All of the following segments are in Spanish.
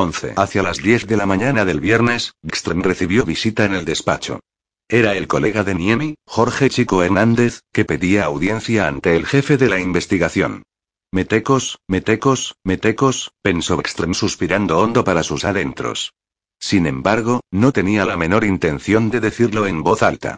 11. Hacia las 10 de la mañana del viernes, Gström recibió visita en el despacho. Era el colega de Niemi, Jorge Chico Hernández, que pedía audiencia ante el jefe de la investigación. Metecos, metecos, metecos, pensó Ekström suspirando hondo para sus adentros. Sin embargo, no tenía la menor intención de decirlo en voz alta.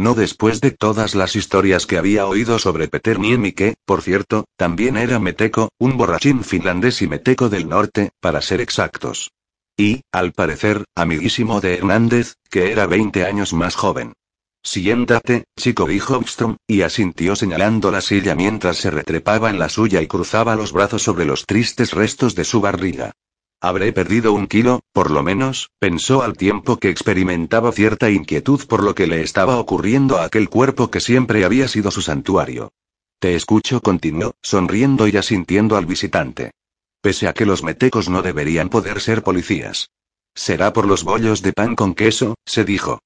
No después de todas las historias que había oído sobre Peter Niemi que, por cierto, también era meteco, un borrachín finlandés y meteco del norte, para ser exactos. Y, al parecer, amiguísimo de Hernández, que era 20 años más joven. Siéntate, chico, dijo Armstrong, y asintió señalando la silla mientras se retrepaba en la suya y cruzaba los brazos sobre los tristes restos de su barriga. Habré perdido un kilo, por lo menos, pensó al tiempo que experimentaba cierta inquietud por lo que le estaba ocurriendo a aquel cuerpo que siempre había sido su santuario. Te escucho, continuó, sonriendo y asintiendo al visitante. Pese a que los metecos no deberían poder ser policías. Será por los bollos de pan con queso, se dijo.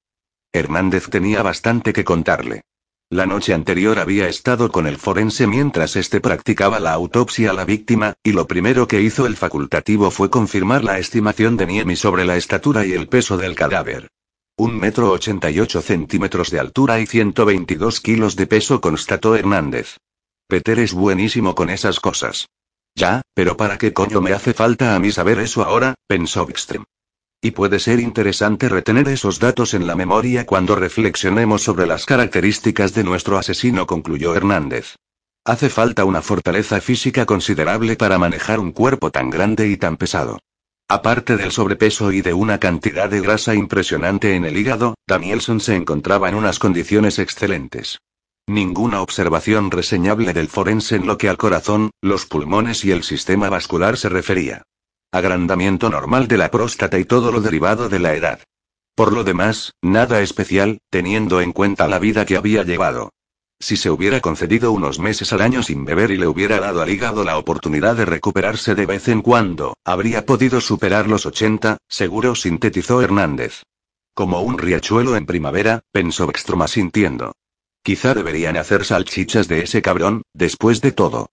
Hernández tenía bastante que contarle. La noche anterior había estado con el forense mientras éste practicaba la autopsia a la víctima, y lo primero que hizo el facultativo fue confirmar la estimación de Niemi sobre la estatura y el peso del cadáver. Un metro ochenta y ocho centímetros de altura y 122 kilos de peso, constató Hernández. Peter es buenísimo con esas cosas. Ya, pero ¿para qué coño me hace falta a mí saber eso ahora? pensó Wikström. Y puede ser interesante retener esos datos en la memoria cuando reflexionemos sobre las características de nuestro asesino, concluyó Hernández. Hace falta una fortaleza física considerable para manejar un cuerpo tan grande y tan pesado. Aparte del sobrepeso y de una cantidad de grasa impresionante en el hígado, Danielson se encontraba en unas condiciones excelentes. Ninguna observación reseñable del forense en lo que al corazón, los pulmones y el sistema vascular se refería agrandamiento normal de la próstata y todo lo derivado de la edad. Por lo demás, nada especial, teniendo en cuenta la vida que había llevado. Si se hubiera concedido unos meses al año sin beber y le hubiera dado al hígado la oportunidad de recuperarse de vez en cuando, habría podido superar los 80, seguro sintetizó Hernández. Como un riachuelo en primavera, pensó Extroma sintiendo. Quizá deberían hacer salchichas de ese cabrón, después de todo.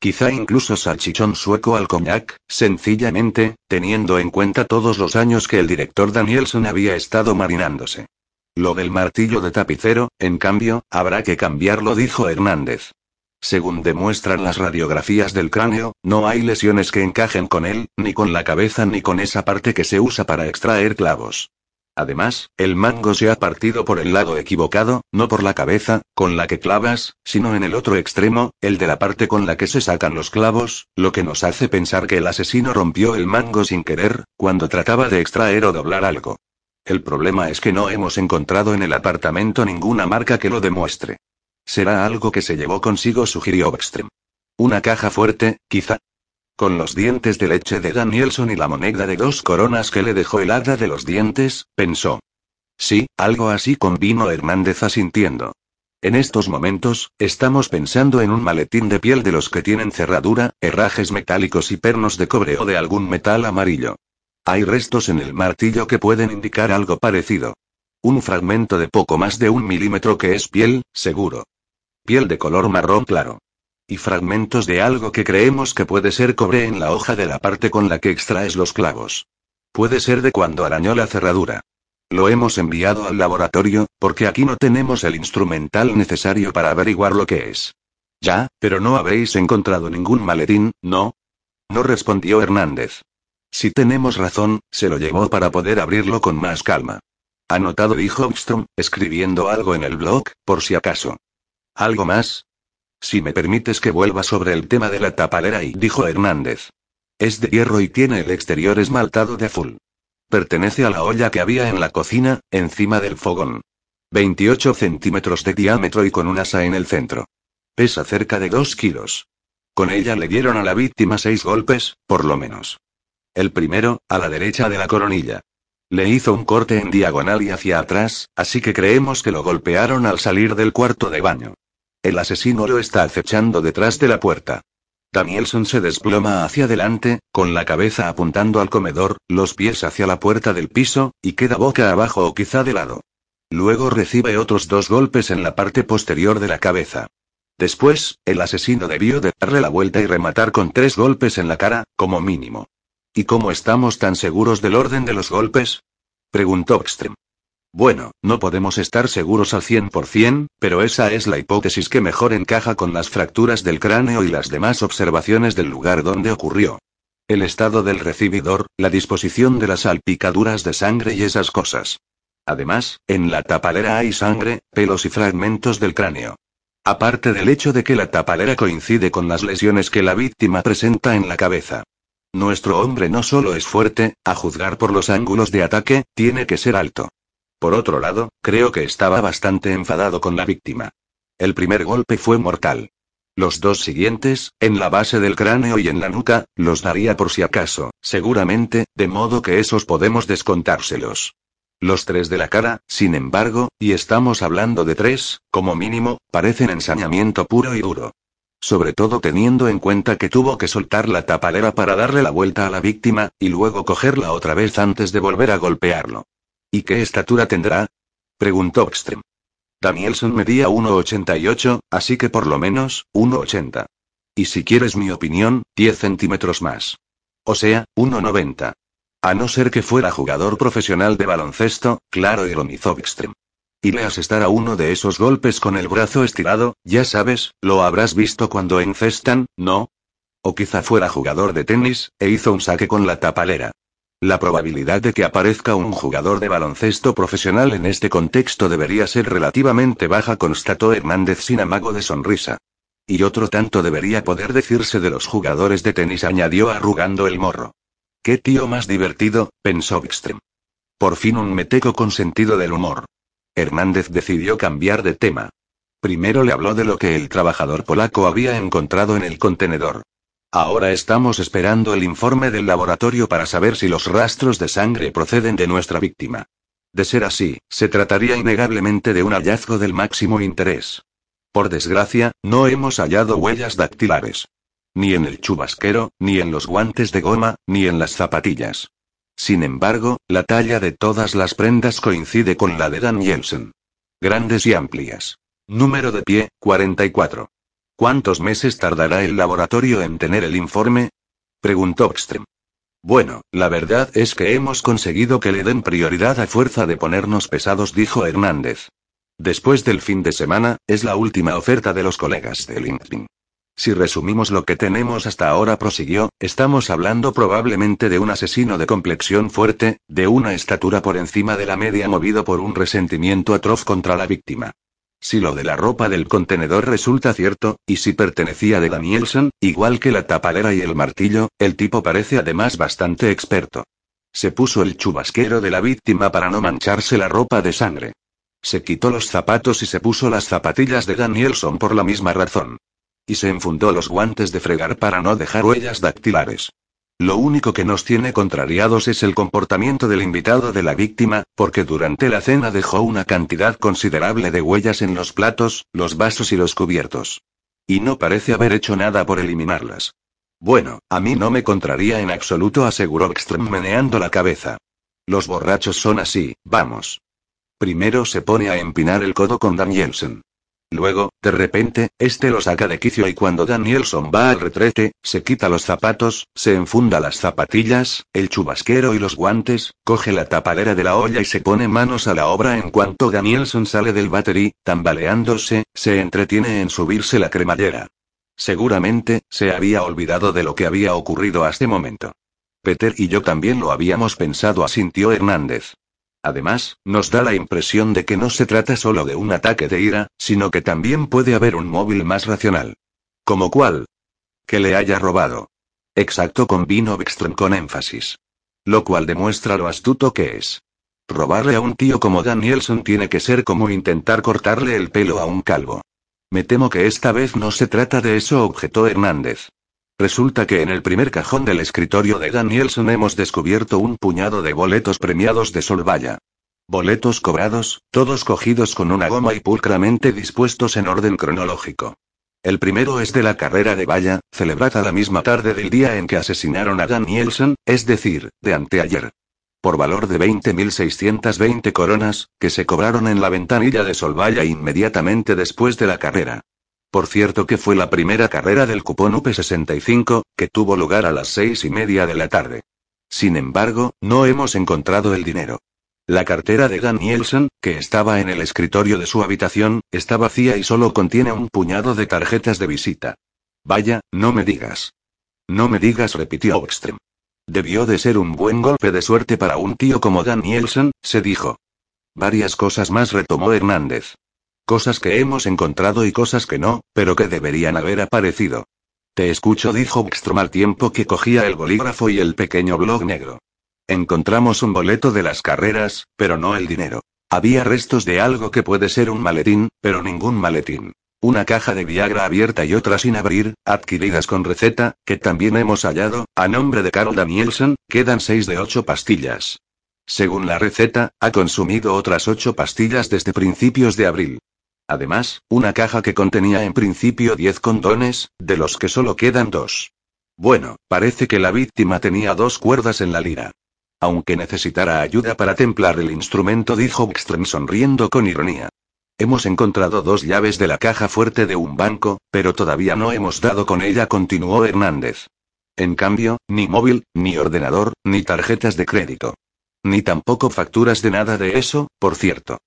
Quizá incluso salchichón sueco al coñac, sencillamente, teniendo en cuenta todos los años que el director Danielson había estado marinándose. Lo del martillo de tapicero, en cambio, habrá que cambiarlo, dijo Hernández. Según demuestran las radiografías del cráneo, no hay lesiones que encajen con él, ni con la cabeza ni con esa parte que se usa para extraer clavos. Además, el mango se ha partido por el lado equivocado, no por la cabeza, con la que clavas, sino en el otro extremo, el de la parte con la que se sacan los clavos, lo que nos hace pensar que el asesino rompió el mango sin querer, cuando trataba de extraer o doblar algo. El problema es que no hemos encontrado en el apartamento ninguna marca que lo demuestre. Será algo que se llevó consigo, sugirió Backstream. Una caja fuerte, quizá. Con los dientes de leche de Danielson y la moneda de dos coronas que le dejó el hada de los dientes, pensó. Sí, algo así convino Hernández asintiendo. En estos momentos, estamos pensando en un maletín de piel de los que tienen cerradura, herrajes metálicos y pernos de cobre o de algún metal amarillo. Hay restos en el martillo que pueden indicar algo parecido. Un fragmento de poco más de un milímetro que es piel, seguro. Piel de color marrón claro. Y fragmentos de algo que creemos que puede ser cobre en la hoja de la parte con la que extraes los clavos. Puede ser de cuando arañó la cerradura. Lo hemos enviado al laboratorio, porque aquí no tenemos el instrumental necesario para averiguar lo que es. Ya, pero no habréis encontrado ningún maletín, ¿no? No respondió Hernández. Si tenemos razón, se lo llevó para poder abrirlo con más calma. Anotado, dijo Armstrong, escribiendo algo en el blog, por si acaso. ¿Algo más? Si me permites que vuelva sobre el tema de la tapalera y dijo Hernández. Es de hierro y tiene el exterior esmaltado de azul. Pertenece a la olla que había en la cocina, encima del fogón. 28 centímetros de diámetro y con un asa en el centro. Pesa cerca de 2 kilos. Con ella le dieron a la víctima seis golpes, por lo menos. El primero, a la derecha de la coronilla. Le hizo un corte en diagonal y hacia atrás, así que creemos que lo golpearon al salir del cuarto de baño. El asesino lo está acechando detrás de la puerta. Danielson se desploma hacia adelante, con la cabeza apuntando al comedor, los pies hacia la puerta del piso, y queda boca abajo o quizá de lado. Luego recibe otros dos golpes en la parte posterior de la cabeza. Después, el asesino debió de darle la vuelta y rematar con tres golpes en la cara, como mínimo. ¿Y cómo estamos tan seguros del orden de los golpes? preguntó Ekstrem. Bueno, no podemos estar seguros al 100%, pero esa es la hipótesis que mejor encaja con las fracturas del cráneo y las demás observaciones del lugar donde ocurrió. El estado del recibidor, la disposición de las salpicaduras de sangre y esas cosas. Además, en la tapalera hay sangre, pelos y fragmentos del cráneo. Aparte del hecho de que la tapalera coincide con las lesiones que la víctima presenta en la cabeza. Nuestro hombre no solo es fuerte, a juzgar por los ángulos de ataque, tiene que ser alto. Por otro lado, creo que estaba bastante enfadado con la víctima. El primer golpe fue mortal. Los dos siguientes, en la base del cráneo y en la nuca, los daría por si acaso, seguramente, de modo que esos podemos descontárselos. Los tres de la cara, sin embargo, y estamos hablando de tres, como mínimo, parecen ensañamiento puro y duro. Sobre todo teniendo en cuenta que tuvo que soltar la tapalera para darle la vuelta a la víctima, y luego cogerla otra vez antes de volver a golpearlo. ¿Y qué estatura tendrá? preguntó Ekstrem. Danielson medía 1,88, así que por lo menos, 1,80. Y si quieres mi opinión, 10 centímetros más. O sea, 1,90. A no ser que fuera jugador profesional de baloncesto, claro, ironizó. Y leas estar a uno de esos golpes con el brazo estirado, ya sabes, lo habrás visto cuando encestan, ¿no? O quizá fuera jugador de tenis, e hizo un saque con la tapalera. La probabilidad de que aparezca un jugador de baloncesto profesional en este contexto debería ser relativamente baja, constató Hernández sin amago de sonrisa. Y otro tanto debería poder decirse de los jugadores de tenis, añadió arrugando el morro. Qué tío más divertido, pensó Ekstrem. Por fin un meteco con sentido del humor. Hernández decidió cambiar de tema. Primero le habló de lo que el trabajador polaco había encontrado en el contenedor. Ahora estamos esperando el informe del laboratorio para saber si los rastros de sangre proceden de nuestra víctima. De ser así, se trataría innegablemente de un hallazgo del máximo interés. Por desgracia, no hemos hallado huellas dactilares. Ni en el chubasquero, ni en los guantes de goma, ni en las zapatillas. Sin embargo, la talla de todas las prendas coincide con la de Dan Jensen. Grandes y amplias. Número de pie, 44. ¿Cuántos meses tardará el laboratorio en tener el informe? preguntó Ekstrem. Bueno, la verdad es que hemos conseguido que le den prioridad a fuerza de ponernos pesados, dijo Hernández. Después del fin de semana, es la última oferta de los colegas de LinkedIn. Si resumimos lo que tenemos hasta ahora, prosiguió, estamos hablando probablemente de un asesino de complexión fuerte, de una estatura por encima de la media movido por un resentimiento atroz contra la víctima. Si lo de la ropa del contenedor resulta cierto, y si pertenecía de Danielson, igual que la tapalera y el martillo, el tipo parece además bastante experto. Se puso el chubasquero de la víctima para no mancharse la ropa de sangre. Se quitó los zapatos y se puso las zapatillas de Danielson por la misma razón y se enfundó los guantes de fregar para no dejar huellas dactilares. Lo único que nos tiene contrariados es el comportamiento del invitado de la víctima, porque durante la cena dejó una cantidad considerable de huellas en los platos, los vasos y los cubiertos. Y no parece haber hecho nada por eliminarlas. Bueno, a mí no me contraría en absoluto, aseguró Ekström meneando la cabeza. Los borrachos son así, vamos. Primero se pone a empinar el codo con Danielsen. Luego, de repente, este lo saca de quicio y cuando Danielson va al retrete, se quita los zapatos, se enfunda las zapatillas, el chubasquero y los guantes, coge la tapadera de la olla y se pone manos a la obra en cuanto Danielson sale del battery, tambaleándose, se entretiene en subirse la cremallera. Seguramente, se había olvidado de lo que había ocurrido hasta momento. Peter y yo también lo habíamos pensado, asintió Hernández. Además, nos da la impresión de que no se trata solo de un ataque de ira, sino que también puede haber un móvil más racional. ¿Como cuál? Que le haya robado. Exacto, convino Beckström con énfasis. Lo cual demuestra lo astuto que es. Robarle a un tío como Danielson tiene que ser como intentar cortarle el pelo a un calvo. Me temo que esta vez no se trata de eso, objetó Hernández. Resulta que en el primer cajón del escritorio de Danielson hemos descubierto un puñado de boletos premiados de Solvaya. Boletos cobrados, todos cogidos con una goma y pulcramente dispuestos en orden cronológico. El primero es de la carrera de valla, celebrada la misma tarde del día en que asesinaron a Danielson, es decir, de anteayer. Por valor de 20.620 coronas, que se cobraron en la ventanilla de Solvaya inmediatamente después de la carrera. Por cierto que fue la primera carrera del cupón UP65, que tuvo lugar a las seis y media de la tarde. Sin embargo, no hemos encontrado el dinero. La cartera de Danielson, que estaba en el escritorio de su habitación, está vacía y solo contiene un puñado de tarjetas de visita. Vaya, no me digas. No me digas, repitió Oxtrem. Debió de ser un buen golpe de suerte para un tío como Danielson, se dijo. Varias cosas más retomó Hernández. Cosas que hemos encontrado y cosas que no, pero que deberían haber aparecido. Te escucho, dijo Oxtrem al tiempo que cogía el bolígrafo y el pequeño blog negro. Encontramos un boleto de las carreras, pero no el dinero. Había restos de algo que puede ser un maletín, pero ningún maletín. Una caja de Viagra abierta y otra sin abrir, adquiridas con receta, que también hemos hallado, a nombre de Carl Danielson, quedan seis de ocho pastillas. Según la receta, ha consumido otras ocho pastillas desde principios de abril. Además, una caja que contenía en principio diez condones, de los que solo quedan dos. Bueno, parece que la víctima tenía dos cuerdas en la lira. Aunque necesitara ayuda para templar el instrumento, dijo Bckström sonriendo con ironía. Hemos encontrado dos llaves de la caja fuerte de un banco, pero todavía no hemos dado con ella, continuó Hernández. En cambio, ni móvil, ni ordenador, ni tarjetas de crédito. Ni tampoco facturas de nada de eso, por cierto.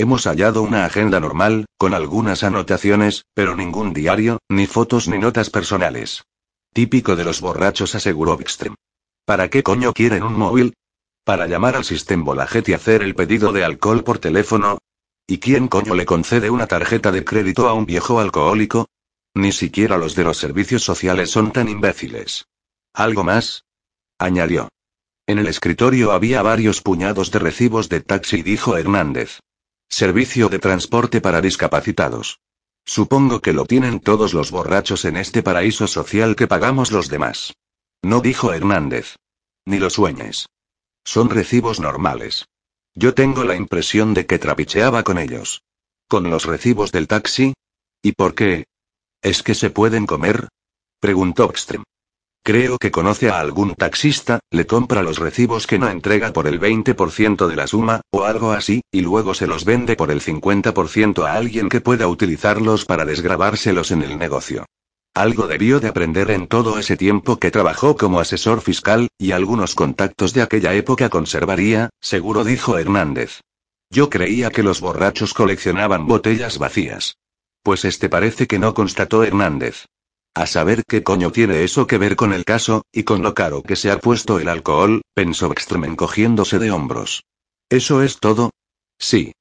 Hemos hallado una agenda normal, con algunas anotaciones, pero ningún diario, ni fotos ni notas personales. Típico de los borrachos, aseguró Bckström. ¿Para qué coño quieren un móvil? ¿Para llamar al sistema Bolaget y hacer el pedido de alcohol por teléfono? ¿Y quién coño le concede una tarjeta de crédito a un viejo alcohólico? Ni siquiera los de los servicios sociales son tan imbéciles. ¿Algo más? añadió. En el escritorio había varios puñados de recibos de taxi, dijo Hernández. Servicio de transporte para discapacitados. Supongo que lo tienen todos los borrachos en este paraíso social que pagamos los demás. No dijo Hernández. Ni lo sueñes. Son recibos normales. Yo tengo la impresión de que trapicheaba con ellos. ¿Con los recibos del taxi? ¿Y por qué? ¿Es que se pueden comer? preguntó Extrem. Creo que conoce a algún taxista, le compra los recibos que no entrega por el 20% de la suma, o algo así, y luego se los vende por el 50% a alguien que pueda utilizarlos para desgrabárselos en el negocio. Algo debió de aprender en todo ese tiempo que trabajó como asesor fiscal, y algunos contactos de aquella época conservaría, seguro dijo Hernández. Yo creía que los borrachos coleccionaban botellas vacías. Pues este parece que no constató Hernández. A saber qué coño tiene eso que ver con el caso, y con lo caro que se ha puesto el alcohol, pensó Ekström encogiéndose de hombros. ¿Eso es todo? Sí.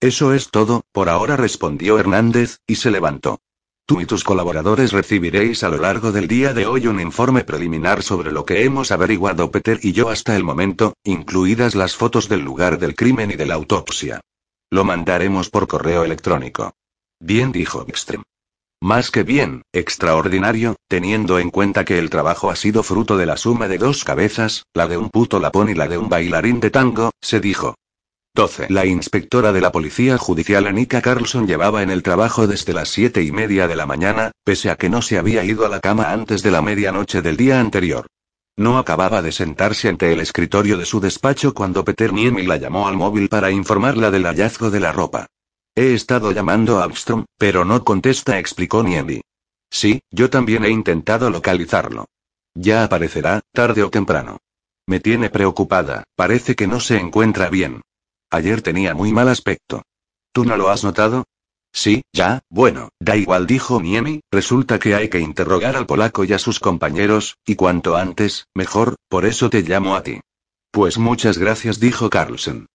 Eso es todo, por ahora respondió Hernández, y se levantó. Tú y tus colaboradores recibiréis a lo largo del día de hoy un informe preliminar sobre lo que hemos averiguado Peter y yo hasta el momento, incluidas las fotos del lugar del crimen y de la autopsia. Lo mandaremos por correo electrónico. Bien, dijo Ekström. Más que bien, extraordinario, teniendo en cuenta que el trabajo ha sido fruto de la suma de dos cabezas, la de un puto lapón y la de un bailarín de tango, se dijo. 12. La inspectora de la Policía Judicial Anika Carlson llevaba en el trabajo desde las siete y media de la mañana, pese a que no se había ido a la cama antes de la medianoche del día anterior. No acababa de sentarse ante el escritorio de su despacho cuando Peter Niemi la llamó al móvil para informarla del hallazgo de la ropa. He estado llamando a Armstrong, pero no contesta, explicó Niemi. Sí, yo también he intentado localizarlo. Ya aparecerá, tarde o temprano. Me tiene preocupada, parece que no se encuentra bien. Ayer tenía muy mal aspecto. ¿Tú no lo has notado? Sí, ya, bueno, da igual, dijo Niemi, resulta que hay que interrogar al polaco y a sus compañeros, y cuanto antes, mejor, por eso te llamo a ti. Pues muchas gracias, dijo Carlsen.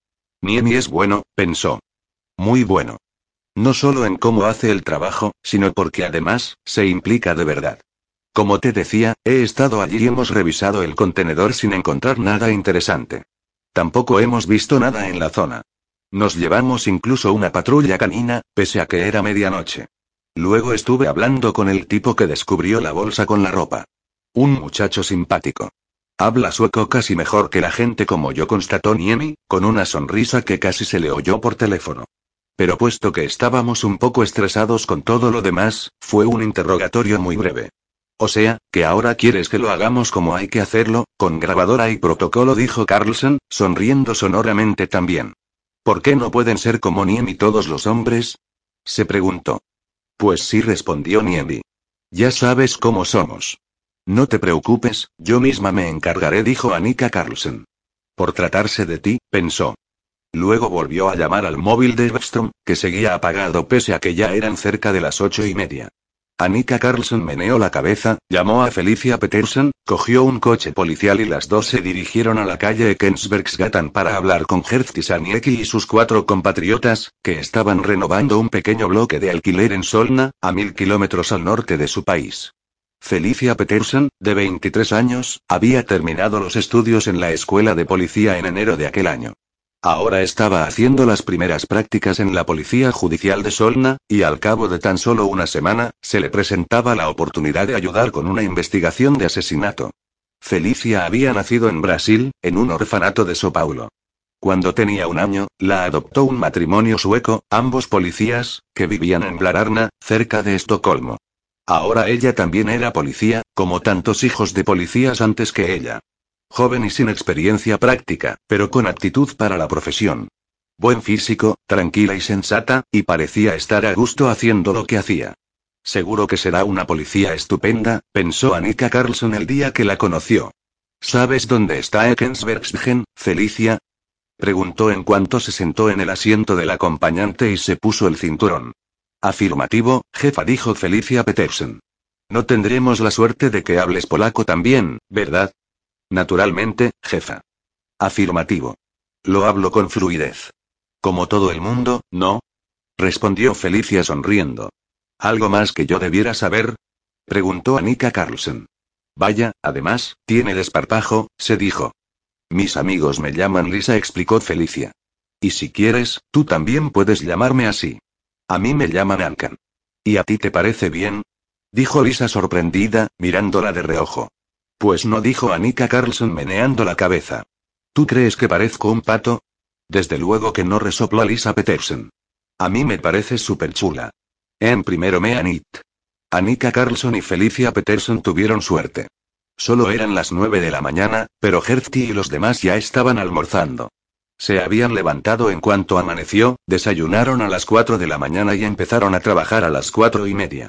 Niemi es bueno, pensó. Muy bueno. No solo en cómo hace el trabajo, sino porque además, se implica de verdad. Como te decía, he estado allí y hemos revisado el contenedor sin encontrar nada interesante. Tampoco hemos visto nada en la zona. Nos llevamos incluso una patrulla canina, pese a que era medianoche. Luego estuve hablando con el tipo que descubrió la bolsa con la ropa. Un muchacho simpático. Habla sueco casi mejor que la gente como yo, constató Niemi, con una sonrisa que casi se le oyó por teléfono. Pero puesto que estábamos un poco estresados con todo lo demás, fue un interrogatorio muy breve. O sea, que ahora quieres que lo hagamos como hay que hacerlo, con grabadora y protocolo, dijo Carlson, sonriendo sonoramente también. ¿Por qué no pueden ser como Niemi todos los hombres? se preguntó. Pues sí, respondió Niemi. Ya sabes cómo somos. No te preocupes, yo misma me encargaré, dijo Annika Carlsen. Por tratarse de ti, pensó. Luego volvió a llamar al móvil de Webstrom, que seguía apagado pese a que ya eran cerca de las ocho y media. Annika Carlson meneó la cabeza, llamó a Felicia Peterson, cogió un coche policial y las dos se dirigieron a la calle Kensbergsgatan para hablar con Herz Saniecki y sus cuatro compatriotas, que estaban renovando un pequeño bloque de alquiler en Solna, a mil kilómetros al norte de su país. Felicia Peterson, de 23 años, había terminado los estudios en la escuela de policía en enero de aquel año. Ahora estaba haciendo las primeras prácticas en la Policía Judicial de Solna, y al cabo de tan solo una semana, se le presentaba la oportunidad de ayudar con una investigación de asesinato. Felicia había nacido en Brasil, en un orfanato de São Paulo. Cuando tenía un año, la adoptó un matrimonio sueco, ambos policías, que vivían en Blararna, cerca de Estocolmo. Ahora ella también era policía, como tantos hijos de policías antes que ella. Joven y sin experiencia práctica, pero con aptitud para la profesión. Buen físico, tranquila y sensata, y parecía estar a gusto haciendo lo que hacía. Seguro que será una policía estupenda, pensó Annika Carlson el día que la conoció. ¿Sabes dónde está Ekensbergsgen, Felicia? Preguntó en cuanto se sentó en el asiento del acompañante y se puso el cinturón. Afirmativo, jefa, dijo Felicia Petersen. No tendremos la suerte de que hables polaco también, ¿verdad? Naturalmente, jefa. Afirmativo. Lo hablo con fluidez. Como todo el mundo, ¿no? Respondió Felicia sonriendo. ¿Algo más que yo debiera saber? Preguntó Annika Carlsen. Vaya, además, tiene desparpajo, se dijo. Mis amigos me llaman Lisa, explicó Felicia. Y si quieres, tú también puedes llamarme así. A mí me llaman Ankan. ¿Y a ti te parece bien? Dijo Lisa sorprendida, mirándola de reojo. Pues no dijo Annika Carlson meneando la cabeza. ¿Tú crees que parezco un pato? Desde luego que no resopló Lisa Petersen. A mí me parece súper chula. En primero me Anit. Annika Carlson y Felicia Peterson tuvieron suerte. Solo eran las nueve de la mañana, pero Hertie y los demás ya estaban almorzando. Se habían levantado en cuanto amaneció, desayunaron a las cuatro de la mañana y empezaron a trabajar a las cuatro y media.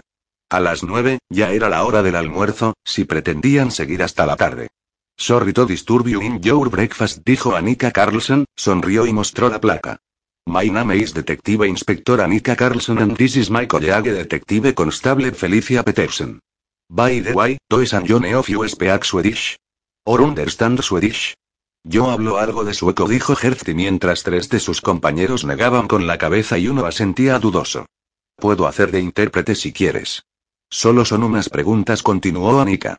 A las nueve, ya era la hora del almuerzo, si pretendían seguir hasta la tarde. Sorry to disturb you in your breakfast, dijo Annika Carlson, sonrió y mostró la placa. My name is Detective Inspector Annika Carlson and this is my colleague Detective Constable Felicia Petersen. By the way, does and you of you speak Swedish? Or understand Swedish? Yo hablo algo de sueco, dijo Herzi mientras tres de sus compañeros negaban con la cabeza y uno asentía dudoso. Puedo hacer de intérprete si quieres. Solo son unas preguntas, continuó Anika.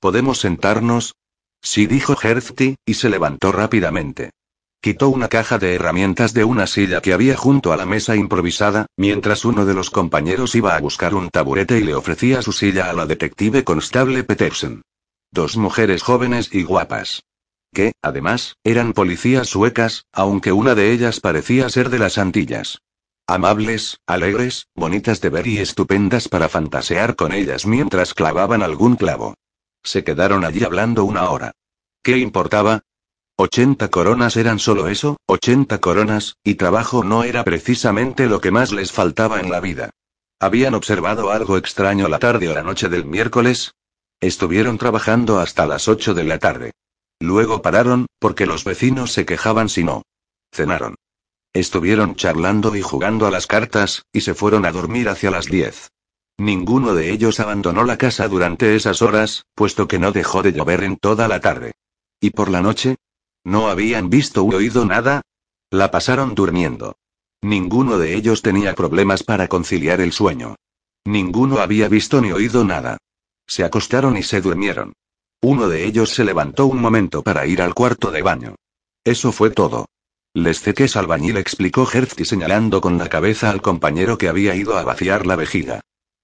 ¿Podemos sentarnos? Sí, dijo Herzti, y se levantó rápidamente. Quitó una caja de herramientas de una silla que había junto a la mesa improvisada, mientras uno de los compañeros iba a buscar un taburete y le ofrecía su silla a la detective constable Petersen. Dos mujeres jóvenes y guapas. Que, además, eran policías suecas, aunque una de ellas parecía ser de las Antillas. Amables, alegres, bonitas de ver y estupendas para fantasear con ellas mientras clavaban algún clavo. Se quedaron allí hablando una hora. ¿Qué importaba? Ochenta coronas eran solo eso, ochenta coronas, y trabajo no era precisamente lo que más les faltaba en la vida. ¿Habían observado algo extraño la tarde o la noche del miércoles? Estuvieron trabajando hasta las ocho de la tarde. Luego pararon, porque los vecinos se quejaban si no. Cenaron. Estuvieron charlando y jugando a las cartas, y se fueron a dormir hacia las diez. Ninguno de ellos abandonó la casa durante esas horas, puesto que no dejó de llover en toda la tarde. ¿Y por la noche? ¿No habían visto u oído nada? La pasaron durmiendo. Ninguno de ellos tenía problemas para conciliar el sueño. Ninguno había visto ni oído nada. Se acostaron y se durmieron. Uno de ellos se levantó un momento para ir al cuarto de baño. Eso fue todo. Les que es albañil, explicó Herzti señalando con la cabeza al compañero que había ido a vaciar la vejiga.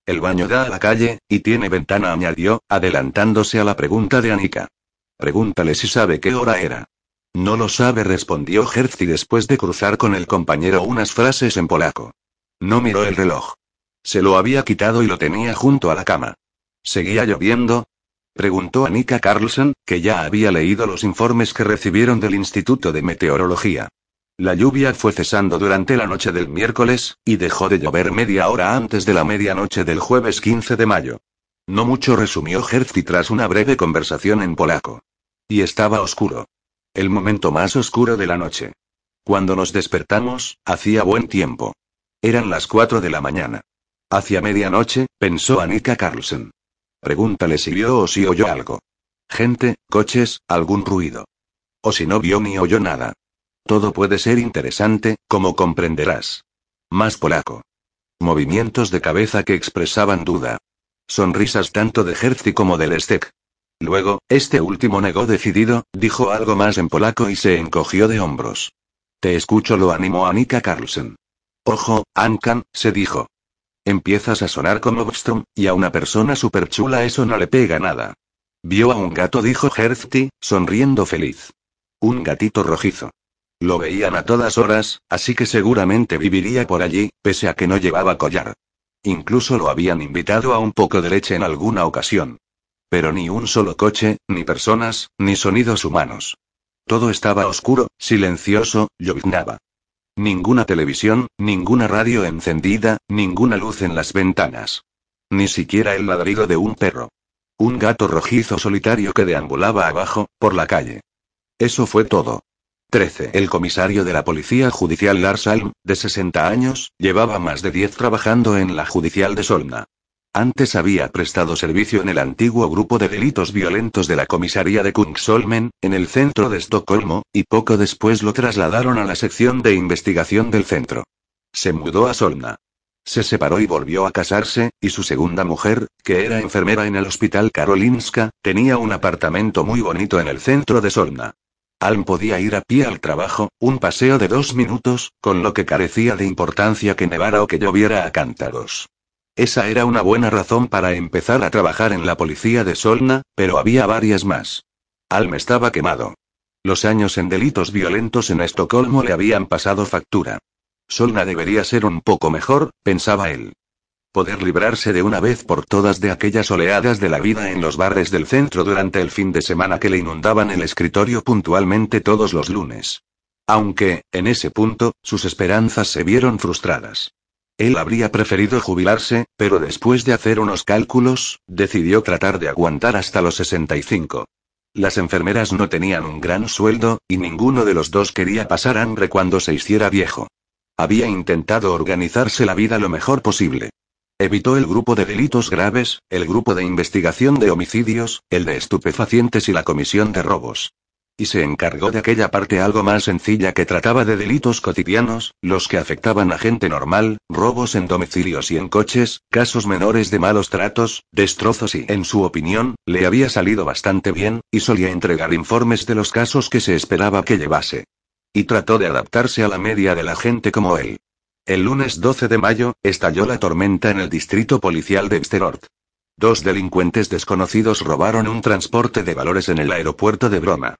El baño da a la calle, y tiene ventana, añadió, adelantándose a la pregunta de Anika. Pregúntale si sabe qué hora era. No lo sabe, respondió Herzti después de cruzar con el compañero unas frases en polaco. No miró el reloj. Se lo había quitado y lo tenía junto a la cama. ¿Seguía lloviendo? Preguntó Annika Carlson, que ya había leído los informes que recibieron del Instituto de Meteorología. La lluvia fue cesando durante la noche del miércoles, y dejó de llover media hora antes de la medianoche del jueves 15 de mayo. No mucho resumió Herzi tras una breve conversación en polaco. Y estaba oscuro. El momento más oscuro de la noche. Cuando nos despertamos, hacía buen tiempo. Eran las cuatro de la mañana. Hacia medianoche, pensó Annika Carlsen. Pregúntale si vio o si oyó algo. Gente, coches, algún ruido. O si no vio ni oyó nada. Todo puede ser interesante, como comprenderás. Más polaco. Movimientos de cabeza que expresaban duda. Sonrisas tanto de Herzi como del Stek. Luego, este último negó decidido, dijo algo más en polaco y se encogió de hombros. Te escucho, lo animó Annika Carlsen. Ojo, Ankan, se dijo. Empiezas a sonar como Bostrom, y a una persona chula eso no le pega nada. Vio a un gato, dijo Herzi, sonriendo feliz. Un gatito rojizo. Lo veían a todas horas, así que seguramente viviría por allí, pese a que no llevaba collar. Incluso lo habían invitado a un poco de leche en alguna ocasión. Pero ni un solo coche, ni personas, ni sonidos humanos. Todo estaba oscuro, silencioso, lloviznaba. Ninguna televisión, ninguna radio encendida, ninguna luz en las ventanas. Ni siquiera el ladrido de un perro. Un gato rojizo solitario que deambulaba abajo, por la calle. Eso fue todo. 13. El comisario de la Policía Judicial Lars Alm, de 60 años, llevaba más de 10 trabajando en la judicial de Solna. Antes había prestado servicio en el antiguo grupo de delitos violentos de la comisaría de Kungsholmen, en el centro de Estocolmo, y poco después lo trasladaron a la sección de investigación del centro. Se mudó a Solna. Se separó y volvió a casarse, y su segunda mujer, que era enfermera en el hospital Karolinska, tenía un apartamento muy bonito en el centro de Solna. Alm podía ir a pie al trabajo, un paseo de dos minutos, con lo que carecía de importancia que nevara o que lloviera a cántaros. Esa era una buena razón para empezar a trabajar en la policía de Solna, pero había varias más. Alm estaba quemado. Los años en delitos violentos en Estocolmo le habían pasado factura. Solna debería ser un poco mejor, pensaba él poder librarse de una vez por todas de aquellas oleadas de la vida en los bares del centro durante el fin de semana que le inundaban el escritorio puntualmente todos los lunes. Aunque, en ese punto, sus esperanzas se vieron frustradas. Él habría preferido jubilarse, pero después de hacer unos cálculos, decidió tratar de aguantar hasta los 65. Las enfermeras no tenían un gran sueldo, y ninguno de los dos quería pasar hambre cuando se hiciera viejo. Había intentado organizarse la vida lo mejor posible. Evitó el grupo de delitos graves, el grupo de investigación de homicidios, el de estupefacientes y la comisión de robos. Y se encargó de aquella parte algo más sencilla que trataba de delitos cotidianos, los que afectaban a gente normal, robos en domicilios y en coches, casos menores de malos tratos, destrozos y, en su opinión, le había salido bastante bien, y solía entregar informes de los casos que se esperaba que llevase. Y trató de adaptarse a la media de la gente como él. El lunes 12 de mayo, estalló la tormenta en el distrito policial de Vsterort. Dos delincuentes desconocidos robaron un transporte de valores en el aeropuerto de Broma.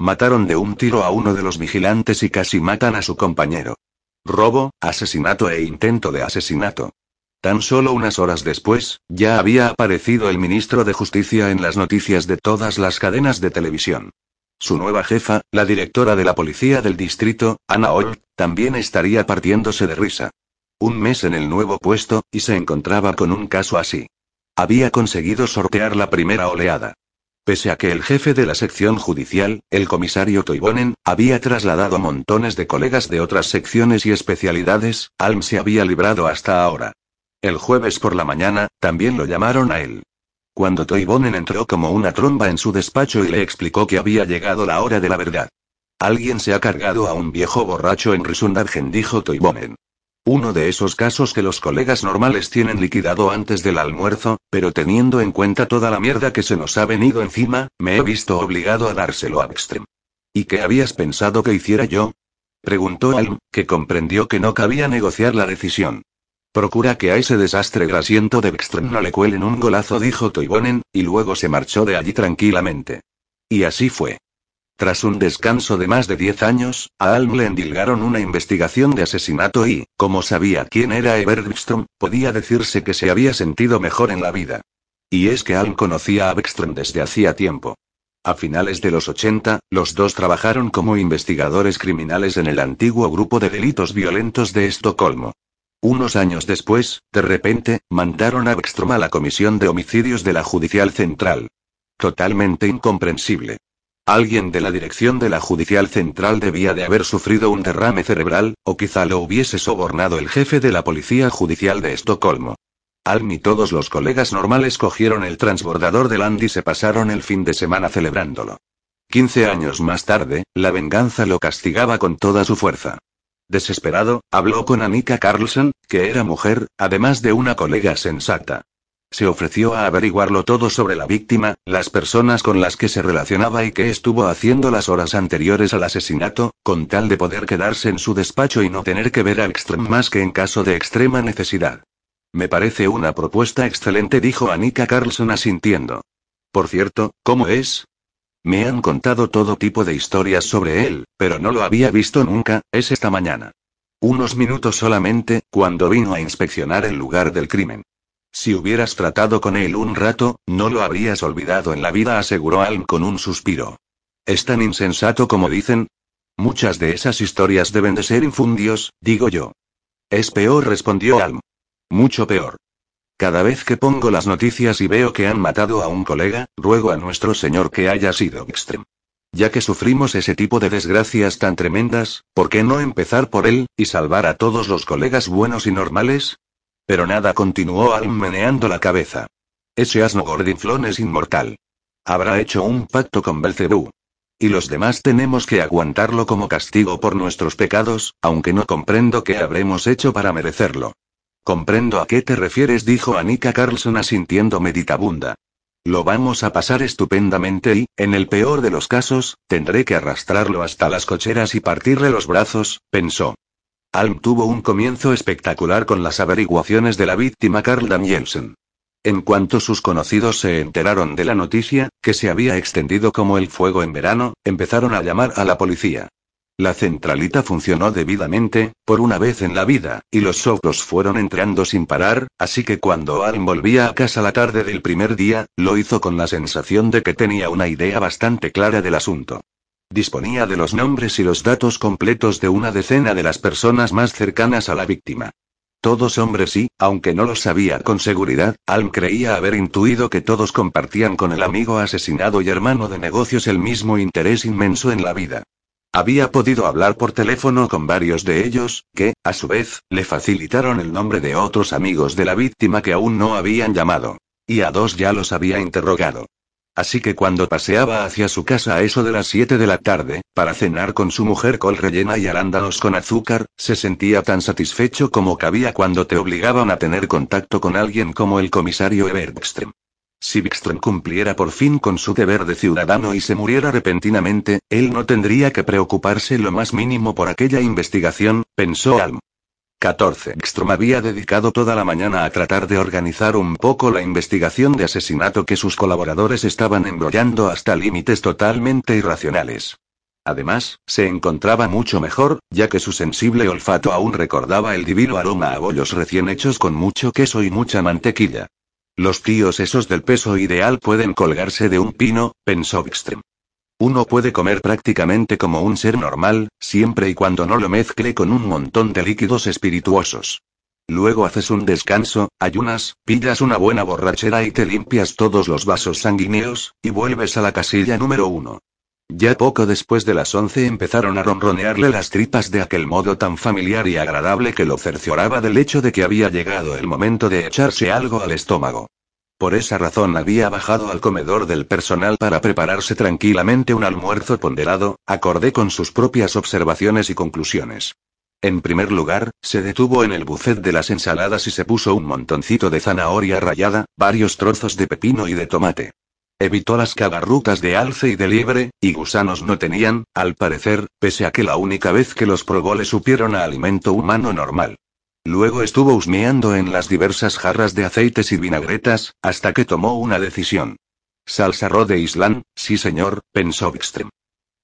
Mataron de un tiro a uno de los vigilantes y casi matan a su compañero. Robo, asesinato e intento de asesinato. Tan solo unas horas después, ya había aparecido el ministro de Justicia en las noticias de todas las cadenas de televisión. Su nueva jefa, la directora de la policía del distrito, Anna Oll, también estaría partiéndose de risa. Un mes en el nuevo puesto, y se encontraba con un caso así. Había conseguido sortear la primera oleada. Pese a que el jefe de la sección judicial, el comisario Toivonen, había trasladado a montones de colegas de otras secciones y especialidades, Alm se había librado hasta ahora. El jueves por la mañana, también lo llamaron a él. Cuando Toivonen entró como una tromba en su despacho y le explicó que había llegado la hora de la verdad. Alguien se ha cargado a un viejo borracho en Risundargen, dijo Toivonen. Uno de esos casos que los colegas normales tienen liquidado antes del almuerzo, pero teniendo en cuenta toda la mierda que se nos ha venido encima, me he visto obligado a dárselo a Ekstrem. ¿Y qué habías pensado que hiciera yo? Preguntó Alm, que comprendió que no cabía negociar la decisión. Procura que a ese desastre grasiento de Ekström no le cuelen un golazo, dijo Toivonen, y luego se marchó de allí tranquilamente. Y así fue. Tras un descanso de más de diez años, a Alm le endilgaron una investigación de asesinato y, como sabía quién era Eber Ekström, podía decirse que se había sentido mejor en la vida. Y es que Alm conocía a Ekström desde hacía tiempo. A finales de los 80, los dos trabajaron como investigadores criminales en el antiguo grupo de delitos violentos de Estocolmo. Unos años después, de repente, mandaron a Beckstrom a la Comisión de Homicidios de la Judicial Central. Totalmente incomprensible. Alguien de la dirección de la Judicial Central debía de haber sufrido un derrame cerebral, o quizá lo hubiese sobornado el jefe de la Policía Judicial de Estocolmo. Alm y todos los colegas normales cogieron el transbordador de Land y se pasaron el fin de semana celebrándolo. Quince años más tarde, la venganza lo castigaba con toda su fuerza. Desesperado, habló con Annika Carlson, que era mujer, además de una colega sensata. Se ofreció a averiguarlo todo sobre la víctima, las personas con las que se relacionaba y qué estuvo haciendo las horas anteriores al asesinato, con tal de poder quedarse en su despacho y no tener que ver a Extrem más que en caso de extrema necesidad. Me parece una propuesta excelente, dijo Annika Carlson asintiendo. Por cierto, ¿cómo es? Me han contado todo tipo de historias sobre él, pero no lo había visto nunca, es esta mañana. Unos minutos solamente, cuando vino a inspeccionar el lugar del crimen. Si hubieras tratado con él un rato, no lo habrías olvidado en la vida, aseguró Alm con un suspiro. ¿Es tan insensato como dicen? Muchas de esas historias deben de ser infundios, digo yo. Es peor, respondió Alm. Mucho peor. Cada vez que pongo las noticias y veo que han matado a un colega, ruego a nuestro Señor que haya sido extremo. Ya que sufrimos ese tipo de desgracias tan tremendas, ¿por qué no empezar por él, y salvar a todos los colegas buenos y normales? Pero nada continuó Alm meneando la cabeza. Ese asno gordinflón es inmortal. Habrá hecho un pacto con Belcebú. Y los demás tenemos que aguantarlo como castigo por nuestros pecados, aunque no comprendo qué habremos hecho para merecerlo. Comprendo a qué te refieres, dijo Annika Carlson asintiendo meditabunda. Lo vamos a pasar estupendamente y, en el peor de los casos, tendré que arrastrarlo hasta las cocheras y partirle los brazos, pensó. Alm tuvo un comienzo espectacular con las averiguaciones de la víctima Carl Danielsen. En cuanto sus conocidos se enteraron de la noticia, que se había extendido como el fuego en verano, empezaron a llamar a la policía. La centralita funcionó debidamente, por una vez en la vida, y los soplos fueron entrando sin parar, así que cuando Alm volvía a casa la tarde del primer día, lo hizo con la sensación de que tenía una idea bastante clara del asunto. Disponía de los nombres y los datos completos de una decena de las personas más cercanas a la víctima. Todos hombres y, aunque no lo sabía con seguridad, Alm creía haber intuido que todos compartían con el amigo asesinado y hermano de negocios el mismo interés inmenso en la vida. Había podido hablar por teléfono con varios de ellos, que, a su vez, le facilitaron el nombre de otros amigos de la víctima que aún no habían llamado. Y a dos ya los había interrogado. Así que cuando paseaba hacia su casa a eso de las 7 de la tarde, para cenar con su mujer col rellena y arándanos con azúcar, se sentía tan satisfecho como cabía cuando te obligaban a tener contacto con alguien como el comisario Evertström. Si Wikström cumpliera por fin con su deber de ciudadano y se muriera repentinamente, él no tendría que preocuparse lo más mínimo por aquella investigación, pensó Alm. 14. Wikström había dedicado toda la mañana a tratar de organizar un poco la investigación de asesinato que sus colaboradores estaban embrollando hasta límites totalmente irracionales. Además, se encontraba mucho mejor, ya que su sensible olfato aún recordaba el divino aroma a bollos recién hechos con mucho queso y mucha mantequilla. Los tíos esos del peso ideal pueden colgarse de un pino, pensó Wikström. Uno puede comer prácticamente como un ser normal, siempre y cuando no lo mezcle con un montón de líquidos espirituosos. Luego haces un descanso, ayunas, pillas una buena borrachera y te limpias todos los vasos sanguíneos, y vuelves a la casilla número uno. Ya poco después de las once empezaron a ronronearle las tripas de aquel modo tan familiar y agradable que lo cercioraba del hecho de que había llegado el momento de echarse algo al estómago. Por esa razón había bajado al comedor del personal para prepararse tranquilamente un almuerzo ponderado, acorde con sus propias observaciones y conclusiones. En primer lugar, se detuvo en el buffet de las ensaladas y se puso un montoncito de zanahoria rallada, varios trozos de pepino y de tomate. Evitó las cagarrutas de alce y de liebre, y gusanos no tenían, al parecer, pese a que la única vez que los probó le supieron a alimento humano normal. Luego estuvo husmeando en las diversas jarras de aceites y vinagretas, hasta que tomó una decisión. Salsa Rode Island, sí señor, pensó Wikström.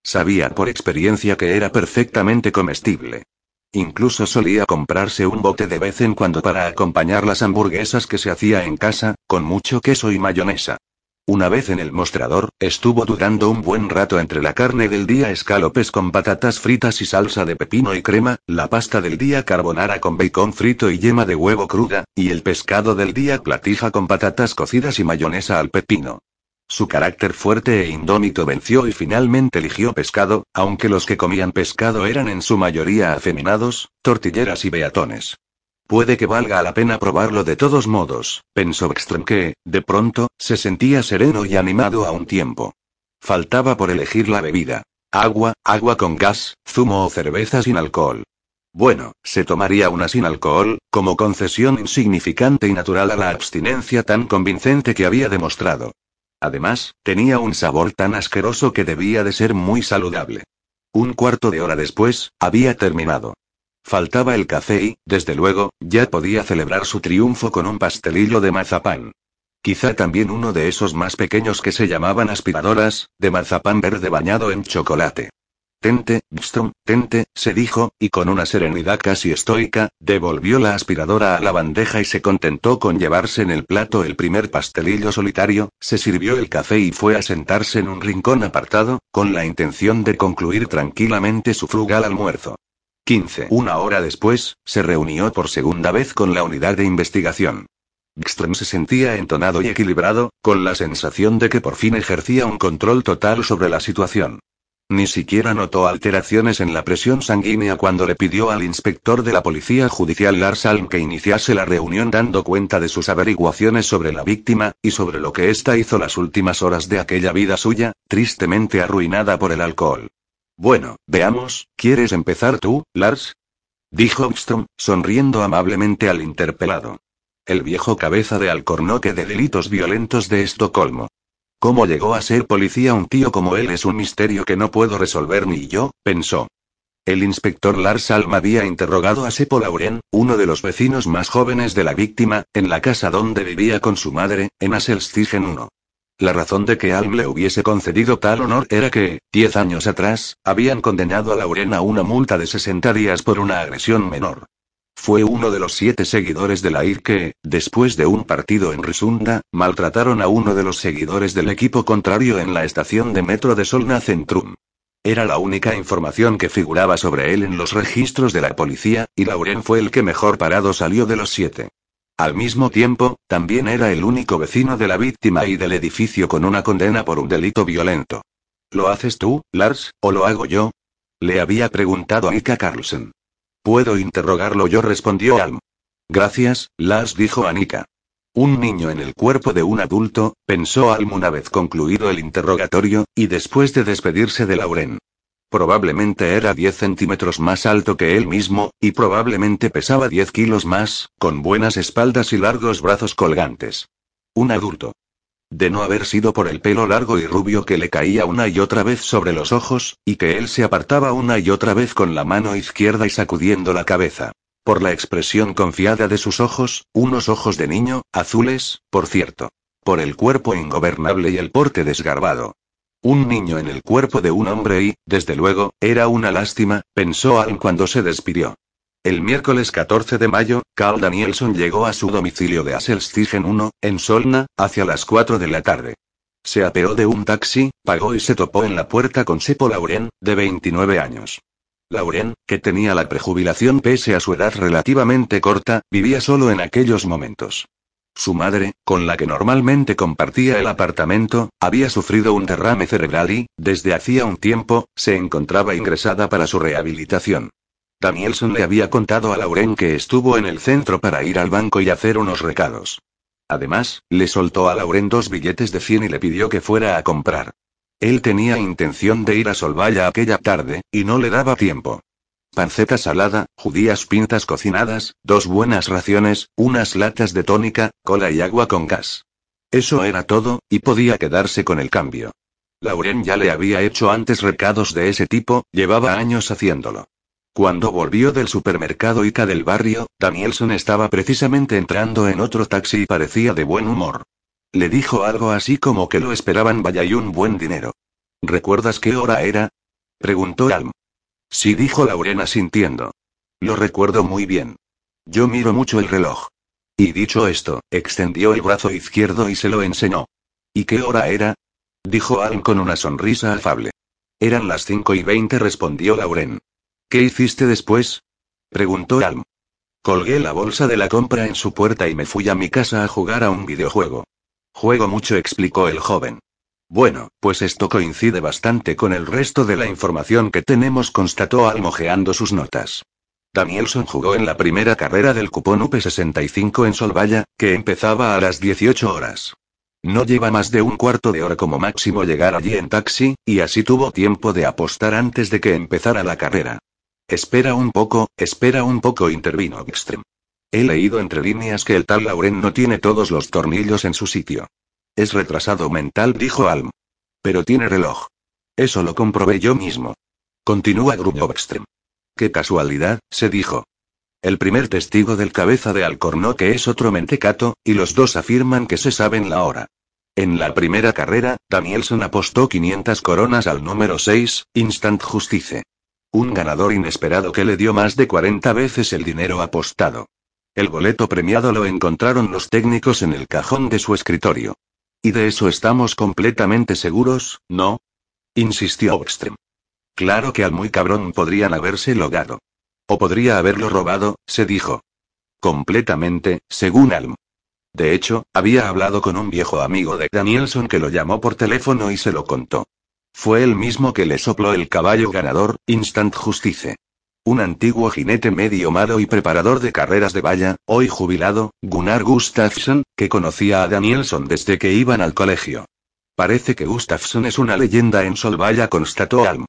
Sabía por experiencia que era perfectamente comestible. Incluso solía comprarse un bote de vez en cuando para acompañar las hamburguesas que se hacía en casa, con mucho queso y mayonesa. Una vez en el mostrador, estuvo dudando un buen rato entre la carne del día escalopes con patatas fritas y salsa de pepino y crema, la pasta del día carbonara con bacon frito y yema de huevo cruda, y el pescado del día platija con patatas cocidas y mayonesa al pepino. Su carácter fuerte e indómito venció y finalmente eligió pescado, aunque los que comían pescado eran en su mayoría afeminados, tortilleras y beatones. Puede que valga la pena probarlo de todos modos, pensó Ekström que, de pronto, se sentía sereno y animado a un tiempo. Faltaba por elegir la bebida. Agua, agua con gas, zumo o cerveza sin alcohol. Bueno, se tomaría una sin alcohol, como concesión insignificante y natural a la abstinencia tan convincente que había demostrado. Además, tenía un sabor tan asqueroso que debía de ser muy saludable. Un cuarto de hora después, había terminado. Faltaba el café y, desde luego, ya podía celebrar su triunfo con un pastelillo de mazapán. Quizá también uno de esos más pequeños que se llamaban aspiradoras, de mazapán verde bañado en chocolate. Tente, Bstrom, tente, se dijo, y con una serenidad casi estoica, devolvió la aspiradora a la bandeja y se contentó con llevarse en el plato el primer pastelillo solitario, se sirvió el café y fue a sentarse en un rincón apartado, con la intención de concluir tranquilamente su frugal almuerzo. 15. Una hora después, se reunió por segunda vez con la unidad de investigación. Gström se sentía entonado y equilibrado, con la sensación de que por fin ejercía un control total sobre la situación. Ni siquiera notó alteraciones en la presión sanguínea cuando le pidió al inspector de la Policía Judicial Lars Alm que iniciase la reunión dando cuenta de sus averiguaciones sobre la víctima, y sobre lo que ésta hizo las últimas horas de aquella vida suya, tristemente arruinada por el alcohol. Bueno, veamos, ¿quieres empezar tú, Lars? Dijo Ekstrom, sonriendo amablemente al interpelado. El viejo cabeza de alcornoque de delitos violentos de Estocolmo. ¿Cómo llegó a ser policía un tío como él es un misterio que no puedo resolver ni yo, pensó. El inspector Lars Alm había interrogado a Sepo Lauren, uno de los vecinos más jóvenes de la víctima, en la casa donde vivía con su madre, en Aselstigen 1. La razón de que Alm le hubiese concedido tal honor era que, diez años atrás, habían condenado a Lauren a una multa de 60 días por una agresión menor. Fue uno de los siete seguidores de la IR que, después de un partido en Risunda, maltrataron a uno de los seguidores del equipo contrario en la estación de metro de Solna Centrum. Era la única información que figuraba sobre él en los registros de la policía, y Lauren fue el que mejor parado salió de los siete. Al mismo tiempo, también era el único vecino de la víctima y del edificio con una condena por un delito violento. ¿Lo haces tú, Lars, o lo hago yo? Le había preguntado a Nika Carlsen. Puedo interrogarlo yo, respondió Alm. Gracias, Lars dijo Anika. Un niño en el cuerpo de un adulto, pensó Alm una vez concluido el interrogatorio, y después de despedirse de Lauren. Probablemente era 10 centímetros más alto que él mismo, y probablemente pesaba 10 kilos más, con buenas espaldas y largos brazos colgantes. Un adulto. De no haber sido por el pelo largo y rubio que le caía una y otra vez sobre los ojos, y que él se apartaba una y otra vez con la mano izquierda y sacudiendo la cabeza. Por la expresión confiada de sus ojos, unos ojos de niño, azules, por cierto. Por el cuerpo ingobernable y el porte desgarbado. Un niño en el cuerpo de un hombre y, desde luego, era una lástima, pensó Alm cuando se despidió. El miércoles 14 de mayo, Carl Danielson llegó a su domicilio de Asselstigen 1, en Solna, hacia las 4 de la tarde. Se apeó de un taxi, pagó y se topó en la puerta con Sepo Lauren, de 29 años. Lauren, que tenía la prejubilación pese a su edad relativamente corta, vivía solo en aquellos momentos. Su madre, con la que normalmente compartía el apartamento, había sufrido un derrame cerebral y, desde hacía un tiempo, se encontraba ingresada para su rehabilitación. Danielson le había contado a Lauren que estuvo en el centro para ir al banco y hacer unos recados. Además, le soltó a Lauren dos billetes de 100 y le pidió que fuera a comprar. Él tenía intención de ir a Solvaya aquella tarde, y no le daba tiempo panceta salada, judías pintas cocinadas, dos buenas raciones, unas latas de tónica, cola y agua con gas. Eso era todo, y podía quedarse con el cambio. Lauren ya le había hecho antes recados de ese tipo, llevaba años haciéndolo. Cuando volvió del supermercado Ica del barrio, Danielson estaba precisamente entrando en otro taxi y parecía de buen humor. Le dijo algo así como que lo esperaban vaya y un buen dinero. ¿Recuerdas qué hora era? preguntó Alm. Sí, dijo Laurena sintiendo. Lo recuerdo muy bien. Yo miro mucho el reloj. Y dicho esto, extendió el brazo izquierdo y se lo enseñó. ¿Y qué hora era? Dijo Alm con una sonrisa afable. Eran las cinco y veinte, respondió Lauren. ¿Qué hiciste después? preguntó Alm. Colgué la bolsa de la compra en su puerta y me fui a mi casa a jugar a un videojuego. Juego mucho, explicó el joven. Bueno, pues esto coincide bastante con el resto de la información que tenemos, constató Alm mojeando sus notas. Danielson jugó en la primera carrera del cupón UP65 en Solvaya, que empezaba a las 18 horas. No lleva más de un cuarto de hora como máximo llegar allí en taxi, y así tuvo tiempo de apostar antes de que empezara la carrera. Espera un poco, espera un poco, intervino Extrem. He leído entre líneas que el tal Lauren no tiene todos los tornillos en su sitio. Es retrasado mental, dijo Alm. Pero tiene reloj. Eso lo comprobé yo mismo. Continúa Grupo Extrem. Qué casualidad, se dijo. El primer testigo del cabeza de Alcornoque es otro mentecato, y los dos afirman que se saben la hora. En la primera carrera, Danielson apostó 500 coronas al número 6, Instant Justice. Un ganador inesperado que le dio más de 40 veces el dinero apostado. El boleto premiado lo encontraron los técnicos en el cajón de su escritorio. Y de eso estamos completamente seguros, ¿no? insistió Oxtrem. Claro que al muy cabrón podrían haberse logado. O podría haberlo robado, se dijo. Completamente, según Alm. De hecho, había hablado con un viejo amigo de Danielson que lo llamó por teléfono y se lo contó. Fue el mismo que le sopló el caballo ganador, Instant Justice. Un antiguo jinete medio malo y preparador de carreras de valla, hoy jubilado, Gunnar Gustafsson, que conocía a Danielson desde que iban al colegio. Parece que Gustafsson es una leyenda en Solvalla, constató Alm.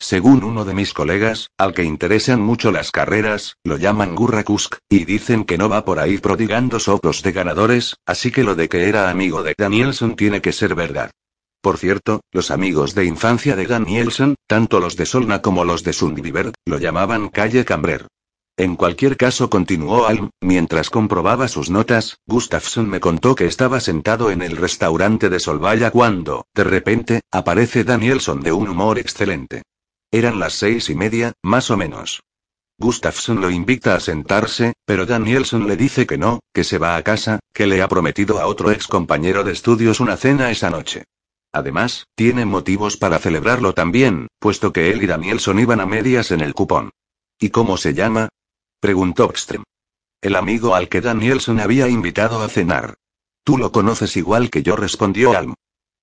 Según uno de mis colegas, al que interesan mucho las carreras, lo llaman Gurrakusk, y dicen que no va por ahí prodigando soplos de ganadores, así que lo de que era amigo de Danielson tiene que ser verdad. Por cierto, los amigos de infancia de Danielson, tanto los de Solna como los de Sundbyberg, lo llamaban Calle Cambrer. En cualquier caso, continuó Alm, mientras comprobaba sus notas, Gustafsson me contó que estaba sentado en el restaurante de Solvaya cuando, de repente, aparece Danielson de un humor excelente. Eran las seis y media, más o menos. Gustafsson lo invita a sentarse, pero Danielson le dice que no, que se va a casa, que le ha prometido a otro ex compañero de estudios una cena esa noche. Además, tiene motivos para celebrarlo también, puesto que él y Danielson iban a medias en el cupón. ¿Y cómo se llama? preguntó Extrem. El amigo al que Danielson había invitado a cenar. Tú lo conoces igual que yo, respondió Alm.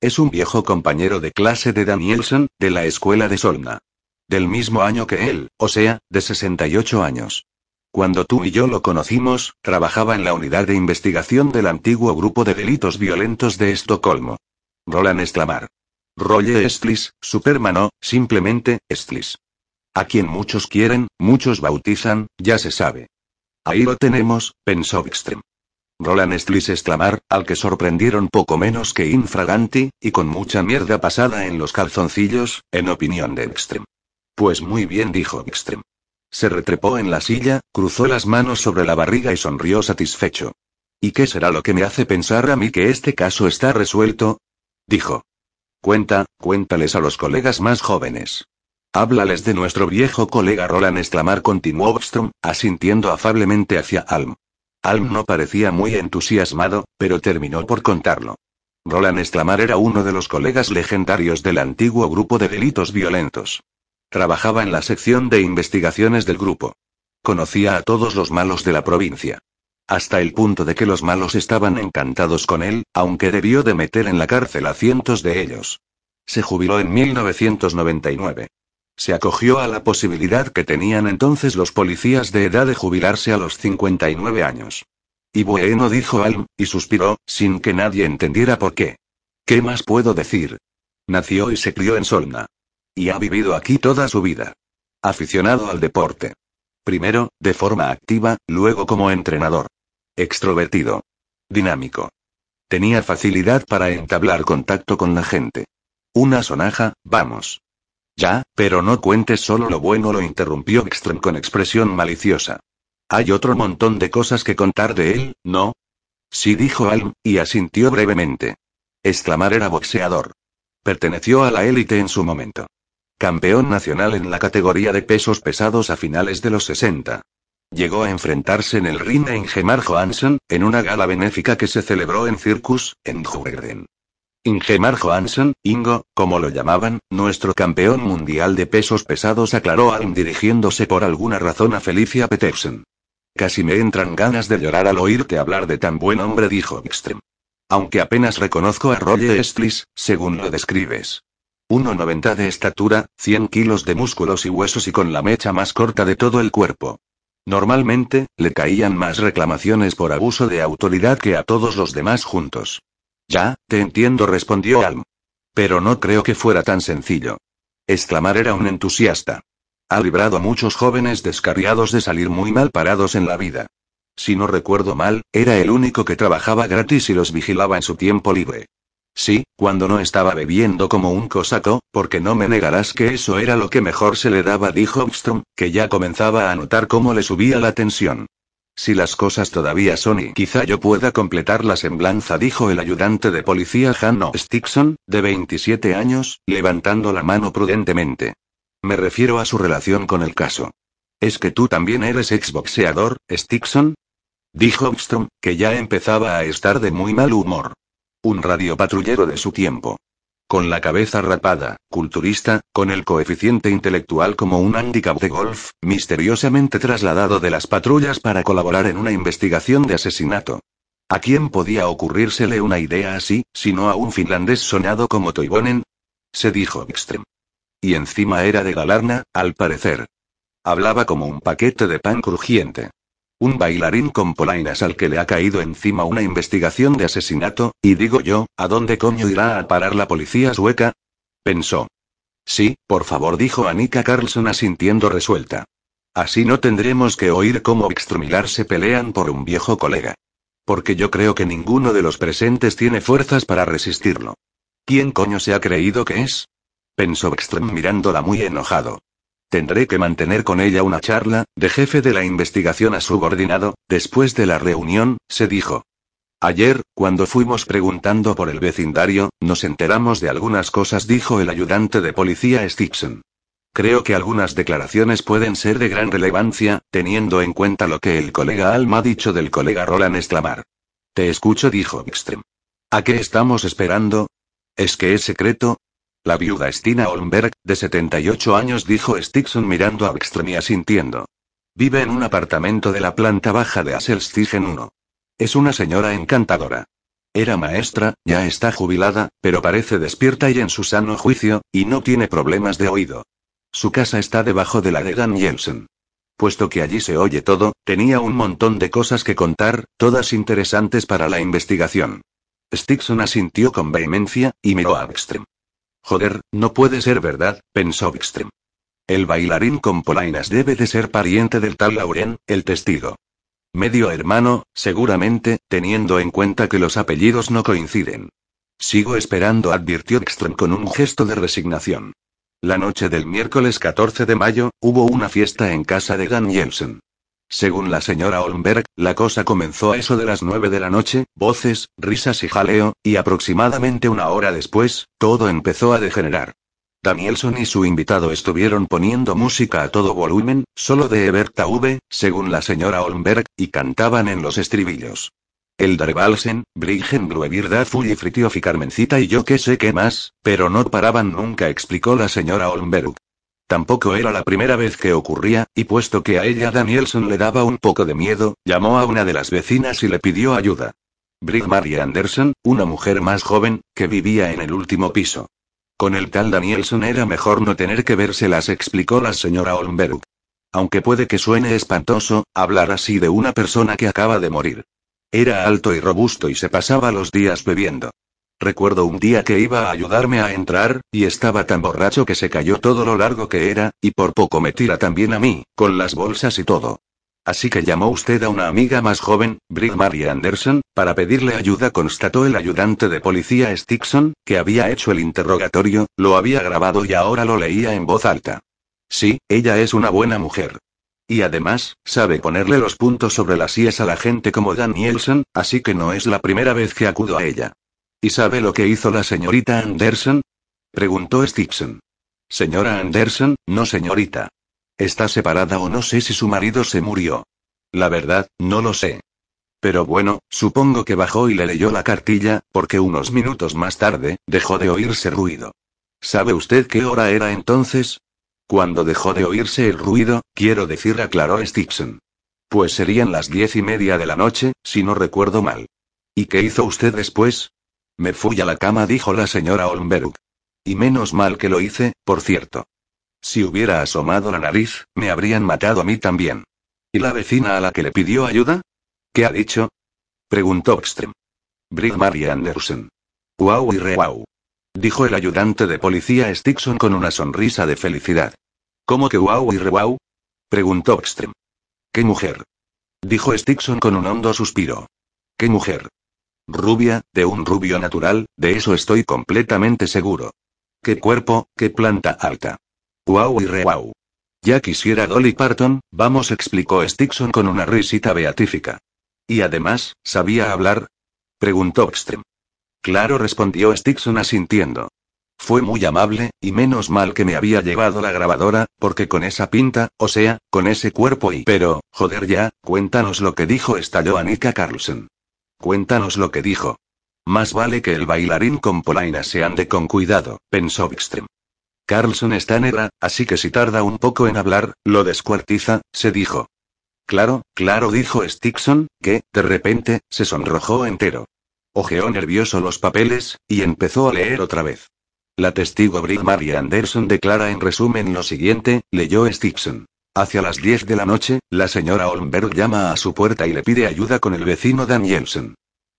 Es un viejo compañero de clase de Danielson, de la escuela de Solna. Del mismo año que él, o sea, de 68 años. Cuando tú y yo lo conocimos, trabajaba en la unidad de investigación del antiguo grupo de delitos violentos de Estocolmo. Roland exclamar. Rolle Estlis, Superman simplemente, Estlis. A quien muchos quieren, muchos bautizan, ya se sabe. Ahí lo tenemos, pensó Extrem. Roland Estlis exclamar, al que sorprendieron poco menos que infraganti, y con mucha mierda pasada en los calzoncillos, en opinión de Extrem. Pues muy bien, dijo Extrem. Se retrepó en la silla, cruzó las manos sobre la barriga y sonrió satisfecho. ¿Y qué será lo que me hace pensar a mí que este caso está resuelto? Dijo. Cuenta, cuéntales a los colegas más jóvenes. Háblales de nuestro viejo colega Roland exclamar continuó Obstrom, asintiendo afablemente hacia Alm. Alm no parecía muy entusiasmado, pero terminó por contarlo. Roland exclamar era uno de los colegas legendarios del antiguo grupo de delitos violentos. Trabajaba en la sección de investigaciones del grupo. Conocía a todos los malos de la provincia. Hasta el punto de que los malos estaban encantados con él, aunque debió de meter en la cárcel a cientos de ellos. Se jubiló en 1999. Se acogió a la posibilidad que tenían entonces los policías de edad de jubilarse a los 59 años. Y bueno, dijo Alm, y suspiró, sin que nadie entendiera por qué. ¿Qué más puedo decir? Nació y se crió en Solna. Y ha vivido aquí toda su vida. Aficionado al deporte. Primero, de forma activa, luego como entrenador. Extrovertido. Dinámico. Tenía facilidad para entablar contacto con la gente. Una sonaja, vamos. Ya, pero no cuentes solo lo bueno, lo interrumpió Ekström con expresión maliciosa. Hay otro montón de cosas que contar de él, ¿no? Sí, dijo Alm, y asintió brevemente. Exclamar era boxeador. Perteneció a la élite en su momento. Campeón nacional en la categoría de pesos pesados a finales de los 60. Llegó a enfrentarse en el ring en Gemar Johansson, en una gala benéfica que se celebró en Circus, en Djurgården. Ingemar Johansson, Ingo, como lo llamaban, nuestro campeón mundial de pesos pesados, aclaró Alm dirigiéndose por alguna razón a Felicia Petersen. Casi me entran ganas de llorar al oírte hablar de tan buen hombre, dijo Ekström. Aunque apenas reconozco a Roger Stlis, según lo describes. 1,90 de estatura, 100 kilos de músculos y huesos y con la mecha más corta de todo el cuerpo. Normalmente, le caían más reclamaciones por abuso de autoridad que a todos los demás juntos. Ya, te entiendo, respondió Alm. Pero no creo que fuera tan sencillo. Exclamar era un entusiasta. Ha librado a muchos jóvenes descarriados de salir muy mal parados en la vida. Si no recuerdo mal, era el único que trabajaba gratis y los vigilaba en su tiempo libre. Sí, cuando no estaba bebiendo como un cosaco, porque no me negarás que eso era lo que mejor se le daba, dijo Armstrong, que ya comenzaba a notar cómo le subía la tensión. Si las cosas todavía son y quizá yo pueda completar la semblanza, dijo el ayudante de policía Hanno Stickson, de 27 años, levantando la mano prudentemente. Me refiero a su relación con el caso. ¿Es que tú también eres exboxeador, Stickson? Dijo Armstrong, que ya empezaba a estar de muy mal humor. Un radiopatrullero de su tiempo. Con la cabeza rapada, culturista, con el coeficiente intelectual como un handicap de golf, misteriosamente trasladado de las patrullas para colaborar en una investigación de asesinato. ¿A quién podía ocurrírsele una idea así, sino a un finlandés soñado como Toivonen? Se dijo Ekström. Y encima era de Galarna, al parecer. Hablaba como un paquete de pan crujiente. Un bailarín con polainas al que le ha caído encima una investigación de asesinato, y digo yo, ¿a dónde coño irá a parar la policía sueca? Pensó. Sí, por favor, dijo Annika Carlson asintiendo resuelta. Así no tendremos que oír cómo Extrumilar se pelean por un viejo colega. Porque yo creo que ninguno de los presentes tiene fuerzas para resistirlo. ¿Quién coño se ha creído que es? Pensó Ekström mirándola muy enojado. Tendré que mantener con ella una charla, de jefe de la investigación a subordinado, después de la reunión, se dijo. Ayer, cuando fuimos preguntando por el vecindario, nos enteramos de algunas cosas, dijo el ayudante de policía Stixon. Creo que algunas declaraciones pueden ser de gran relevancia, teniendo en cuenta lo que el colega Alma ha dicho del colega Roland Exclamar. Te escucho, dijo Extrem. ¿A qué estamos esperando? ¿Es que es secreto? La viuda Stina Olmberg, de 78 años, dijo Stixon mirando a Ekström y asintiendo. Vive en un apartamento de la planta baja de Asselstigen 1. Es una señora encantadora. Era maestra, ya está jubilada, pero parece despierta y en su sano juicio, y no tiene problemas de oído. Su casa está debajo de la de Dan Jensen. Puesto que allí se oye todo, tenía un montón de cosas que contar, todas interesantes para la investigación. Stixon asintió con vehemencia, y miró a Ekström. Joder, no puede ser verdad, pensó Wikström. El bailarín con polainas debe de ser pariente del tal Lauren, el testigo. Medio hermano, seguramente, teniendo en cuenta que los apellidos no coinciden. Sigo esperando, advirtió Ekström con un gesto de resignación. La noche del miércoles 14 de mayo, hubo una fiesta en casa de Dan Jensen. Según la señora Olmberg, la cosa comenzó a eso de las nueve de la noche, voces, risas y jaleo, y aproximadamente una hora después, todo empezó a degenerar. Danielson y su invitado estuvieron poniendo música a todo volumen, solo de Eberta V, según la señora Olmberg, y cantaban en los estribillos. El Darvalsen, Briggen Bluebirda Fritiof y Carmencita y yo que sé qué más, pero no paraban nunca, explicó la señora Olmberg. Tampoco era la primera vez que ocurría, y puesto que a ella Danielson le daba un poco de miedo, llamó a una de las vecinas y le pidió ayuda. Brig Mary Anderson, una mujer más joven, que vivía en el último piso. Con el tal Danielson era mejor no tener que vérselas, explicó la señora Olmberg. Aunque puede que suene espantoso, hablar así de una persona que acaba de morir. Era alto y robusto y se pasaba los días bebiendo. Recuerdo un día que iba a ayudarme a entrar, y estaba tan borracho que se cayó todo lo largo que era, y por poco me tira también a mí, con las bolsas y todo. Así que llamó usted a una amiga más joven, Brig Mary Anderson, para pedirle ayuda, constató el ayudante de policía Stixon, que había hecho el interrogatorio, lo había grabado y ahora lo leía en voz alta. Sí, ella es una buena mujer. Y además, sabe ponerle los puntos sobre las IES a la gente como Danielson, así que no es la primera vez que acudo a ella. ¿Y sabe lo que hizo la señorita Anderson? Preguntó Stixon. Señora Anderson, no señorita. Está separada o no sé si su marido se murió. La verdad, no lo sé. Pero bueno, supongo que bajó y le leyó la cartilla, porque unos minutos más tarde, dejó de oírse ruido. ¿Sabe usted qué hora era entonces? Cuando dejó de oírse el ruido, quiero decir, aclaró Stixon. Pues serían las diez y media de la noche, si no recuerdo mal. ¿Y qué hizo usted después? Me fui a la cama, dijo la señora Olmberg. Y menos mal que lo hice, por cierto. Si hubiera asomado la nariz, me habrían matado a mí también. ¿Y la vecina a la que le pidió ayuda? ¿Qué ha dicho? preguntó Ekström. Brig Mary Anderson. Wow y re wow. Dijo el ayudante de policía Stixon con una sonrisa de felicidad. ¿Cómo que wow y re wow? preguntó Ekström. ¿Qué mujer? Dijo Stixon con un hondo suspiro. ¿Qué mujer? Rubia, de un rubio natural, de eso estoy completamente seguro. ¿Qué cuerpo, qué planta alta? Wow y re. Ya quisiera Dolly Parton, vamos, explicó Stixon con una risita beatífica. ¿Y además, sabía hablar? preguntó Ekström. Claro, respondió Stixon asintiendo. Fue muy amable, y menos mal que me había llevado la grabadora, porque con esa pinta, o sea, con ese cuerpo y... Pero, joder ya, cuéntanos lo que dijo, estalló Annika Carlson. Cuéntanos lo que dijo. Más vale que el bailarín con Polaina se ande con cuidado, pensó Ekström. Carlson está negra, así que si tarda un poco en hablar, lo descuartiza, se dijo. Claro, claro, dijo Stixon, que, de repente, se sonrojó entero. Ojeó nervioso los papeles, y empezó a leer otra vez. La testigo Brig Mary Anderson declara en resumen lo siguiente, leyó Stixon. Hacia las 10 de la noche, la señora Olmberg llama a su puerta y le pide ayuda con el vecino Danielson.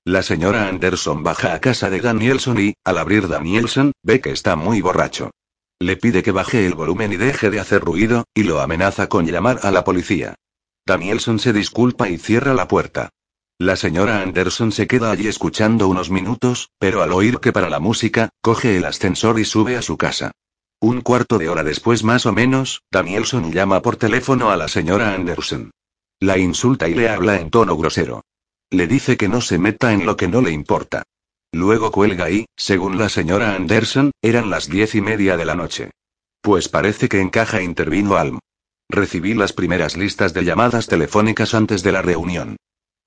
La señora Anderson baja a casa de Danielson y, al abrir Danielson, ve que está muy borracho. Le pide que baje el volumen y deje de hacer ruido, y lo amenaza con llamar a la policía. Danielson se disculpa y cierra la puerta. La señora Anderson se queda allí escuchando unos minutos, pero al oír que para la música, coge el ascensor y sube a su casa. Un cuarto de hora después más o menos, Danielson llama por teléfono a la señora Anderson. La insulta y le habla en tono grosero. Le dice que no se meta en lo que no le importa. Luego cuelga y, según la señora Anderson, eran las diez y media de la noche. Pues parece que en caja intervino Alm. Recibí las primeras listas de llamadas telefónicas antes de la reunión.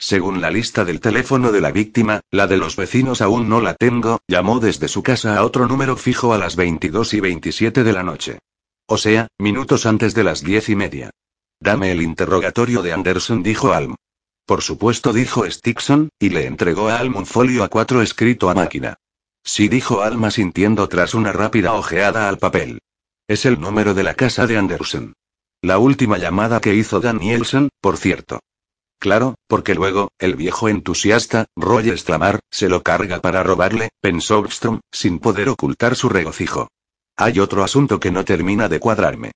Según la lista del teléfono de la víctima, la de los vecinos aún no la tengo, llamó desde su casa a otro número fijo a las 22 y 27 de la noche. O sea, minutos antes de las diez y media. Dame el interrogatorio de Anderson, dijo Alm. Por supuesto, dijo Stixon, y le entregó a Alm un folio a cuatro escrito a máquina. Sí, dijo Alma sintiendo tras una rápida ojeada al papel. Es el número de la casa de Anderson. La última llamada que hizo Danielson, por cierto. Claro, porque luego, el viejo entusiasta, Roy Stramar, se lo carga para robarle, pensó Bstrom, sin poder ocultar su regocijo. Hay otro asunto que no termina de cuadrarme.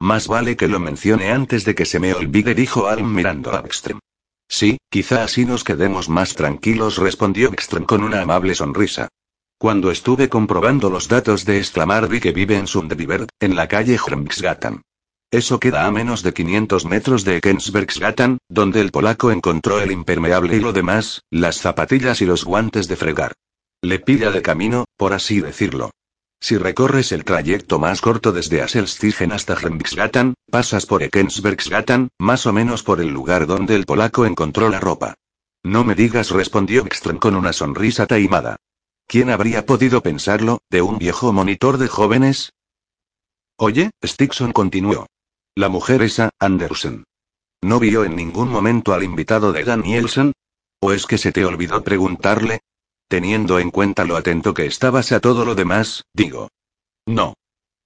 Más vale que lo mencione antes de que se me olvide, dijo Alm mirando a Ekström. Sí, quizá así nos quedemos más tranquilos, respondió Ekström con una amable sonrisa. Cuando estuve comprobando los datos de Stramar vi que vive en Sundbyberg, en la calle Hrmsgatan. Eso queda a menos de 500 metros de Kensbergsgatan, donde el polaco encontró el impermeable y lo demás, las zapatillas y los guantes de fregar. Le pilla de camino, por así decirlo. Si recorres el trayecto más corto desde Aselstigen hasta Hremsgatan, pasas por Ekensbergsgatan, más o menos por el lugar donde el polaco encontró la ropa. No me digas, respondió Ekström con una sonrisa taimada. ¿Quién habría podido pensarlo, de un viejo monitor de jóvenes? Oye, Stixon continuó. La mujer esa, Anderson. ¿No vio en ningún momento al invitado de Danielson? ¿O es que se te olvidó preguntarle? Teniendo en cuenta lo atento que estabas a todo lo demás, digo. No.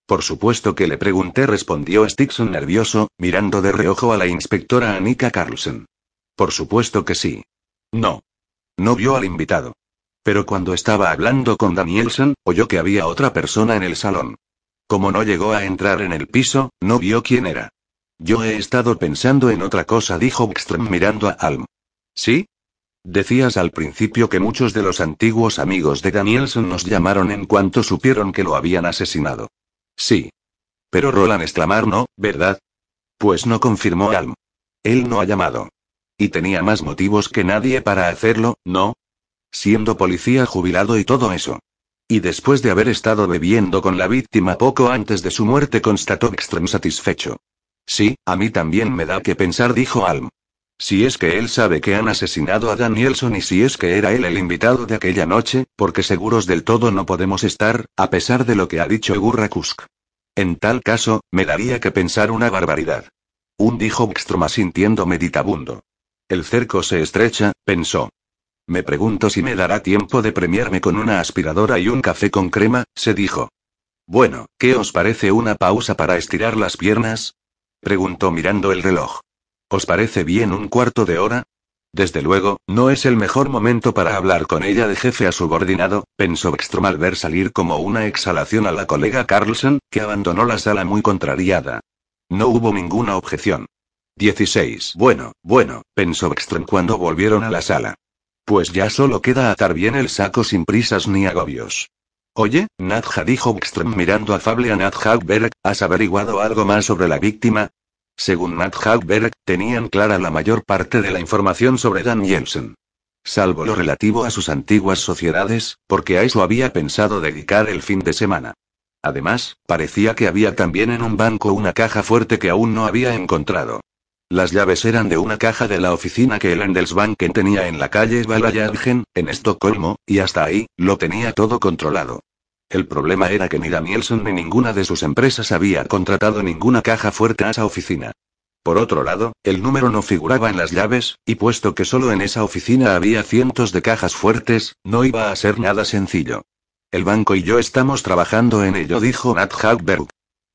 Por supuesto que le pregunté, respondió Stixon nervioso, mirando de reojo a la inspectora Annika Carlson. Por supuesto que sí. No. No vio al invitado. Pero cuando estaba hablando con Danielson, oyó que había otra persona en el salón. Como no llegó a entrar en el piso, no vio quién era. Yo he estado pensando en otra cosa, dijo Bckström mirando a Alm. ¿Sí? Decías al principio que muchos de los antiguos amigos de Danielson nos llamaron en cuanto supieron que lo habían asesinado. Sí. Pero Roland exclamar no, ¿verdad? Pues no confirmó Alm. Él no ha llamado. Y tenía más motivos que nadie para hacerlo, ¿no? Siendo policía jubilado y todo eso. Y después de haber estado bebiendo con la víctima poco antes de su muerte, constató Ekström satisfecho. Sí, a mí también me da que pensar, dijo Alm. Si es que él sabe que han asesinado a Danielson y si es que era él el invitado de aquella noche, porque seguros del todo no podemos estar, a pesar de lo que ha dicho Kusk. En tal caso, me daría que pensar una barbaridad. Un dijo Bckstrom sintiendo meditabundo. El cerco se estrecha, pensó. Me pregunto si me dará tiempo de premiarme con una aspiradora y un café con crema, se dijo. Bueno, ¿qué os parece una pausa para estirar las piernas? preguntó mirando el reloj. ¿Os parece bien un cuarto de hora? Desde luego, no es el mejor momento para hablar con ella de jefe a subordinado, pensó Ekstrom al ver salir como una exhalación a la colega Carlson, que abandonó la sala muy contrariada. No hubo ninguna objeción. 16. Bueno, bueno, pensó Ekstrom cuando volvieron a la sala. Pues ya solo queda atar bien el saco sin prisas ni agobios. Oye, Nadja dijo Ekstrom mirando afable a Nat Hagberg, ¿has averiguado algo más sobre la víctima? Según Nat Hagberg, tenían clara la mayor parte de la información sobre Dan Jensen. Salvo lo relativo a sus antiguas sociedades, porque a eso había pensado dedicar el fin de semana. Además, parecía que había también en un banco una caja fuerte que aún no había encontrado. Las llaves eran de una caja de la oficina que el Endelsbanken tenía en la calle Valajargen, en Estocolmo, y hasta ahí, lo tenía todo controlado. El problema era que ni Danielson ni ninguna de sus empresas había contratado ninguna caja fuerte a esa oficina. Por otro lado, el número no figuraba en las llaves, y puesto que solo en esa oficina había cientos de cajas fuertes, no iba a ser nada sencillo. El banco y yo estamos trabajando en ello, dijo Nat Hagberg.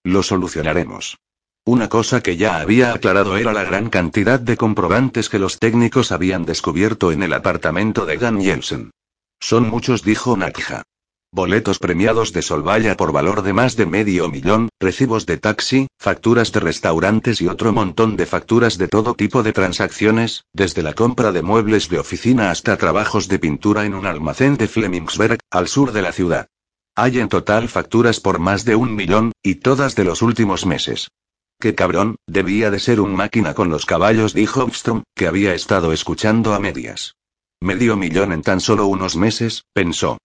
Lo solucionaremos. Una cosa que ya había aclarado era la gran cantidad de comprobantes que los técnicos habían descubierto en el apartamento de Dan Jensen. Son muchos, dijo Natja. Boletos premiados de Solvaya por valor de más de medio millón, recibos de taxi, facturas de restaurantes y otro montón de facturas de todo tipo de transacciones, desde la compra de muebles de oficina hasta trabajos de pintura en un almacén de Flemingsberg, al sur de la ciudad. Hay en total facturas por más de un millón, y todas de los últimos meses. Qué cabrón, debía de ser un máquina con los caballos, dijo Armstrong, que había estado escuchando a medias. Medio millón en tan solo unos meses, pensó.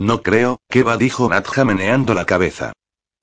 No creo, que va, dijo Nadja meneando la cabeza.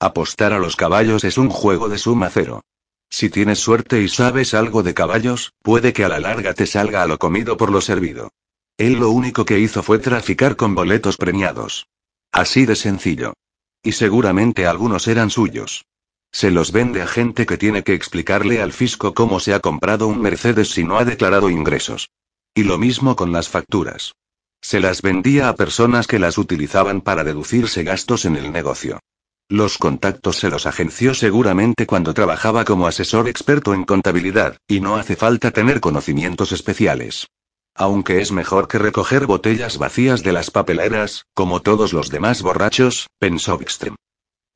Apostar a los caballos es un juego de suma cero. Si tienes suerte y sabes algo de caballos, puede que a la larga te salga a lo comido por lo servido. Él lo único que hizo fue traficar con boletos premiados. Así de sencillo. Y seguramente algunos eran suyos. Se los vende a gente que tiene que explicarle al fisco cómo se ha comprado un Mercedes si no ha declarado ingresos. Y lo mismo con las facturas. Se las vendía a personas que las utilizaban para deducirse gastos en el negocio. Los contactos se los agenció seguramente cuando trabajaba como asesor experto en contabilidad, y no hace falta tener conocimientos especiales. Aunque es mejor que recoger botellas vacías de las papeleras, como todos los demás borrachos, pensó Wikström.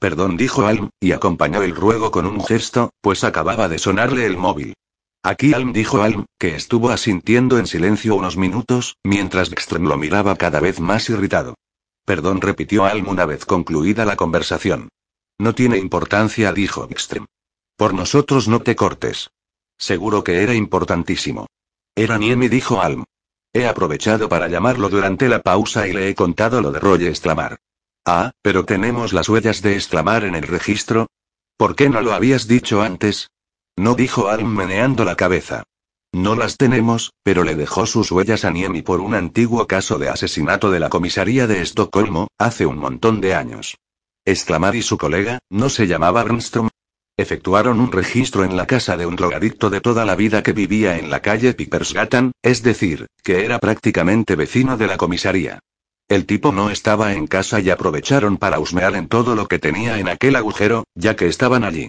Perdón, dijo Alm, y acompañó el ruego con un gesto, pues acababa de sonarle el móvil. Aquí Alm dijo Alm, que estuvo asintiendo en silencio unos minutos, mientras Bextrem lo miraba cada vez más irritado. Perdón, repitió Alm una vez concluida la conversación. No tiene importancia, dijo Bextrem. Por nosotros no te cortes. Seguro que era importantísimo. Era Niemi, dijo Alm. He aprovechado para llamarlo durante la pausa y le he contado lo de Roy exclamar. Ah, pero tenemos las huellas de exclamar en el registro. ¿Por qué no lo habías dicho antes? No dijo Alm meneando la cabeza. No las tenemos, pero le dejó sus huellas a Niemi por un antiguo caso de asesinato de la comisaría de Estocolmo, hace un montón de años. Exclamar y su colega, ¿no se llamaba Bernström? Efectuaron un registro en la casa de un drogadicto de toda la vida que vivía en la calle Pipersgatan, es decir, que era prácticamente vecino de la comisaría. El tipo no estaba en casa y aprovecharon para husmear en todo lo que tenía en aquel agujero, ya que estaban allí.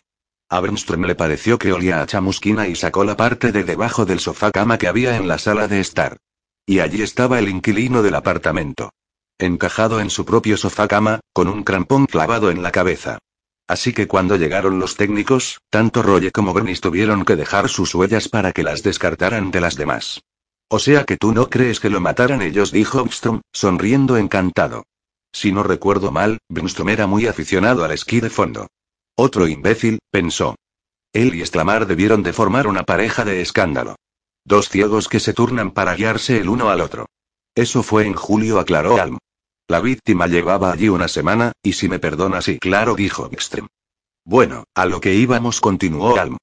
A Bernström le pareció que olía a chamusquina y sacó la parte de debajo del sofá cama que había en la sala de estar. Y allí estaba el inquilino del apartamento. Encajado en su propio sofá cama, con un crampón clavado en la cabeza. Así que cuando llegaron los técnicos, tanto Roye como Bernice tuvieron que dejar sus huellas para que las descartaran de las demás. O sea que tú no crees que lo mataran ellos, dijo Armstrong, sonriendo encantado. Si no recuerdo mal, Brimstrom era muy aficionado al esquí de fondo. Otro imbécil, pensó. Él y Exclamar debieron de formar una pareja de escándalo. Dos ciegos que se turnan para guiarse el uno al otro. Eso fue en julio, aclaró Alm. La víctima llevaba allí una semana, y si me perdonas, sí, claro, dijo Ekstrem. Bueno, a lo que íbamos, continuó Alm.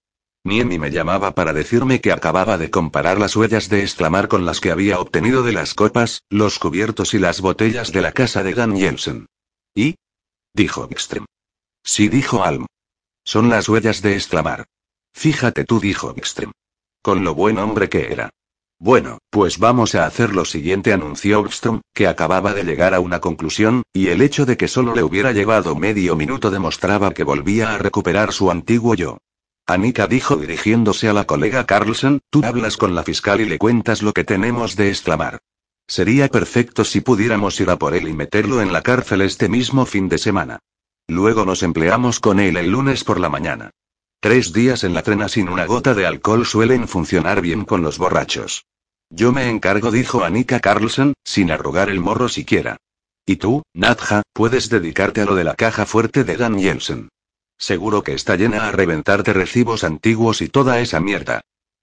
Niemi me llamaba para decirme que acababa de comparar las huellas de exclamar con las que había obtenido de las copas, los cubiertos y las botellas de la casa de Dan Jensen. ¿Y? dijo Ekström. Sí, dijo Alm. Son las huellas de exclamar. Fíjate tú, dijo Ekström. Con lo buen hombre que era. Bueno, pues vamos a hacer lo siguiente, anunció Ekström, que acababa de llegar a una conclusión, y el hecho de que solo le hubiera llevado medio minuto demostraba que volvía a recuperar su antiguo yo. Anika dijo dirigiéndose a la colega Carlson, tú hablas con la fiscal y le cuentas lo que tenemos de exclamar. Sería perfecto si pudiéramos ir a por él y meterlo en la cárcel este mismo fin de semana. Luego nos empleamos con él el lunes por la mañana. Tres días en la trena sin una gota de alcohol suelen funcionar bien con los borrachos. Yo me encargo, dijo Anika Carlson, sin arrugar el morro siquiera. Y tú, Nadja, puedes dedicarte a lo de la caja fuerte de Dan. Seguro que está llena a reventar de recibos antiguos y toda esa mierda.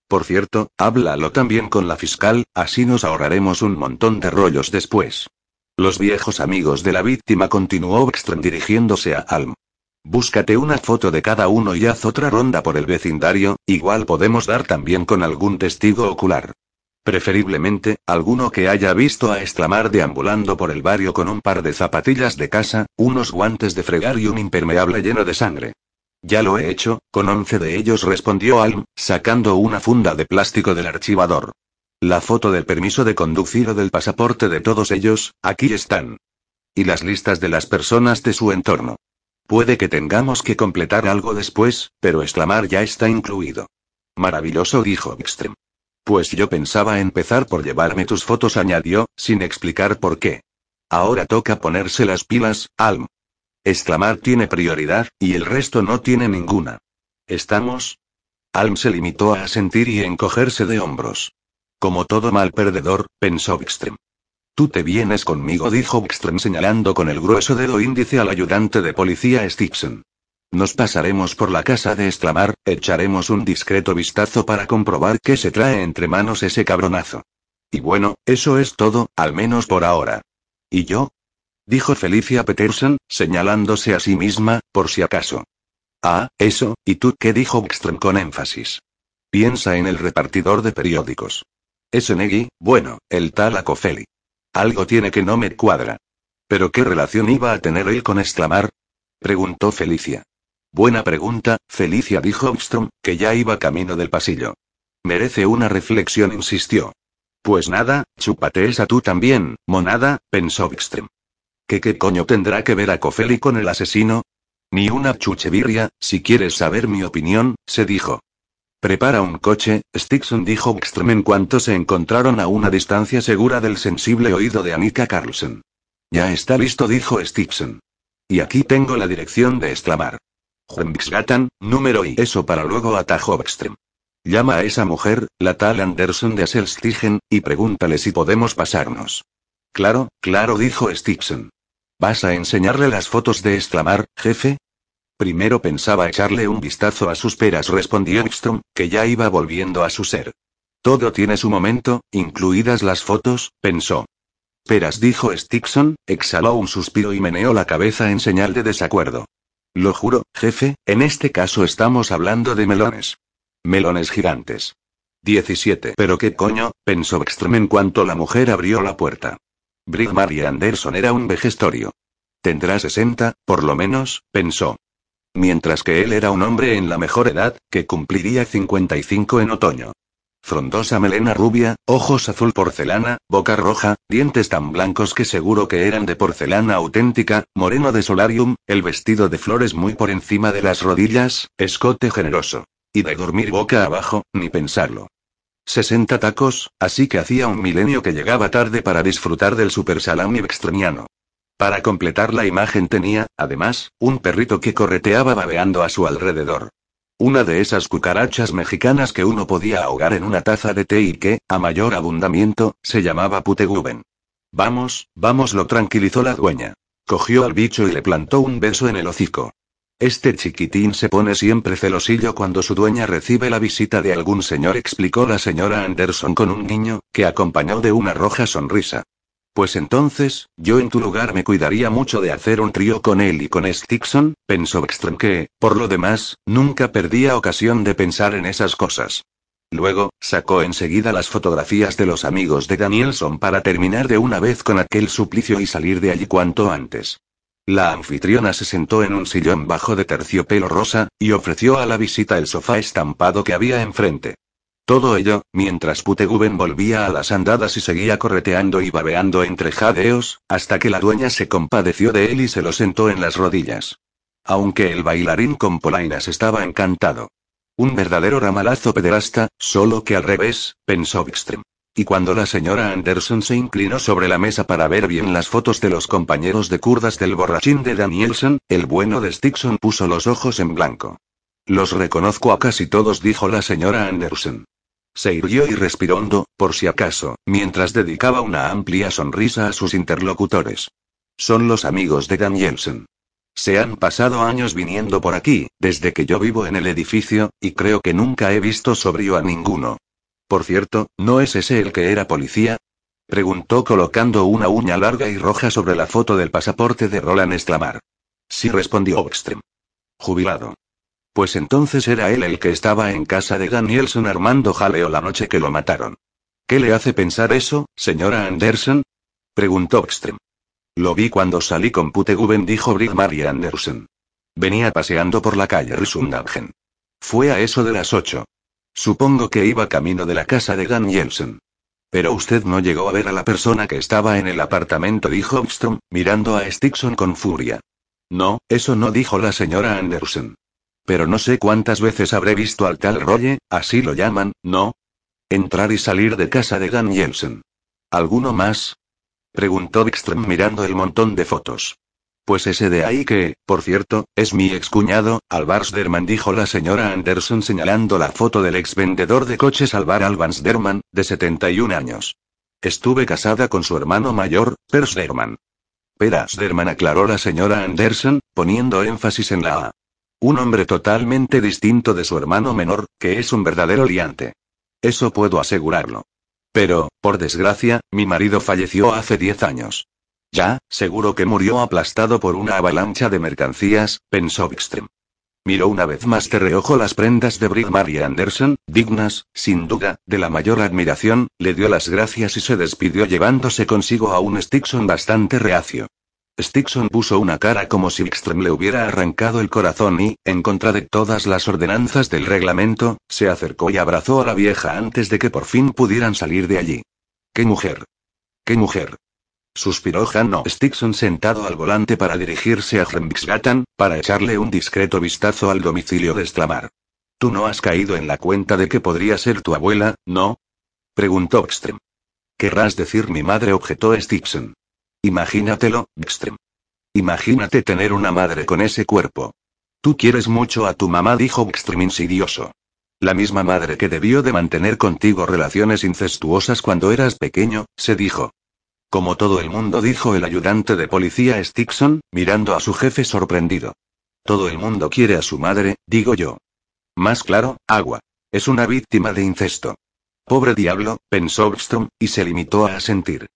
Por cierto, háblalo también con la fiscal, así nos ahorraremos un montón de rollos después. Los viejos amigos de la víctima continuó Ekström dirigiéndose a Alm. Búscate una foto de cada uno y haz otra ronda por el vecindario, igual podemos dar también con algún testigo ocular. Preferiblemente, alguno que haya visto a exclamar deambulando por el barrio con un par de zapatillas de casa, unos guantes de fregar y un impermeable lleno de sangre. Ya lo he hecho, con once de ellos respondió Alm, sacando una funda de plástico del archivador. La foto del permiso de conducir o del pasaporte de todos ellos, aquí están. Y las listas de las personas de su entorno. Puede que tengamos que completar algo después, pero exclamar ya está incluido. Maravilloso, dijo Ekström. Pues yo pensaba empezar por llevarme tus fotos, añadió, sin explicar por qué. Ahora toca ponerse las pilas, Alm. Exclamar tiene prioridad, y el resto no tiene ninguna. ¿Estamos? Alm se limitó a asentir y encogerse de hombros. Como todo mal perdedor, pensó Ekström. Tú te vienes conmigo, dijo Ekström señalando con el grueso dedo índice al ayudante de policía Stixon. Nos pasaremos por la casa de exclamar, echaremos un discreto vistazo para comprobar qué se trae entre manos ese cabronazo. Y bueno, eso es todo, al menos por ahora. ¿Y yo? dijo Felicia Peterson, señalándose a sí misma, por si acaso. Ah, eso, ¿y tú qué? dijo Ekström con énfasis. Piensa en el repartidor de periódicos. Ese Negui, bueno, el tal Acofeli. Algo tiene que no me cuadra. ¿Pero qué relación iba a tener él con exclamar? Preguntó Felicia. Buena pregunta, Felicia dijo Ekstrom, que ya iba camino del pasillo. Merece una reflexión, insistió. Pues nada, chúpate esa tú también, monada, pensó Ekström. ¿Qué qué coño tendrá que ver a Cofeli con el asesino? Ni una chuchevirria, si quieres saber mi opinión, se dijo. Prepara un coche, Stixon dijo Ekström en cuanto se encontraron a una distancia segura del sensible oído de Annika Carlson. Ya está listo, dijo Stixon. Y aquí tengo la dirección de exclamar. Juenbixgatan, número y eso para luego atajó Ekström. Llama a esa mujer, la tal Anderson de Aselstigen, y pregúntale si podemos pasarnos. Claro, claro, dijo Stixon. ¿Vas a enseñarle las fotos de exclamar, jefe? Primero pensaba echarle un vistazo a sus peras, respondió Ekstrom, que ya iba volviendo a su ser. Todo tiene su momento, incluidas las fotos, pensó. Peras, dijo Stixon, exhaló un suspiro y meneó la cabeza en señal de desacuerdo. Lo juro, jefe, en este caso estamos hablando de melones. Melones gigantes. 17. Pero qué coño, pensó Ekstrom en cuanto la mujer abrió la puerta. Brig Mary Anderson era un vejestorio. Tendrá 60, por lo menos, pensó. Mientras que él era un hombre en la mejor edad, que cumpliría 55 en otoño. Frondosa melena rubia, ojos azul porcelana, boca roja, dientes tan blancos que seguro que eran de porcelana auténtica, moreno de solarium, el vestido de flores muy por encima de las rodillas, escote generoso. Y de dormir boca abajo, ni pensarlo. 60 tacos, así que hacía un milenio que llegaba tarde para disfrutar del super salami extremiano. Para completar la imagen tenía, además, un perrito que correteaba babeando a su alrededor. Una de esas cucarachas mexicanas que uno podía ahogar en una taza de té y que, a mayor abundamiento, se llamaba puteguben. Vamos, vamos, lo tranquilizó la dueña. Cogió al bicho y le plantó un beso en el hocico. Este chiquitín se pone siempre celosillo cuando su dueña recibe la visita de algún señor, explicó la señora Anderson con un niño, que acompañó de una roja sonrisa. Pues entonces, yo en tu lugar me cuidaría mucho de hacer un trío con él y con Stixon, pensó Ekström que, por lo demás, nunca perdía ocasión de pensar en esas cosas. Luego, sacó enseguida las fotografías de los amigos de Danielson para terminar de una vez con aquel suplicio y salir de allí cuanto antes. La anfitriona se sentó en un sillón bajo de terciopelo rosa, y ofreció a la visita el sofá estampado que había enfrente. Todo ello, mientras Puteguben volvía a las andadas y seguía correteando y babeando entre jadeos, hasta que la dueña se compadeció de él y se lo sentó en las rodillas. Aunque el bailarín con polainas estaba encantado. Un verdadero ramalazo pederasta, solo que al revés, pensó Wikström. Y cuando la señora Anderson se inclinó sobre la mesa para ver bien las fotos de los compañeros de curdas del borrachín de Danielson, el bueno de Stixon puso los ojos en blanco. Los reconozco a casi todos, dijo la señora Anderson. Se irguió y respiró hondo, por si acaso, mientras dedicaba una amplia sonrisa a sus interlocutores. Son los amigos de Danielson. Se han pasado años viniendo por aquí, desde que yo vivo en el edificio, y creo que nunca he visto sobrio a ninguno. Por cierto, ¿no es ese el que era policía? Preguntó colocando una uña larga y roja sobre la foto del pasaporte de Roland Exclamar. Sí respondió Oxtrem. Jubilado. Pues entonces era él el que estaba en casa de Danielson armando jaleo la noche que lo mataron. ¿Qué le hace pensar eso, señora Anderson? Preguntó Oxtrem. Lo vi cuando salí con Puteguben, dijo Britt Mary Anderson. Venía paseando por la calle Risundagen. Fue a eso de las ocho. Supongo que iba camino de la casa de Dan Jensen. Pero usted no llegó a ver a la persona que estaba en el apartamento, dijo Bstrom, mirando a Stixon con furia. No, eso no dijo la señora Anderson. Pero no sé cuántas veces habré visto al tal Rolle, así lo llaman, ¿no? Entrar y salir de casa de Dan Jensen. ¿Alguno más? Preguntó Wikström mirando el montón de fotos. Pues ese de ahí que, por cierto, es mi excuñado, Alvarsderman dijo la señora Anderson señalando la foto del ex vendedor de coches Alvar Alvansderman, de 71 años. Estuve casada con su hermano mayor, Persderman. Persderman aclaró la señora Anderson, poniendo énfasis en la A. Un hombre totalmente distinto de su hermano menor, que es un verdadero liante. Eso puedo asegurarlo. Pero, por desgracia, mi marido falleció hace diez años. Ya, seguro que murió aplastado por una avalancha de mercancías, pensó Wikström. Miró una vez más de reojo las prendas de Britt Mary Anderson, dignas, sin duda, de la mayor admiración, le dio las gracias y se despidió llevándose consigo a un Stixon bastante reacio. Stixon puso una cara como si Wikström le hubiera arrancado el corazón y, en contra de todas las ordenanzas del reglamento, se acercó y abrazó a la vieja antes de que por fin pudieran salir de allí. ¡Qué mujer! ¡Qué mujer! Suspiró Hanno Stixon sentado al volante para dirigirse a Hremsgatan, para echarle un discreto vistazo al domicilio de Stlamar. ¿Tú no has caído en la cuenta de que podría ser tu abuela, no? preguntó Ekström. Querrás decir mi madre, objetó Stixon. Imagínatelo, Ekström. Imagínate tener una madre con ese cuerpo. Tú quieres mucho a tu mamá, dijo Ekström insidioso. La misma madre que debió de mantener contigo relaciones incestuosas cuando eras pequeño, se dijo. Como todo el mundo dijo el ayudante de policía Stixon, mirando a su jefe sorprendido. Todo el mundo quiere a su madre, digo yo. Más claro, agua. Es una víctima de incesto. Pobre diablo, pensó Ekström, y se limitó a asentir.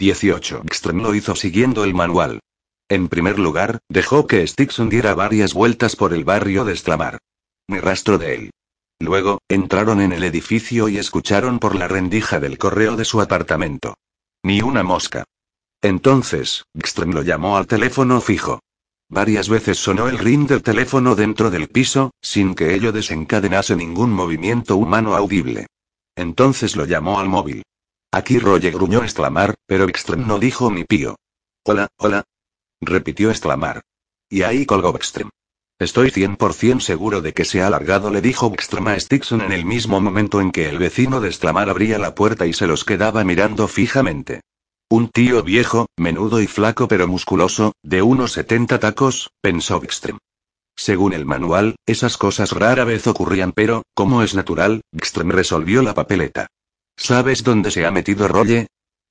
18. Ekström lo hizo siguiendo el manual. En primer lugar, dejó que Stixon diera varias vueltas por el barrio de Stlamar. Ni rastro de él. Luego, entraron en el edificio y escucharon por la rendija del correo de su apartamento. Ni una mosca. Entonces, Ekström lo llamó al teléfono fijo. Varias veces sonó el ring del teléfono dentro del piso, sin que ello desencadenase ningún movimiento humano audible. Entonces lo llamó al móvil. Aquí Roger gruñó exclamar, pero Ekström no dijo ni pío. Hola, hola. Repitió exclamar. Y ahí colgó Ekström. Estoy 100% seguro de que se ha alargado, le dijo Ekström a Stixon en el mismo momento en que el vecino de exclamar abría la puerta y se los quedaba mirando fijamente. Un tío viejo, menudo y flaco pero musculoso, de unos 70 tacos, pensó Ekström. Según el manual, esas cosas rara vez ocurrían, pero, como es natural, Ekström resolvió la papeleta. ¿Sabes dónde se ha metido Rolle?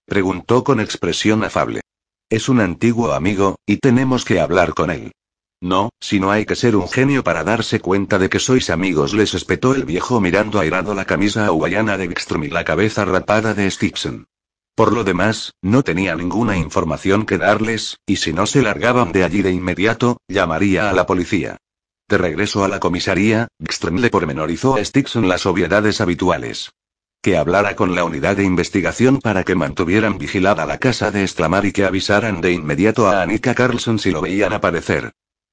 Preguntó con expresión afable. Es un antiguo amigo, y tenemos que hablar con él. No, si no hay que ser un genio para darse cuenta de que sois amigos, les espetó el viejo mirando airado la camisa hawaiana de Wickstrom y la cabeza rapada de Stixon. Por lo demás, no tenía ninguna información que darles, y si no se largaban de allí de inmediato, llamaría a la policía. De regreso a la comisaría, Gström le pormenorizó a Stixon las obviedades habituales. Que hablara con la unidad de investigación para que mantuvieran vigilada la casa de Estlamar y que avisaran de inmediato a Annika Carlson si lo veían aparecer.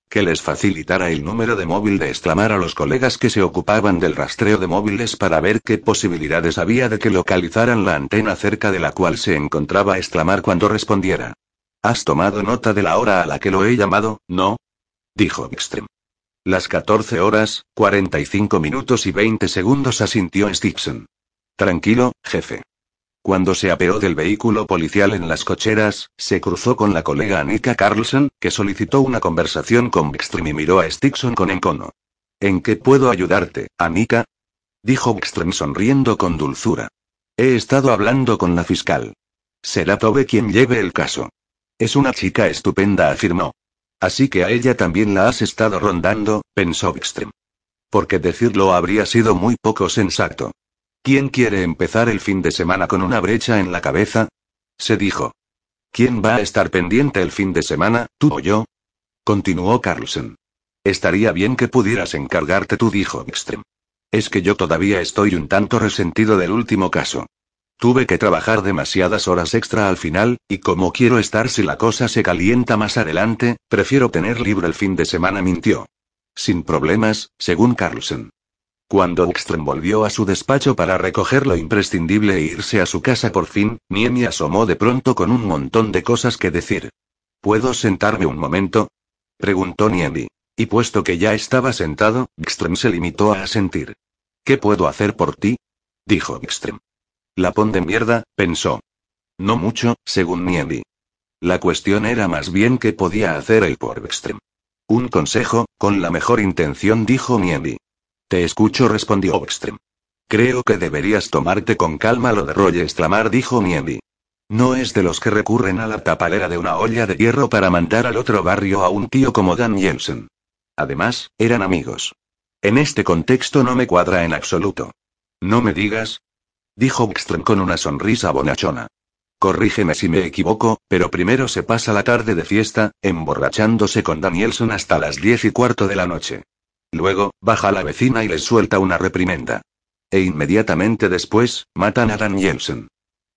Que les facilitara el número de móvil de Estlamar a los colegas que se ocupaban del rastreo de móviles para ver qué posibilidades había de que localizaran la antena cerca de la cual se encontraba Estlamar cuando respondiera. ¿Has tomado nota de la hora a la que lo he llamado, no? dijo Ekström. Las 14 horas, 45 minutos y 20 segundos asintió Stixon. Tranquilo, jefe. Cuando se apeó del vehículo policial en las cocheras, se cruzó con la colega Annika Carlson, que solicitó una conversación con Bckström y miró a Stixon con encono. ¿En qué puedo ayudarte, Annika? Dijo Bckström sonriendo con dulzura. He estado hablando con la fiscal. Será Tobe quien lleve el caso. Es una chica estupenda, afirmó. Así que a ella también la has estado rondando, pensó Bckström. Porque decirlo habría sido muy poco sensato. ¿Quién quiere empezar el fin de semana con una brecha en la cabeza? Se dijo. ¿Quién va a estar pendiente el fin de semana, tú o yo? Continuó Carlson. Estaría bien que pudieras encargarte tú, dijo Ekström. Es que yo todavía estoy un tanto resentido del último caso. Tuve que trabajar demasiadas horas extra al final, y como quiero estar si la cosa se calienta más adelante, prefiero tener libre el fin de semana, mintió. Sin problemas, según Carlson. Cuando Ekström volvió a su despacho para recoger lo imprescindible e irse a su casa por fin, Niemi asomó de pronto con un montón de cosas que decir. ¿Puedo sentarme un momento? preguntó Niemi. Y puesto que ya estaba sentado, Ekström se limitó a asentir. ¿Qué puedo hacer por ti? dijo Ekström. La pon de mierda, pensó. No mucho, según Niemi. La cuestión era más bien qué podía hacer él por Ekström. Un consejo, con la mejor intención, dijo Niemi. Te escucho, respondió Ekström. Creo que deberías tomarte con calma lo de Roy exclamar, dijo Niemi. No es de los que recurren a la tapalera de una olla de hierro para mandar al otro barrio a un tío como Dan Jensen. Además, eran amigos. En este contexto no me cuadra en absoluto. No me digas. Dijo Ekström con una sonrisa bonachona. Corrígeme si me equivoco, pero primero se pasa la tarde de fiesta, emborrachándose con Danielson hasta las diez y cuarto de la noche. Luego, baja la vecina y les suelta una reprimenda. E inmediatamente después, matan a Dan Jensen.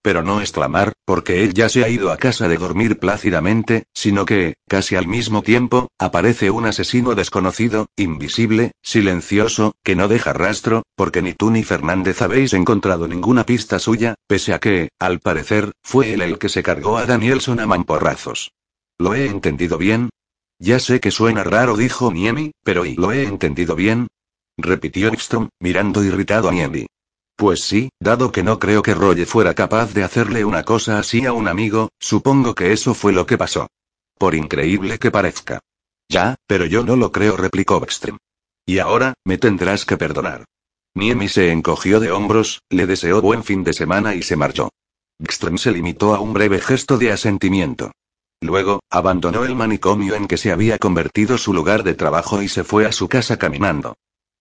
Pero no exclamar, porque él ya se ha ido a casa de dormir plácidamente, sino que, casi al mismo tiempo, aparece un asesino desconocido, invisible, silencioso, que no deja rastro, porque ni tú ni Fernández habéis encontrado ninguna pista suya, pese a que, al parecer, fue él el que se cargó a Danielson a mamporrazos. ¿Lo he entendido bien? Ya sé que suena raro, dijo Niemi, pero ¿y lo he entendido bien? repitió Ekstrom, mirando irritado a Niemi. Pues sí, dado que no creo que Roger fuera capaz de hacerle una cosa así a un amigo, supongo que eso fue lo que pasó. Por increíble que parezca. Ya, pero yo no lo creo, replicó Ekström. Y ahora, me tendrás que perdonar. Niemi se encogió de hombros, le deseó buen fin de semana y se marchó. Ekström se limitó a un breve gesto de asentimiento. Luego, abandonó el manicomio en que se había convertido su lugar de trabajo y se fue a su casa caminando.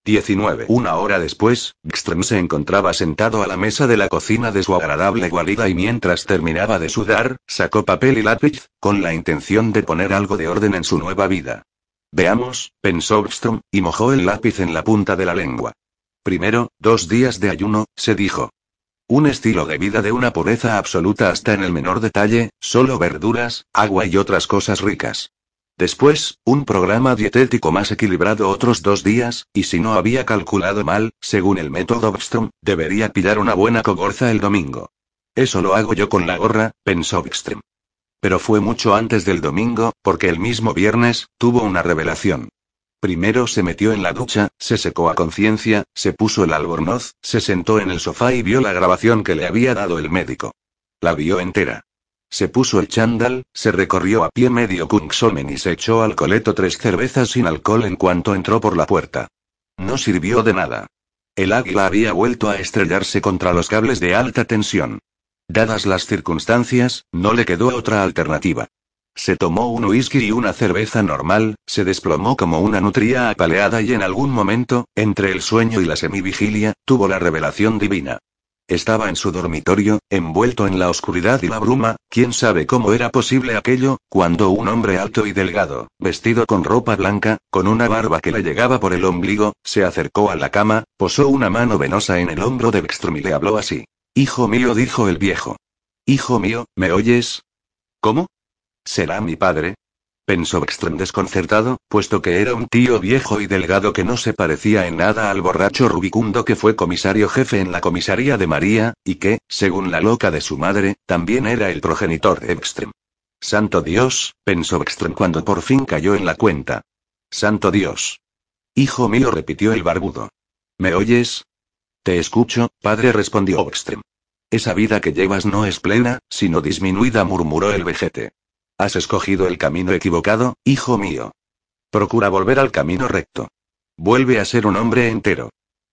19. Una hora después, Gström se encontraba sentado a la mesa de la cocina de su agradable guarida y mientras terminaba de sudar, sacó papel y lápiz, con la intención de poner algo de orden en su nueva vida. Veamos, pensó Gström, y mojó el lápiz en la punta de la lengua. Primero, dos días de ayuno, se dijo. Un estilo de vida de una pureza absoluta hasta en el menor detalle, solo verduras, agua y otras cosas ricas. Después, un programa dietético más equilibrado otros dos días, y si no había calculado mal, según el método Bstrom, debería pillar una buena cogorza el domingo. Eso lo hago yo con la gorra, pensó Bstrom. Pero fue mucho antes del domingo, porque el mismo viernes, tuvo una revelación. Primero se metió en la ducha, se secó a conciencia, se puso el albornoz, se sentó en el sofá y vio la grabación que le había dado el médico. La vio entera. Se puso el chándal, se recorrió a pie medio Kungsomen y se echó al coleto tres cervezas sin alcohol en cuanto entró por la puerta. No sirvió de nada. El águila había vuelto a estrellarse contra los cables de alta tensión. Dadas las circunstancias, no le quedó otra alternativa. Se tomó un whisky y una cerveza normal, se desplomó como una nutria apaleada y en algún momento, entre el sueño y la semivigilia, tuvo la revelación divina. Estaba en su dormitorio, envuelto en la oscuridad y la bruma, quién sabe cómo era posible aquello, cuando un hombre alto y delgado, vestido con ropa blanca, con una barba que le llegaba por el ombligo, se acercó a la cama, posó una mano venosa en el hombro de Beckstrom y le habló así. Hijo mío, dijo el viejo. Hijo mío, ¿me oyes? ¿Cómo? ¿Será mi padre? pensó Ekström desconcertado, puesto que era un tío viejo y delgado que no se parecía en nada al borracho rubicundo que fue comisario jefe en la comisaría de María, y que, según la loca de su madre, también era el progenitor de Ekström. Santo Dios, pensó Ekström cuando por fin cayó en la cuenta. Santo Dios. Hijo mío, repitió el barbudo. ¿Me oyes? Te escucho, padre, respondió Ekström. Esa vida que llevas no es plena, sino disminuida, murmuró el vejete. Has escogido el camino equivocado, hijo mío. Procura volver al camino recto. Vuelve a ser un hombre entero.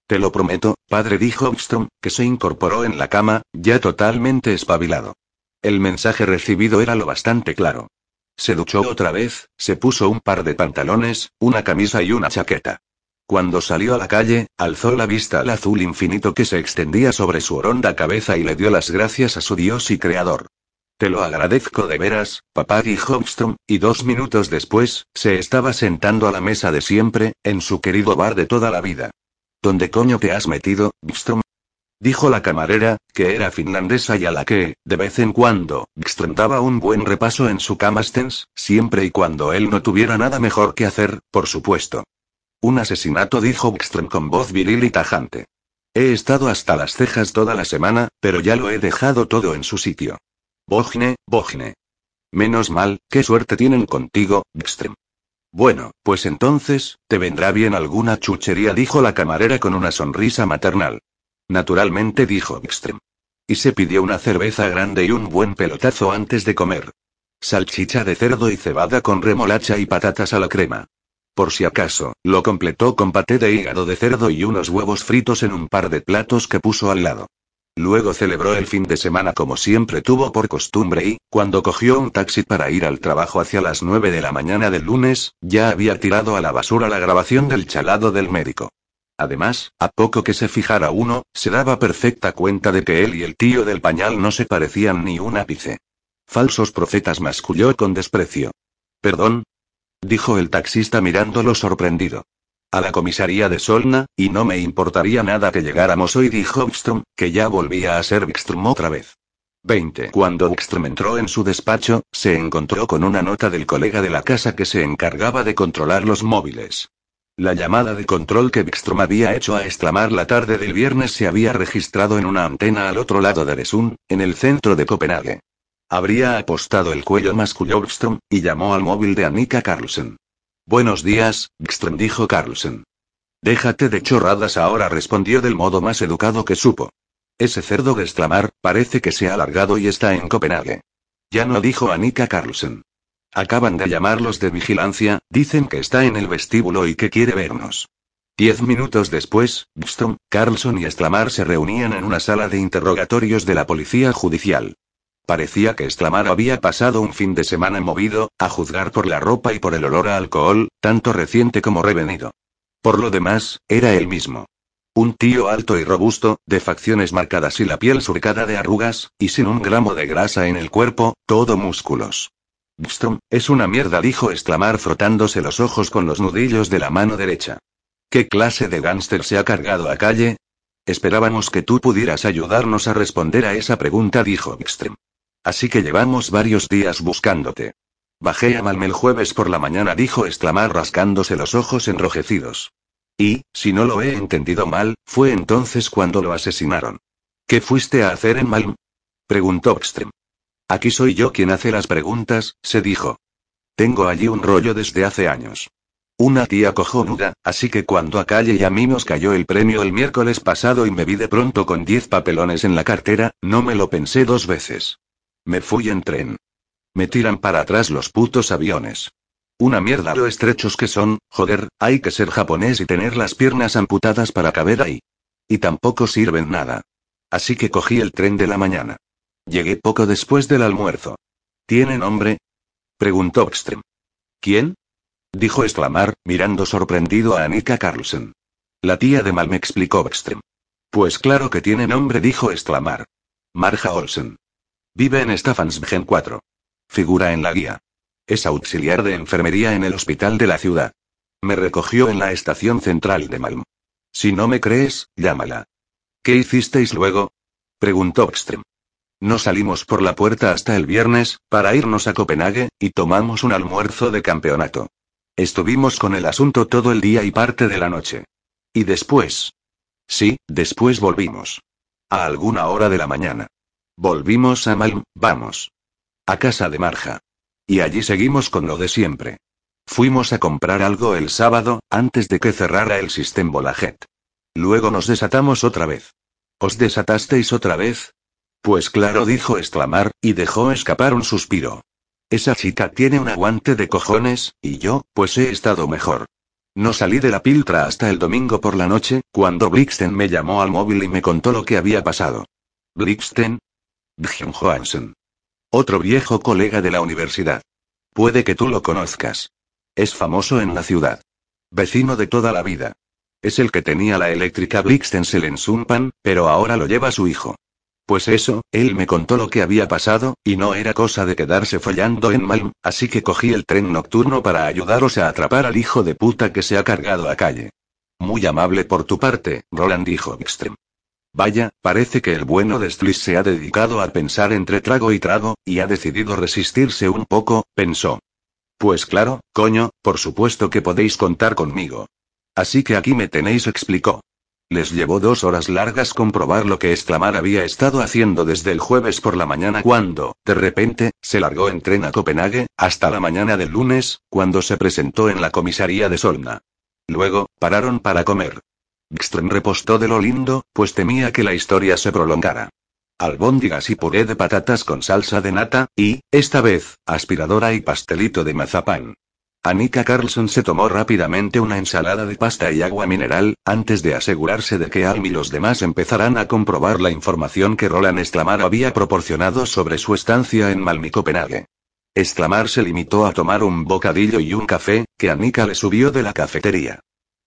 Te lo prometo, padre, dijo Armstrong, que se incorporó en la cama, ya totalmente espabilado. El mensaje recibido era lo bastante claro. Se duchó otra vez, se puso un par de pantalones, una camisa y una chaqueta. Cuando salió a la calle, alzó la vista al azul infinito que se extendía sobre su horonda cabeza y le dio las gracias a su Dios y Creador. Te lo agradezco de veras, papá dijo Armstrong, y dos minutos después, se estaba sentando a la mesa de siempre, en su querido bar de toda la vida. ¿Dónde coño te has metido, Armstrong? Dijo la camarera, que era finlandesa y a la que, de vez en cuando, Bikström daba un buen repaso en su camastens, siempre y cuando él no tuviera nada mejor que hacer, por supuesto. Un asesinato, dijo Bikström con voz viril y tajante. He estado hasta las cejas toda la semana, pero ya lo he dejado todo en su sitio. Bogne, Bogne. Menos mal, qué suerte tienen contigo, Bikström. Bueno, pues entonces, te vendrá bien alguna chuchería, dijo la camarera con una sonrisa maternal. Naturalmente, dijo Bikström. Y se pidió una cerveza grande y un buen pelotazo antes de comer. Salchicha de cerdo y cebada con remolacha y patatas a la crema. Por si acaso, lo completó con paté de hígado de cerdo y unos huevos fritos en un par de platos que puso al lado. Luego celebró el fin de semana como siempre tuvo por costumbre y, cuando cogió un taxi para ir al trabajo hacia las 9 de la mañana del lunes, ya había tirado a la basura la grabación del chalado del médico. Además, a poco que se fijara uno, se daba perfecta cuenta de que él y el tío del pañal no se parecían ni un ápice. Falsos profetas masculló con desprecio. ¿Perdón? dijo el taxista mirándolo sorprendido. A la comisaría de Solna, y no me importaría nada que llegáramos hoy, dijo Bikström, que ya volvía a ser Bikström otra vez. 20. Cuando Bikström entró en su despacho, se encontró con una nota del colega de la casa que se encargaba de controlar los móviles. La llamada de control que Bikström había hecho a exclamar la tarde del viernes se había registrado en una antena al otro lado de Resund, en el centro de Copenhague. Habría apostado el cuello masculló Bikström, y llamó al móvil de Annika Carlsen. Buenos días, Bikström dijo Carlsen. Déjate de chorradas ahora, respondió del modo más educado que supo. Ese cerdo de exclamar, parece que se ha alargado y está en Copenhague. Ya no dijo Annika Carlsen. Acaban de llamarlos de vigilancia, dicen que está en el vestíbulo y que quiere vernos. Diez minutos después, Bikström, Carlson y Exclamar se reunían en una sala de interrogatorios de la policía judicial. Parecía que Exclamar había pasado un fin de semana movido, a juzgar por la ropa y por el olor a alcohol, tanto reciente como revenido. Por lo demás, era él mismo. Un tío alto y robusto, de facciones marcadas y la piel surcada de arrugas, y sin un gramo de grasa en el cuerpo, todo músculos. Bstrom, es una mierda, dijo exclamar frotándose los ojos con los nudillos de la mano derecha. ¿Qué clase de gánster se ha cargado a calle? Esperábamos que tú pudieras ayudarnos a responder a esa pregunta, dijo Bstrom. Así que llevamos varios días buscándote. Bajé a Malme el jueves por la mañana, dijo exclamar rascándose los ojos enrojecidos. Y, si no lo he entendido mal, fue entonces cuando lo asesinaron. ¿Qué fuiste a hacer en Malm? preguntó Ekstrem. Aquí soy yo quien hace las preguntas, se dijo. Tengo allí un rollo desde hace años. Una tía cojonuda, así que cuando a Calle y a mí nos cayó el premio el miércoles pasado y me vi de pronto con diez papelones en la cartera, no me lo pensé dos veces. Me fui en tren. Me tiran para atrás los putos aviones. Una mierda lo estrechos que son, joder, hay que ser japonés y tener las piernas amputadas para caber ahí. Y tampoco sirven nada. Así que cogí el tren de la mañana. Llegué poco después del almuerzo. ¿Tiene nombre? preguntó Ekstrem. ¿Quién? dijo exclamar, mirando sorprendido a Annika Carlsen. La tía de Mal me explicó Ekstrem. Pues claro que tiene nombre, dijo exclamar. Marja Olsen. Vive en Staffansbgen 4. Figura en la guía. Es auxiliar de enfermería en el hospital de la ciudad. Me recogió en la estación central de Malm. Si no me crees, llámala. ¿Qué hicisteis luego? preguntó Ekström. No salimos por la puerta hasta el viernes, para irnos a Copenhague, y tomamos un almuerzo de campeonato. Estuvimos con el asunto todo el día y parte de la noche. ¿Y después? Sí, después volvimos. A alguna hora de la mañana. Volvimos a Malm, vamos. A casa de Marja. Y allí seguimos con lo de siempre. Fuimos a comprar algo el sábado, antes de que cerrara el sistema Volajet. Luego nos desatamos otra vez. ¿Os desatasteis otra vez? Pues claro, dijo exclamar, y dejó escapar un suspiro. Esa chica tiene un aguante de cojones, y yo, pues he estado mejor. No salí de la piltra hasta el domingo por la noche, cuando Blixten me llamó al móvil y me contó lo que había pasado. ¿Blixten? Björn Johansen. Otro viejo colega de la universidad. Puede que tú lo conozcas. Es famoso en la ciudad. Vecino de toda la vida. Es el que tenía la eléctrica Blixtensel en Sumpan, pero ahora lo lleva su hijo. Pues eso, él me contó lo que había pasado, y no era cosa de quedarse follando en Malm, así que cogí el tren nocturno para ayudaros a atrapar al hijo de puta que se ha cargado a calle. Muy amable por tu parte, Roland dijo. Vaya, parece que el bueno de Stlis se ha dedicado a pensar entre trago y trago, y ha decidido resistirse un poco, pensó. Pues claro, coño, por supuesto que podéis contar conmigo. Así que aquí me tenéis, explicó. Les llevó dos horas largas comprobar lo que exclamar había estado haciendo desde el jueves por la mañana cuando, de repente, se largó en tren a Copenhague, hasta la mañana del lunes, cuando se presentó en la comisaría de Solna. Luego, pararon para comer. Gström repostó de lo lindo, pues temía que la historia se prolongara. Albóndigas y puré de patatas con salsa de nata, y, esta vez, aspiradora y pastelito de mazapán. Annika Carlson se tomó rápidamente una ensalada de pasta y agua mineral, antes de asegurarse de que Alm y los demás empezarán a comprobar la información que Roland Exclamar había proporcionado sobre su estancia en Malmi Copenhague. Exclamar se limitó a tomar un bocadillo y un café, que Annika le subió de la cafetería.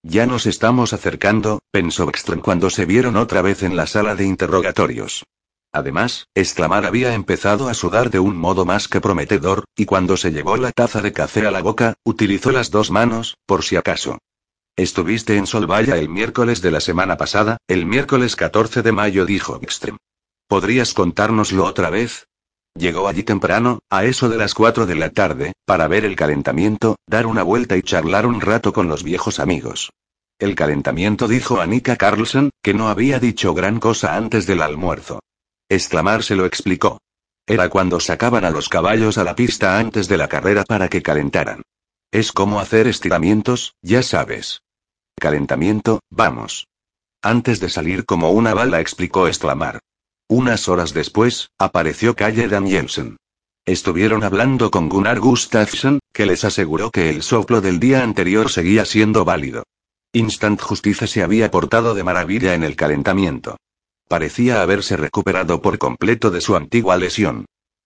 Ya nos estamos acercando, pensó Ekström cuando se vieron otra vez en la sala de interrogatorios. Además, exclamar había empezado a sudar de un modo más que prometedor, y cuando se llevó la taza de café a la boca, utilizó las dos manos, por si acaso. Estuviste en Solvaya el miércoles de la semana pasada, el miércoles 14 de mayo, dijo Ekström. ¿Podrías contárnoslo otra vez? Llegó allí temprano, a eso de las 4 de la tarde, para ver el calentamiento, dar una vuelta y charlar un rato con los viejos amigos. El calentamiento dijo Annika Carlson, que no había dicho gran cosa antes del almuerzo. Exclamar se lo explicó. Era cuando sacaban a los caballos a la pista antes de la carrera para que calentaran. Es como hacer estiramientos, ya sabes. Calentamiento, vamos. Antes de salir como una bala, explicó exclamar. Unas horas después, apareció Calle Danielsen. Estuvieron hablando con Gunnar Gustafsson, que les aseguró que el soplo del día anterior seguía siendo válido. Instant Justicia se había portado de maravilla en el calentamiento. Parecía haberse recuperado por completo de su antigua lesión.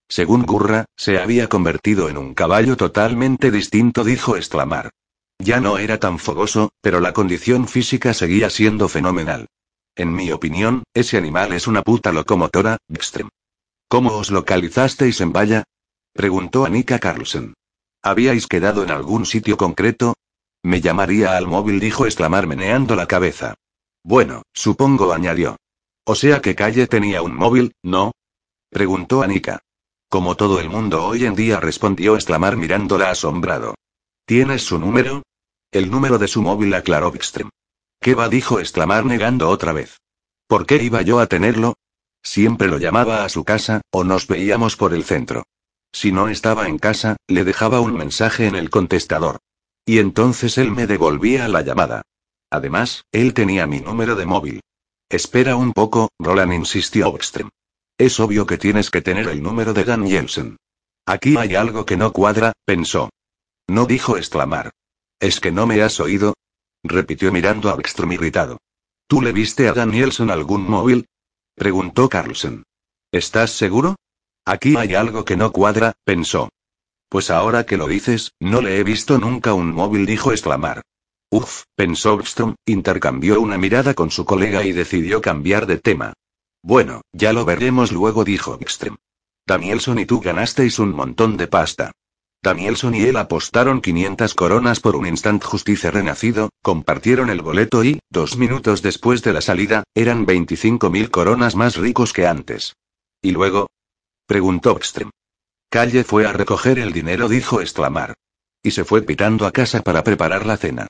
Según Gurra, se había convertido en un caballo totalmente distinto, dijo exclamar. Ya no era tan fogoso, pero la condición física seguía siendo fenomenal. En mi opinión, ese animal es una puta locomotora, Gstrem. ¿Cómo os localizasteis en Valla? preguntó Anika Carlsen. ¿Habíais quedado en algún sitio concreto? Me llamaría al móvil, dijo exclamar meneando la cabeza. Bueno, supongo, añadió. O sea que Calle tenía un móvil, ¿no? Preguntó Anika. Como todo el mundo hoy en día respondió exclamar mirándola asombrado. ¿Tienes su número? El número de su móvil aclaró Bikström. ¿Qué va? dijo exclamar negando otra vez. ¿Por qué iba yo a tenerlo? Siempre lo llamaba a su casa, o nos veíamos por el centro. Si no estaba en casa, le dejaba un mensaje en el contestador. Y entonces él me devolvía la llamada. Además, él tenía mi número de móvil. Espera un poco, Roland insistió Oxtrem. Es obvio que tienes que tener el número de Dan Jensen. Aquí hay algo que no cuadra, pensó. No dijo exclamar. ¿Es que no me has oído? Repitió mirando a Ekström irritado. ¿Tú le viste a Danielson algún móvil? preguntó Carlson. ¿Estás seguro? Aquí hay algo que no cuadra, pensó. Pues ahora que lo dices, no le he visto nunca un móvil, dijo exclamar. Uf, pensó Bstrom, intercambió una mirada con su colega y decidió cambiar de tema. Bueno, ya lo veremos luego, dijo Bstrom. Danielson y tú ganasteis un montón de pasta. Danielson y él apostaron 500 coronas por un instant justicia renacido, compartieron el boleto y, dos minutos después de la salida, eran 25.000 coronas más ricos que antes. ¿Y luego? preguntó Bstrom. Calle fue a recoger el dinero, dijo exclamar. Y se fue pitando a casa para preparar la cena.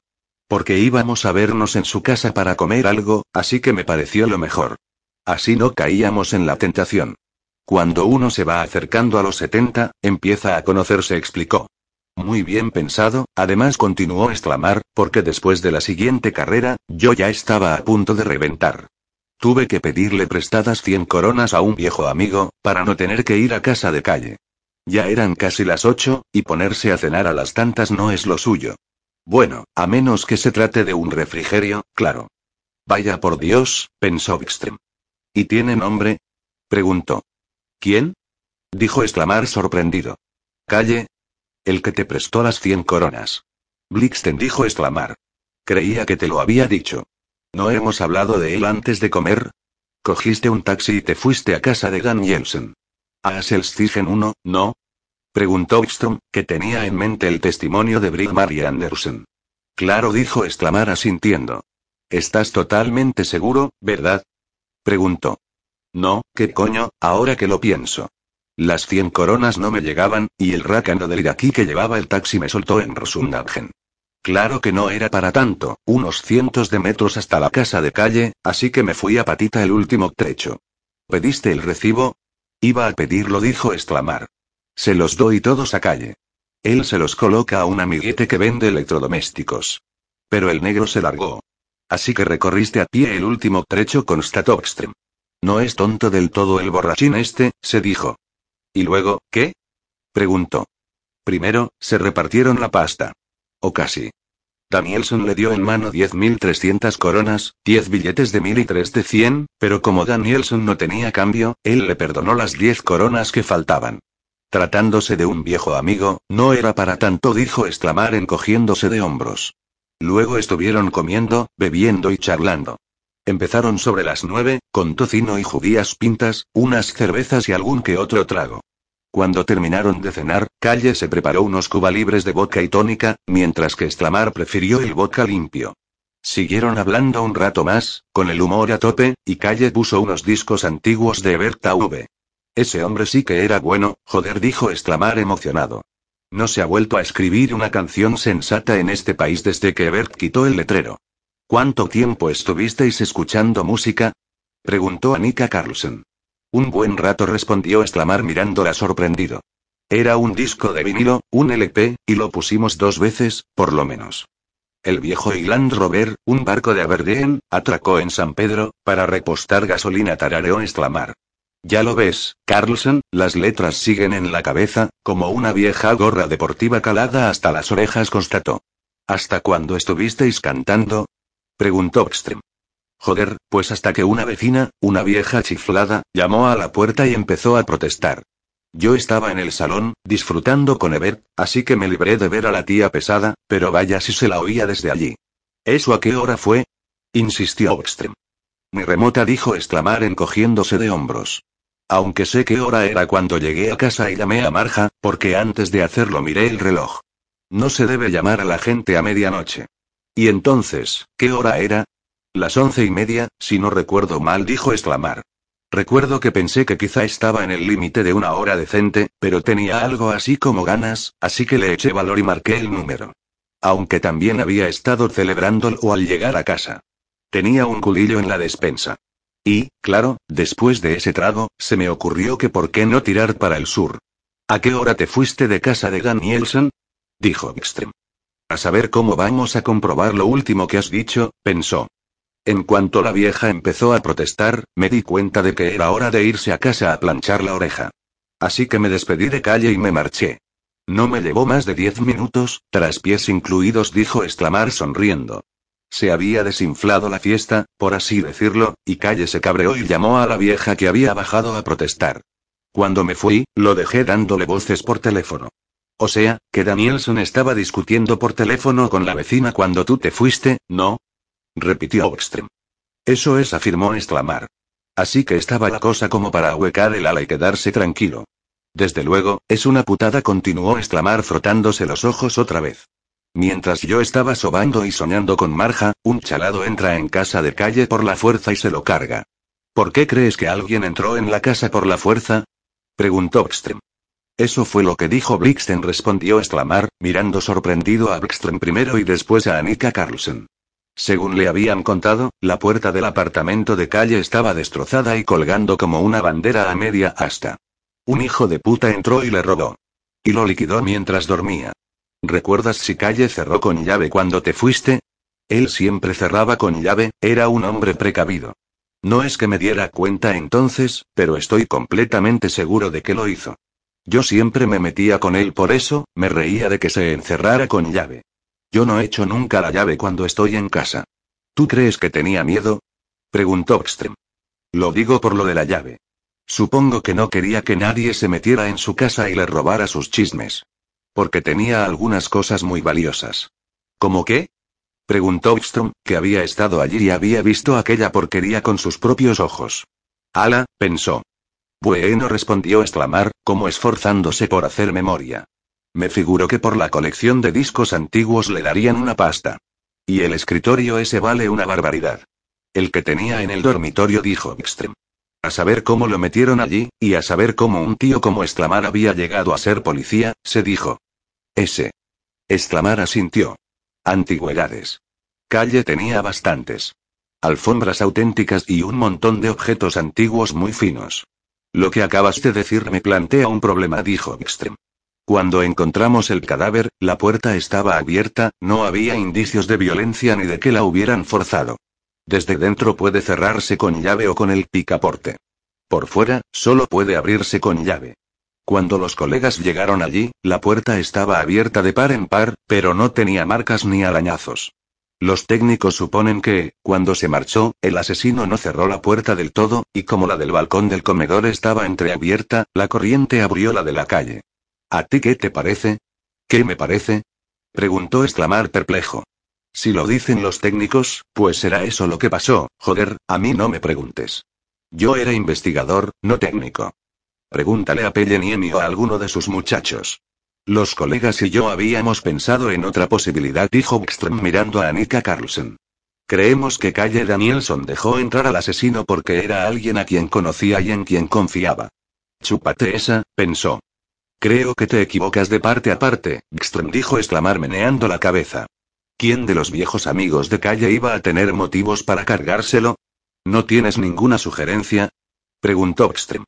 Porque íbamos a vernos en su casa para comer algo, así que me pareció lo mejor. Así no caíamos en la tentación. Cuando uno se va acercando a los 70, empieza a conocerse, explicó. Muy bien pensado, además continuó exclamar, porque después de la siguiente carrera, yo ya estaba a punto de reventar. Tuve que pedirle prestadas 100 coronas a un viejo amigo, para no tener que ir a casa de calle. Ya eran casi las ocho, y ponerse a cenar a las tantas no es lo suyo. Bueno, a menos que se trate de un refrigerio, claro. Vaya por Dios, pensó Wikström. ¿Y tiene nombre? preguntó. ¿Quién? dijo exclamar sorprendido. Calle. El que te prestó las cien coronas. Blixten dijo exclamar. Creía que te lo había dicho. ¿No hemos hablado de él antes de comer? Cogiste un taxi y te fuiste a casa de Dan Jensen. ¿A Selstigen 1, no? Preguntó Wikström, que tenía en mente el testimonio de Brighmar y Andersen. Claro, dijo exclamar asintiendo. ¿Estás totalmente seguro, verdad? Preguntó. No, ¿qué coño, ahora que lo pienso? Las cien coronas no me llegaban, y el rácano del iraquí que llevaba el taxi me soltó en Rosundagen. Claro que no era para tanto, unos cientos de metros hasta la casa de calle, así que me fui a patita el último trecho. ¿Pediste el recibo? Iba a pedirlo, dijo exclamar. Se los doy todos a calle. Él se los coloca a un amiguete que vende electrodomésticos. Pero el negro se largó. Así que recorriste a pie el último trecho, constató. No es tonto del todo el borrachín este, se dijo. ¿Y luego, qué? preguntó. Primero, se repartieron la pasta. O casi. Danielson le dio en mano 10.300 coronas, 10 billetes de mil y tres de cien, pero como Danielson no tenía cambio, él le perdonó las 10 coronas que faltaban. Tratándose de un viejo amigo, no era para tanto, dijo exclamar encogiéndose de hombros. Luego estuvieron comiendo, bebiendo y charlando. Empezaron sobre las nueve, con tocino y judías pintas, unas cervezas y algún que otro trago. Cuando terminaron de cenar, Calle se preparó unos cubalibres de vodka y tónica, mientras que Estlamar prefirió el vodka limpio. Siguieron hablando un rato más, con el humor a tope, y Calle puso unos discos antiguos de Berta V. Ese hombre sí que era bueno, joder, dijo Estlamar emocionado. No se ha vuelto a escribir una canción sensata en este país desde que Bert quitó el letrero. ¿Cuánto tiempo estuvisteis escuchando música? preguntó Anika Carlson. Un buen rato respondió exclamar mirándola sorprendido. Era un disco de vinilo, un LP, y lo pusimos dos veces, por lo menos. El viejo Island Rover, un barco de Aberdeen, atracó en San Pedro, para repostar gasolina tarareó exclamar. Ya lo ves, Carlson, las letras siguen en la cabeza, como una vieja gorra deportiva calada hasta las orejas constató. ¿Hasta cuándo estuvisteis cantando? Preguntó Extrem. Joder, pues hasta que una vecina, una vieja chiflada, llamó a la puerta y empezó a protestar. Yo estaba en el salón, disfrutando con Ebert, así que me libré de ver a la tía pesada, pero vaya si se la oía desde allí. ¿Eso a qué hora fue? insistió Ekström. Mi remota dijo exclamar encogiéndose de hombros. Aunque sé qué hora era cuando llegué a casa y llamé a Marja, porque antes de hacerlo miré el reloj. No se debe llamar a la gente a medianoche. ¿Y entonces, qué hora era? Las once y media, si no recuerdo mal, dijo exclamar. Recuerdo que pensé que quizá estaba en el límite de una hora decente, pero tenía algo así como ganas, así que le eché valor y marqué el número. Aunque también había estado celebrándolo al llegar a casa. Tenía un culillo en la despensa. Y, claro, después de ese trago, se me ocurrió que por qué no tirar para el sur. ¿A qué hora te fuiste de casa de Danielson? dijo Extrem. Saber cómo vamos a comprobar lo último que has dicho, pensó. En cuanto la vieja empezó a protestar, me di cuenta de que era hora de irse a casa a planchar la oreja. Así que me despedí de calle y me marché. No me llevó más de diez minutos, tras pies incluidos, dijo exclamar sonriendo. Se había desinflado la fiesta, por así decirlo, y Calle se cabreó y llamó a la vieja que había bajado a protestar. Cuando me fui, lo dejé dándole voces por teléfono. O sea, que Danielson estaba discutiendo por teléfono con la vecina cuando tú te fuiste, ¿no? repitió Oxtrem. Eso es, afirmó exclamar. Así que estaba la cosa como para ahuecar el ala y quedarse tranquilo. Desde luego, es una putada, continuó exclamar frotándose los ojos otra vez. Mientras yo estaba sobando y soñando con Marja, un chalado entra en casa de calle por la fuerza y se lo carga. ¿Por qué crees que alguien entró en la casa por la fuerza? preguntó Ekström. Eso fue lo que dijo Blixen, respondió exclamar, mirando sorprendido a Blixen primero y después a Annika Carlsen. Según le habían contado, la puerta del apartamento de calle estaba destrozada y colgando como una bandera a media asta. Un hijo de puta entró y le robó. Y lo liquidó mientras dormía. ¿Recuerdas si calle cerró con llave cuando te fuiste? Él siempre cerraba con llave, era un hombre precavido. No es que me diera cuenta entonces, pero estoy completamente seguro de que lo hizo. Yo siempre me metía con él por eso, me reía de que se encerrara con llave. Yo no echo nunca la llave cuando estoy en casa. ¿Tú crees que tenía miedo? preguntó Ekstrem. Lo digo por lo de la llave. Supongo que no quería que nadie se metiera en su casa y le robara sus chismes. Porque tenía algunas cosas muy valiosas. ¿Cómo qué? preguntó Ekström, que había estado allí y había visto aquella porquería con sus propios ojos. Ala, pensó. Bueno, respondió exclamar, como esforzándose por hacer memoria. Me figuro que por la colección de discos antiguos le darían una pasta. Y el escritorio ese vale una barbaridad. El que tenía en el dormitorio dijo Extrem. A saber cómo lo metieron allí, y a saber cómo un tío como exclamar había llegado a ser policía, se dijo. Ese. Exclamar asintió. Antigüedades. Calle tenía bastantes. Alfombras auténticas y un montón de objetos antiguos muy finos. Lo que acabas de decir me plantea un problema, dijo Extrem. Cuando encontramos el cadáver, la puerta estaba abierta, no había indicios de violencia ni de que la hubieran forzado. Desde dentro puede cerrarse con llave o con el picaporte. Por fuera, solo puede abrirse con llave. Cuando los colegas llegaron allí, la puerta estaba abierta de par en par, pero no tenía marcas ni arañazos. Los técnicos suponen que, cuando se marchó, el asesino no cerró la puerta del todo, y como la del balcón del comedor estaba entreabierta, la corriente abrió la de la calle. ¿A ti qué te parece? ¿Qué me parece? preguntó exclamar perplejo. Si lo dicen los técnicos, pues será eso lo que pasó, joder, a mí no me preguntes. Yo era investigador, no técnico. Pregúntale a Pelleniemi o a alguno de sus muchachos. Los colegas y yo habíamos pensado en otra posibilidad, dijo Wikström mirando a Annika Carlsen. Creemos que Calle Danielson dejó entrar al asesino porque era alguien a quien conocía y en quien confiaba. Chúpate esa, pensó. Creo que te equivocas de parte a parte, Gström dijo exclamar meneando la cabeza. ¿Quién de los viejos amigos de calle iba a tener motivos para cargárselo? ¿No tienes ninguna sugerencia? preguntó Gström.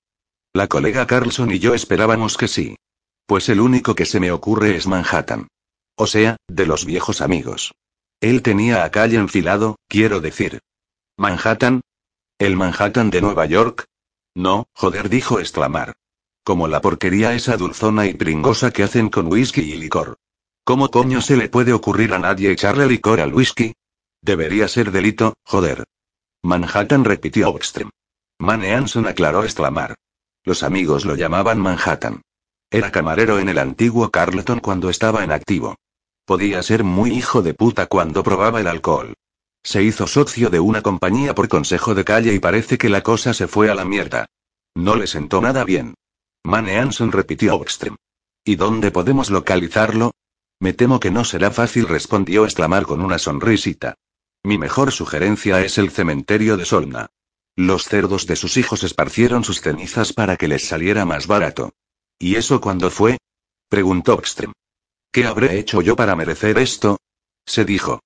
La colega Carlson y yo esperábamos que sí. Pues el único que se me ocurre es Manhattan. O sea, de los viejos amigos. Él tenía a calle enfilado, quiero decir. ¿Manhattan? ¿El Manhattan de Nueva York? No, joder, dijo exclamar. Como la porquería esa dulzona y pringosa que hacen con whisky y licor. ¿Cómo coño se le puede ocurrir a nadie echarle licor al whisky? Debería ser delito, joder. Manhattan repitió Oxtrem. Mane Anson aclaró exclamar. Los amigos lo llamaban Manhattan. Era camarero en el antiguo Carleton cuando estaba en activo. Podía ser muy hijo de puta cuando probaba el alcohol. Se hizo socio de una compañía por consejo de calle y parece que la cosa se fue a la mierda. No le sentó nada bien. Mane Anson repitió Oxtrem. ¿Y dónde podemos localizarlo? Me temo que no será fácil, respondió exclamar con una sonrisita. Mi mejor sugerencia es el cementerio de Solna. Los cerdos de sus hijos esparcieron sus cenizas para que les saliera más barato. ¿Y eso cuándo fue? preguntó Oxtrem. ¿Qué habré hecho yo para merecer esto? se dijo.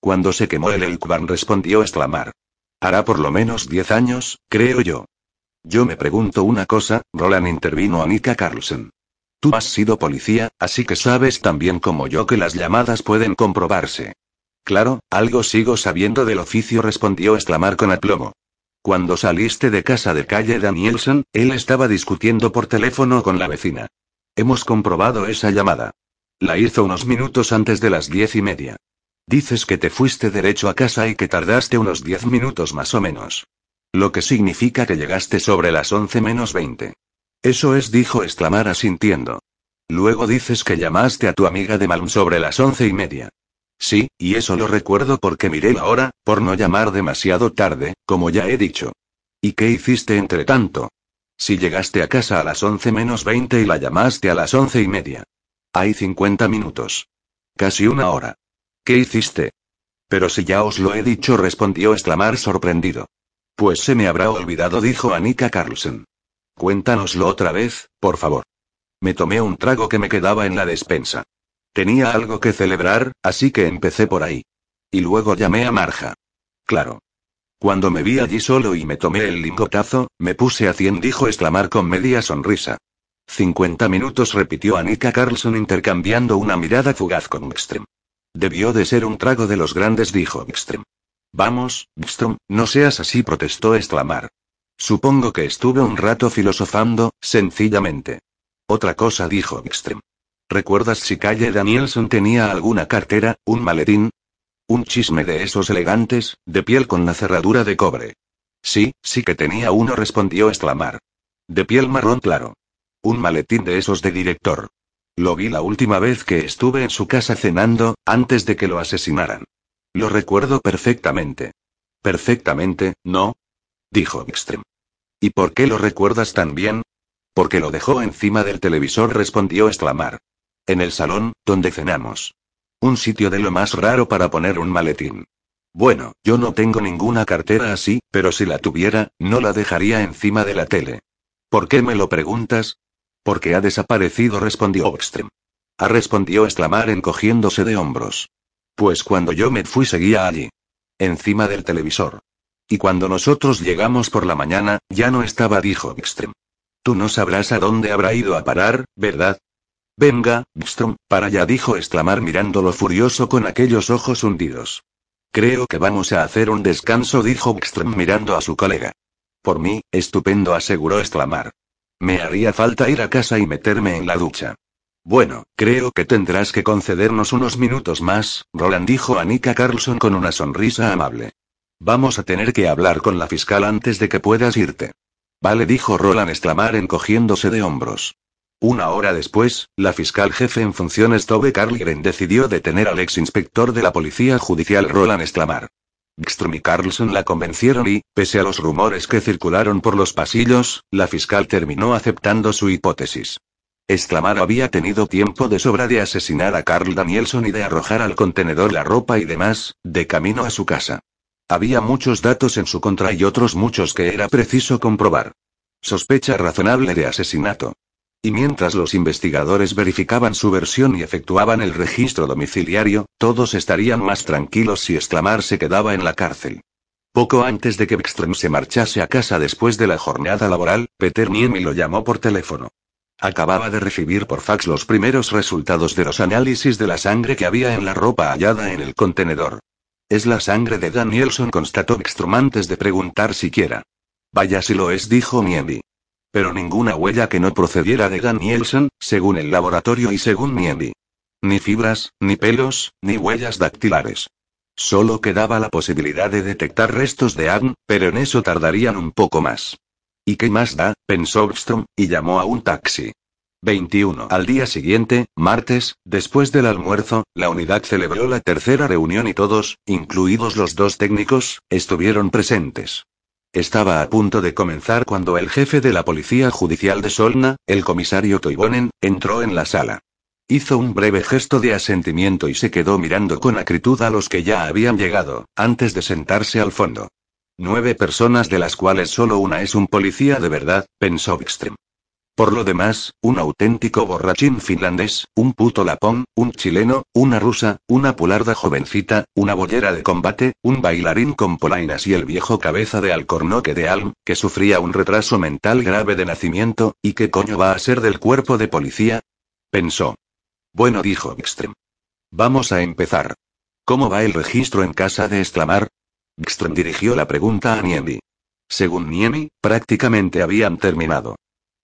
Cuando se quemó el Elkban respondió exclamar. Hará por lo menos diez años, creo yo. Yo me pregunto una cosa, Roland intervino Annika Carlsen. Tú has sido policía, así que sabes tan bien como yo que las llamadas pueden comprobarse. Claro, algo sigo sabiendo del oficio, respondió exclamar con aplomo. Cuando saliste de casa de calle Danielson, él estaba discutiendo por teléfono con la vecina. Hemos comprobado esa llamada. La hizo unos minutos antes de las diez y media. Dices que te fuiste derecho a casa y que tardaste unos diez minutos más o menos. Lo que significa que llegaste sobre las once menos veinte. Eso es, dijo exclamar asintiendo. Luego dices que llamaste a tu amiga de Malm sobre las once y media. Sí, y eso lo recuerdo porque miré la hora, por no llamar demasiado tarde, como ya he dicho. ¿Y qué hiciste entre tanto? Si llegaste a casa a las once menos veinte y la llamaste a las once y media. Hay cincuenta minutos. Casi una hora. ¿Qué hiciste? Pero si ya os lo he dicho, respondió exclamar sorprendido. Pues se me habrá olvidado, dijo Annika Carlsen. Cuéntanoslo otra vez, por favor. Me tomé un trago que me quedaba en la despensa. Tenía algo que celebrar, así que empecé por ahí. Y luego llamé a Marja. Claro. Cuando me vi allí solo y me tomé el lingotazo, me puse a cien, dijo exclamar con media sonrisa. Cincuenta minutos, repitió Annika Carlson intercambiando una mirada fugaz con Ekström. Debió de ser un trago de los grandes, dijo Ekström. Vamos, Ekström, no seas así, protestó exclamar. Supongo que estuve un rato filosofando, sencillamente. Otra cosa, dijo Ekström. ¿Recuerdas si Calle Danielson tenía alguna cartera, un maletín? Un chisme de esos elegantes, de piel con la cerradura de cobre. Sí, sí que tenía uno, respondió exclamar. De piel marrón claro. Un maletín de esos de director. Lo vi la última vez que estuve en su casa cenando, antes de que lo asesinaran. Lo recuerdo perfectamente. Perfectamente, ¿no? Dijo Ekström. ¿Y por qué lo recuerdas tan bien? Porque lo dejó encima del televisor, respondió exclamar. En el salón, donde cenamos. Un sitio de lo más raro para poner un maletín. Bueno, yo no tengo ninguna cartera así, pero si la tuviera, no la dejaría encima de la tele. ¿Por qué me lo preguntas? Porque ha desaparecido, respondió Oxtrem. Ha respondió exclamar encogiéndose de hombros. Pues cuando yo me fui seguía allí. Encima del televisor. Y cuando nosotros llegamos por la mañana, ya no estaba, dijo Ekström. Tú no sabrás a dónde habrá ido a parar, ¿verdad? Venga, Bstrom, para allá dijo exclamar mirándolo furioso con aquellos ojos hundidos. Creo que vamos a hacer un descanso, dijo Bstrom mirando a su colega. Por mí, estupendo, aseguró exclamar. Me haría falta ir a casa y meterme en la ducha. Bueno, creo que tendrás que concedernos unos minutos más, Roland dijo a Nika Carlson con una sonrisa amable. Vamos a tener que hablar con la fiscal antes de que puedas irte. Vale, dijo Roland exclamar encogiéndose de hombros. Una hora después, la fiscal jefe en funciones Tove Carlgren decidió detener al ex inspector de la policía judicial Roland Exclamar. Bikström y Carlson la convencieron y, pese a los rumores que circularon por los pasillos, la fiscal terminó aceptando su hipótesis. Exclamar había tenido tiempo de sobra de asesinar a Carl Danielson y de arrojar al contenedor la ropa y demás, de camino a su casa. Había muchos datos en su contra y otros muchos que era preciso comprobar. Sospecha razonable de asesinato. Y mientras los investigadores verificaban su versión y efectuaban el registro domiciliario, todos estarían más tranquilos si exclamar se quedaba en la cárcel. Poco antes de que Ekström se marchase a casa después de la jornada laboral, Peter Niemi lo llamó por teléfono. Acababa de recibir por fax los primeros resultados de los análisis de la sangre que había en la ropa hallada en el contenedor. Es la sangre de Danielson, constató Ekstrom antes de preguntar siquiera. Vaya si lo es, dijo Niemi. Pero ninguna huella que no procediera de Danielson, según el laboratorio y según Niemi. Ni fibras, ni pelos, ni huellas dactilares. Solo quedaba la posibilidad de detectar restos de Agn, pero en eso tardarían un poco más. ¿Y qué más da? pensó Ekstrom, y llamó a un taxi. 21. Al día siguiente, martes, después del almuerzo, la unidad celebró la tercera reunión y todos, incluidos los dos técnicos, estuvieron presentes. Estaba a punto de comenzar cuando el jefe de la Policía Judicial de Solna, el comisario Toivonen, entró en la sala. Hizo un breve gesto de asentimiento y se quedó mirando con acritud a los que ya habían llegado, antes de sentarse al fondo. Nueve personas de las cuales solo una es un policía de verdad, pensó Wikström. Por lo demás, un auténtico borrachín finlandés, un puto lapón, un chileno, una rusa, una pularda jovencita, una bollera de combate, un bailarín con polainas y el viejo cabeza de alcornoque de Alm, que sufría un retraso mental grave de nacimiento, ¿y qué coño va a ser del cuerpo de policía? Pensó. Bueno, dijo Wikström. Vamos a empezar. ¿Cómo va el registro en casa de exclamar? Wikström dirigió la pregunta a Niemi. Según Niemi, prácticamente habían terminado.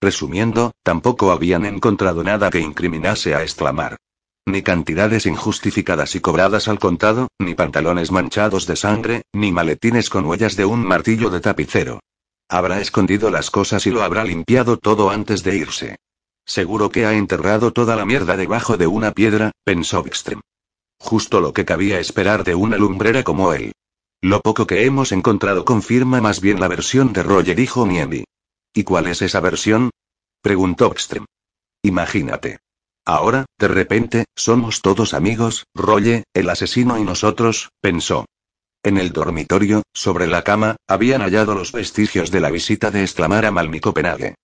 Resumiendo, tampoco habían encontrado nada que incriminase a exclamar. Ni cantidades injustificadas y cobradas al contado, ni pantalones manchados de sangre, ni maletines con huellas de un martillo de tapicero. Habrá escondido las cosas y lo habrá limpiado todo antes de irse. Seguro que ha enterrado toda la mierda debajo de una piedra, pensó Bickström. Justo lo que cabía esperar de una lumbrera como él. Lo poco que hemos encontrado confirma más bien la versión de Roger, dijo Niemi. ¿Y cuál es esa versión? preguntó Bickström. Imagínate. Ahora, de repente, somos todos amigos, Rolle, el asesino y nosotros, pensó. En el dormitorio, sobre la cama, habían hallado los vestigios de la visita de exclamar a Malmi Copenhague.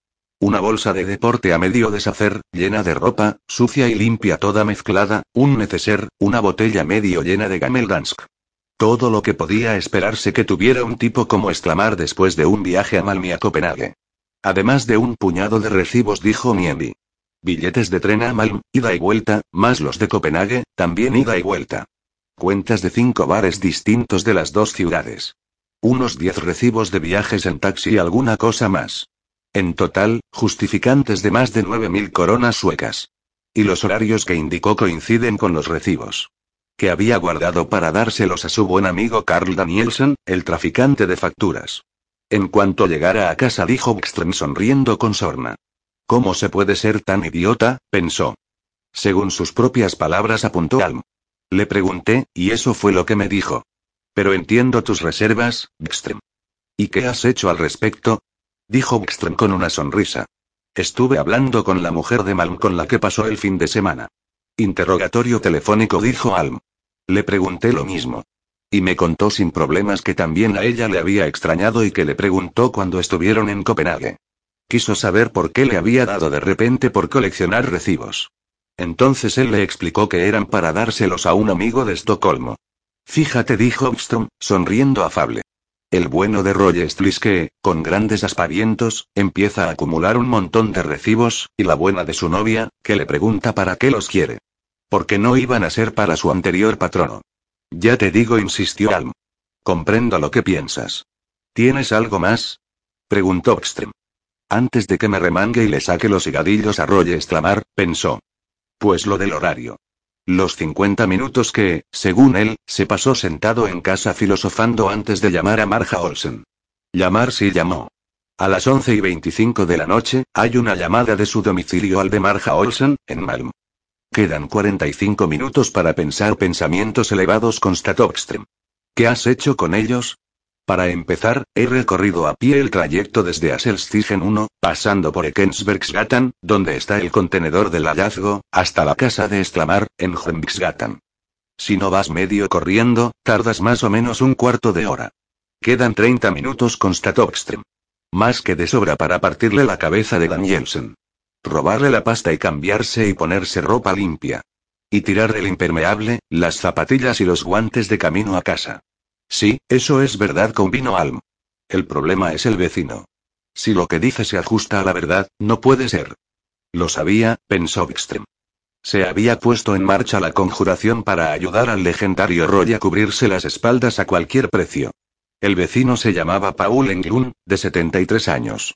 Una bolsa de deporte a medio deshacer, llena de ropa, sucia y limpia toda mezclada, un neceser, una botella medio llena de Gameldansk. Todo lo que podía esperarse que tuviera un tipo como exclamar después de un viaje a Malmi a Copenhague. Además de un puñado de recibos, dijo Niemi. Billetes de tren a Malm, ida y vuelta, más los de Copenhague, también ida y vuelta. Cuentas de cinco bares distintos de las dos ciudades. Unos diez recibos de viajes en taxi y alguna cosa más. En total, justificantes de más de nueve mil coronas suecas. Y los horarios que indicó coinciden con los recibos. Que había guardado para dárselos a su buen amigo Carl Danielsen, el traficante de facturas. En cuanto llegara a casa dijo Bckström sonriendo con sorna. ¿Cómo se puede ser tan idiota? pensó. Según sus propias palabras apuntó Alm. Le pregunté, y eso fue lo que me dijo. Pero entiendo tus reservas, Bckström. ¿Y qué has hecho al respecto? Dijo Bckström con una sonrisa. Estuve hablando con la mujer de Malm con la que pasó el fin de semana. Interrogatorio telefónico, dijo Alm. Le pregunté lo mismo. Y me contó sin problemas que también a ella le había extrañado y que le preguntó cuando estuvieron en Copenhague. Quiso saber por qué le había dado de repente por coleccionar recibos. Entonces él le explicó que eran para dárselos a un amigo de Estocolmo. Fíjate, dijo Bstrom, sonriendo afable. El bueno de Roger que, con grandes aspavientos, empieza a acumular un montón de recibos, y la buena de su novia, que le pregunta para qué los quiere. Porque no iban a ser para su anterior patrono. Ya te digo, insistió Alm. Comprendo lo que piensas. ¿Tienes algo más? preguntó Bstrom. Antes de que me remangue y le saque los higadillos a Roy exclamar, pensó. Pues lo del horario. Los 50 minutos que, según él, se pasó sentado en casa filosofando antes de llamar a Marja Olsen. Llamar sí llamó. A las 11 y 25 de la noche, hay una llamada de su domicilio al de Marja Olsen, en Malm. Quedan 45 minutos para pensar pensamientos elevados, constató Ekström. ¿Qué has hecho con ellos? Para empezar, he recorrido a pie el trayecto desde Asselstigen 1, pasando por Ekensbergsgatan, donde está el contenedor del hallazgo, hasta la casa de exclamar, en Hembiksgatan. Si no vas medio corriendo, tardas más o menos un cuarto de hora. Quedan 30 minutos, constató Ekström. Más que de sobra para partirle la cabeza de Danielsen. Robarle la pasta y cambiarse y ponerse ropa limpia. Y tirar el impermeable, las zapatillas y los guantes de camino a casa. Sí, eso es verdad, convino Alm. El problema es el vecino. Si lo que dice se ajusta a la verdad, no puede ser. Lo sabía, pensó Bickström. Se había puesto en marcha la conjuración para ayudar al legendario Roy a cubrirse las espaldas a cualquier precio. El vecino se llamaba Paul Englund, de 73 años.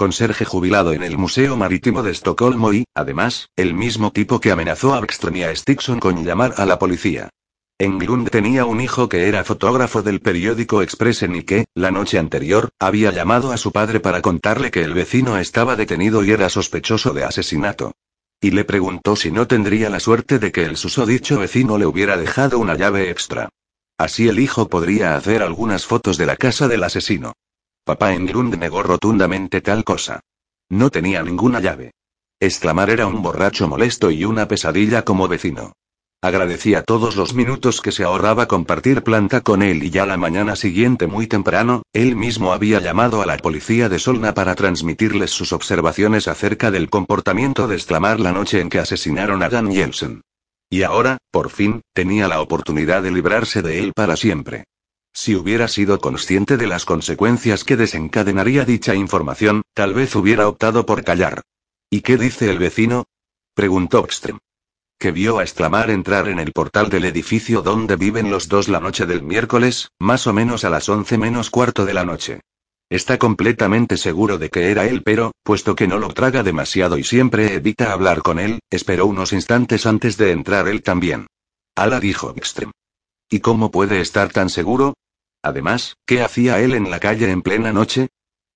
Conserje jubilado en el Museo Marítimo de Estocolmo y, además, el mismo tipo que amenazó a Bickström y a Stickson con llamar a la policía. Englund tenía un hijo que era fotógrafo del periódico Expressen y que, la noche anterior, había llamado a su padre para contarle que el vecino estaba detenido y era sospechoso de asesinato. Y le preguntó si no tendría la suerte de que el susodicho vecino le hubiera dejado una llave extra. Así el hijo podría hacer algunas fotos de la casa del asesino. Papá Englund negó rotundamente tal cosa. No tenía ninguna llave. Exclamar era un borracho molesto y una pesadilla como vecino. Agradecía todos los minutos que se ahorraba compartir planta con él y ya la mañana siguiente muy temprano, él mismo había llamado a la policía de Solna para transmitirles sus observaciones acerca del comportamiento de exclamar la noche en que asesinaron a Dan Jensen. Y ahora, por fin, tenía la oportunidad de librarse de él para siempre. Si hubiera sido consciente de las consecuencias que desencadenaría dicha información, tal vez hubiera optado por callar. ¿Y qué dice el vecino? preguntó Ekström que vio a exclamar entrar en el portal del edificio donde viven los dos la noche del miércoles, más o menos a las once menos cuarto de la noche. Está completamente seguro de que era él, pero, puesto que no lo traga demasiado y siempre evita hablar con él, esperó unos instantes antes de entrar él también. Ala dijo Extrem. ¿Y cómo puede estar tan seguro? Además, ¿qué hacía él en la calle en plena noche?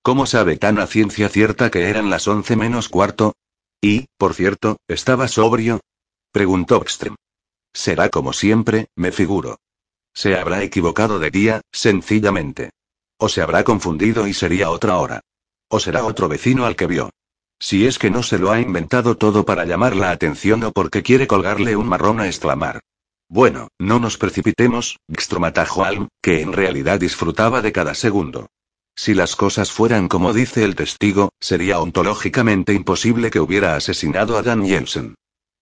¿Cómo sabe tan a ciencia cierta que eran las once menos cuarto? Y, por cierto, ¿estaba sobrio? Preguntó Ekström. Será como siempre, me figuro. Se habrá equivocado de día, sencillamente. O se habrá confundido y sería otra hora. O será otro vecino al que vio. Si es que no se lo ha inventado todo para llamar la atención o porque quiere colgarle un marrón a exclamar. Bueno, no nos precipitemos, Gstrom atajó Alm, que en realidad disfrutaba de cada segundo. Si las cosas fueran como dice el testigo, sería ontológicamente imposible que hubiera asesinado a Dan Jensen.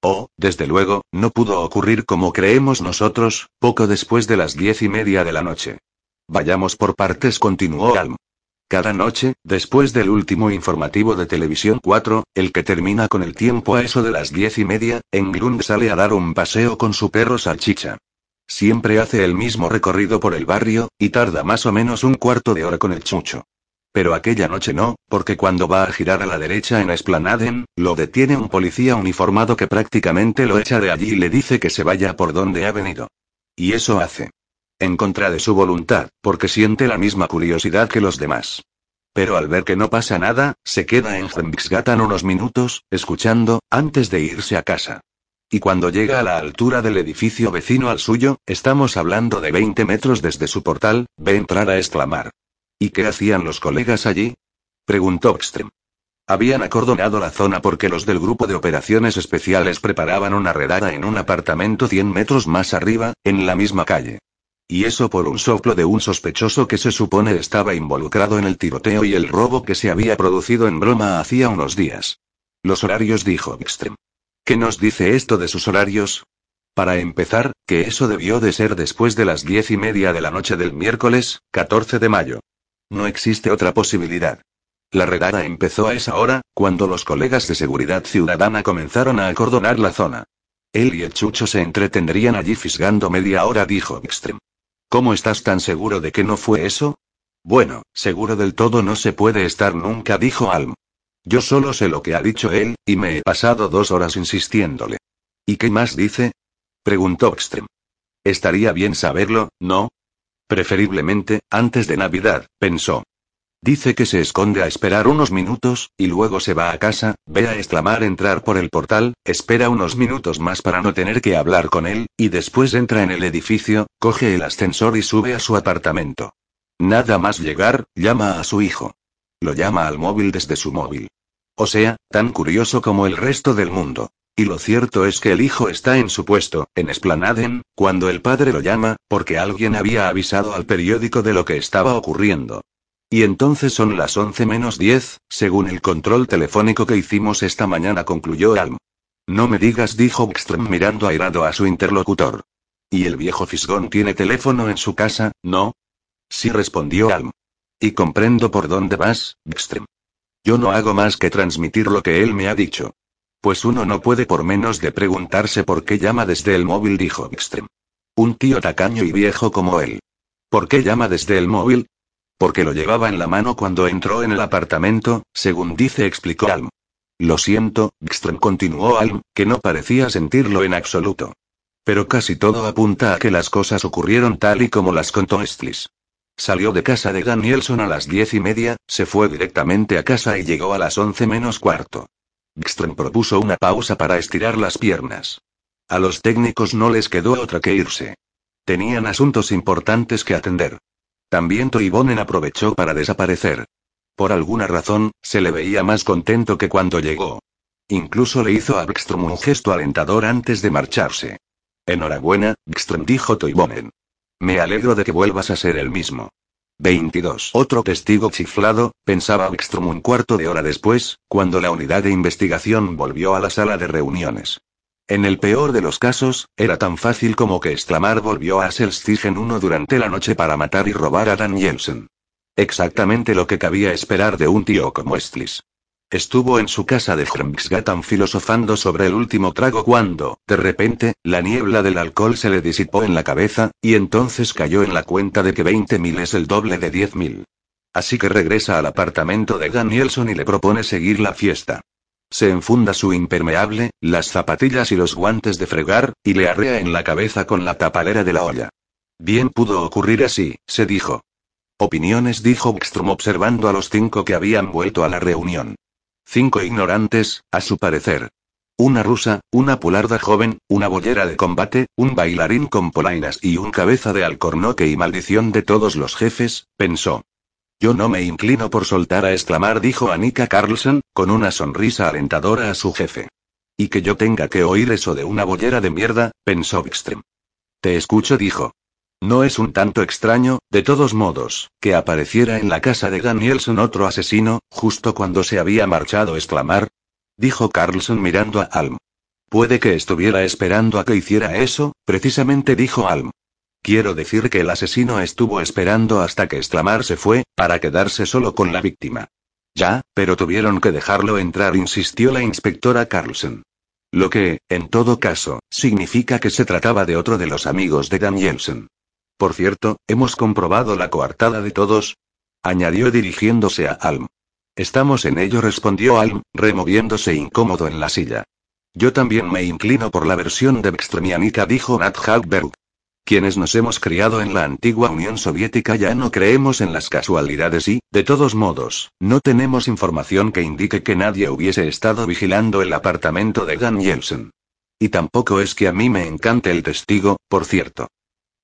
Oh, desde luego, no pudo ocurrir como creemos nosotros, poco después de las diez y media de la noche. Vayamos por partes, continuó Alm. Cada noche, después del último informativo de Televisión 4, el que termina con el tiempo a eso de las diez y media, Englund sale a dar un paseo con su perro salchicha. Siempre hace el mismo recorrido por el barrio, y tarda más o menos un cuarto de hora con el chucho. Pero aquella noche no, porque cuando va a girar a la derecha en Esplanaden, lo detiene un policía uniformado que prácticamente lo echa de allí y le dice que se vaya por donde ha venido. Y eso hace en contra de su voluntad, porque siente la misma curiosidad que los demás. Pero al ver que no pasa nada, se queda en Hembiksgatan unos minutos, escuchando, antes de irse a casa. Y cuando llega a la altura del edificio vecino al suyo, estamos hablando de 20 metros desde su portal, ve entrar a exclamar. ¿Y qué hacían los colegas allí? preguntó Ekstrem. Habían acordonado la zona porque los del grupo de operaciones especiales preparaban una redada en un apartamento 100 metros más arriba, en la misma calle. Y eso por un soplo de un sospechoso que se supone estaba involucrado en el tiroteo y el robo que se había producido en broma hacía unos días. Los horarios, dijo Extrem. ¿Qué nos dice esto de sus horarios? Para empezar, que eso debió de ser después de las diez y media de la noche del miércoles, 14 de mayo. No existe otra posibilidad. La redada empezó a esa hora, cuando los colegas de seguridad ciudadana comenzaron a acordonar la zona. Él y el chucho se entretendrían allí fisgando media hora, dijo Extrem. ¿Cómo estás tan seguro de que no fue eso? Bueno, seguro del todo no se puede estar nunca, dijo Alm. Yo solo sé lo que ha dicho él, y me he pasado dos horas insistiéndole. ¿Y qué más dice? preguntó Extrem. Estaría bien saberlo, ¿no? Preferiblemente, antes de Navidad, pensó. Dice que se esconde a esperar unos minutos, y luego se va a casa, ve a exclamar entrar por el portal, espera unos minutos más para no tener que hablar con él, y después entra en el edificio, coge el ascensor y sube a su apartamento. Nada más llegar, llama a su hijo. Lo llama al móvil desde su móvil. O sea, tan curioso como el resto del mundo. Y lo cierto es que el hijo está en su puesto, en Esplanaden, cuando el padre lo llama, porque alguien había avisado al periódico de lo que estaba ocurriendo. Y entonces son las 11 menos 10, según el control telefónico que hicimos esta mañana, concluyó Alm. No me digas, dijo Bckström mirando airado a su interlocutor. ¿Y el viejo Fisgón tiene teléfono en su casa, no? Sí, respondió Alm. Y comprendo por dónde vas, Bckström. Yo no hago más que transmitir lo que él me ha dicho. Pues uno no puede por menos de preguntarse por qué llama desde el móvil, dijo Bckström. Un tío tacaño y viejo como él. ¿Por qué llama desde el móvil? Porque lo llevaba en la mano cuando entró en el apartamento, según dice, explicó Alm. Lo siento, Gström continuó Alm, que no parecía sentirlo en absoluto. Pero casi todo apunta a que las cosas ocurrieron tal y como las contó Stlis. Salió de casa de Danielson a las diez y media, se fue directamente a casa y llegó a las once menos cuarto. Gström propuso una pausa para estirar las piernas. A los técnicos no les quedó otra que irse. Tenían asuntos importantes que atender. También Toivonen aprovechó para desaparecer. Por alguna razón, se le veía más contento que cuando llegó. Incluso le hizo a Bckström un gesto alentador antes de marcharse. Enhorabuena, Bckström dijo Toivonen. Me alegro de que vuelvas a ser el mismo. 22. Otro testigo chiflado, pensaba Bckström un cuarto de hora después, cuando la unidad de investigación volvió a la sala de reuniones. En el peor de los casos, era tan fácil como que exclamar volvió a Selstigen 1 durante la noche para matar y robar a Dan Jensen. Exactamente lo que cabía esperar de un tío como Estlis. Estuvo en su casa de Hrmsgatan filosofando sobre el último trago cuando, de repente, la niebla del alcohol se le disipó en la cabeza, y entonces cayó en la cuenta de que 20.000 es el doble de 10.000. Así que regresa al apartamento de Danielson y le propone seguir la fiesta. Se enfunda su impermeable, las zapatillas y los guantes de fregar, y le arrea en la cabeza con la tapadera de la olla. Bien pudo ocurrir así, se dijo. Opiniones, dijo Bckstrom observando a los cinco que habían vuelto a la reunión. Cinco ignorantes, a su parecer. Una rusa, una pularda joven, una bollera de combate, un bailarín con polainas y un cabeza de alcornoque y maldición de todos los jefes, pensó. Yo no me inclino por soltar a exclamar, dijo Annika Carlson, con una sonrisa alentadora a su jefe. Y que yo tenga que oír eso de una bollera de mierda, pensó Wikström. Te escucho, dijo. No es un tanto extraño, de todos modos, que apareciera en la casa de Danielson otro asesino, justo cuando se había marchado, exclamar. Dijo Carlson mirando a Alm. Puede que estuviera esperando a que hiciera eso, precisamente dijo Alm. Quiero decir que el asesino estuvo esperando hasta que exclamar se fue, para quedarse solo con la víctima. Ya, pero tuvieron que dejarlo entrar, insistió la inspectora Carlson. Lo que, en todo caso, significa que se trataba de otro de los amigos de Danielson. Por cierto, hemos comprobado la coartada de todos. Añadió dirigiéndose a Alm. Estamos en ello, respondió Alm, removiéndose incómodo en la silla. Yo también me inclino por la versión de Extremianica, dijo Nat Hagberg. Quienes nos hemos criado en la antigua Unión Soviética ya no creemos en las casualidades y, de todos modos, no tenemos información que indique que nadie hubiese estado vigilando el apartamento de Dan Jensen. Y tampoco es que a mí me encante el testigo, por cierto.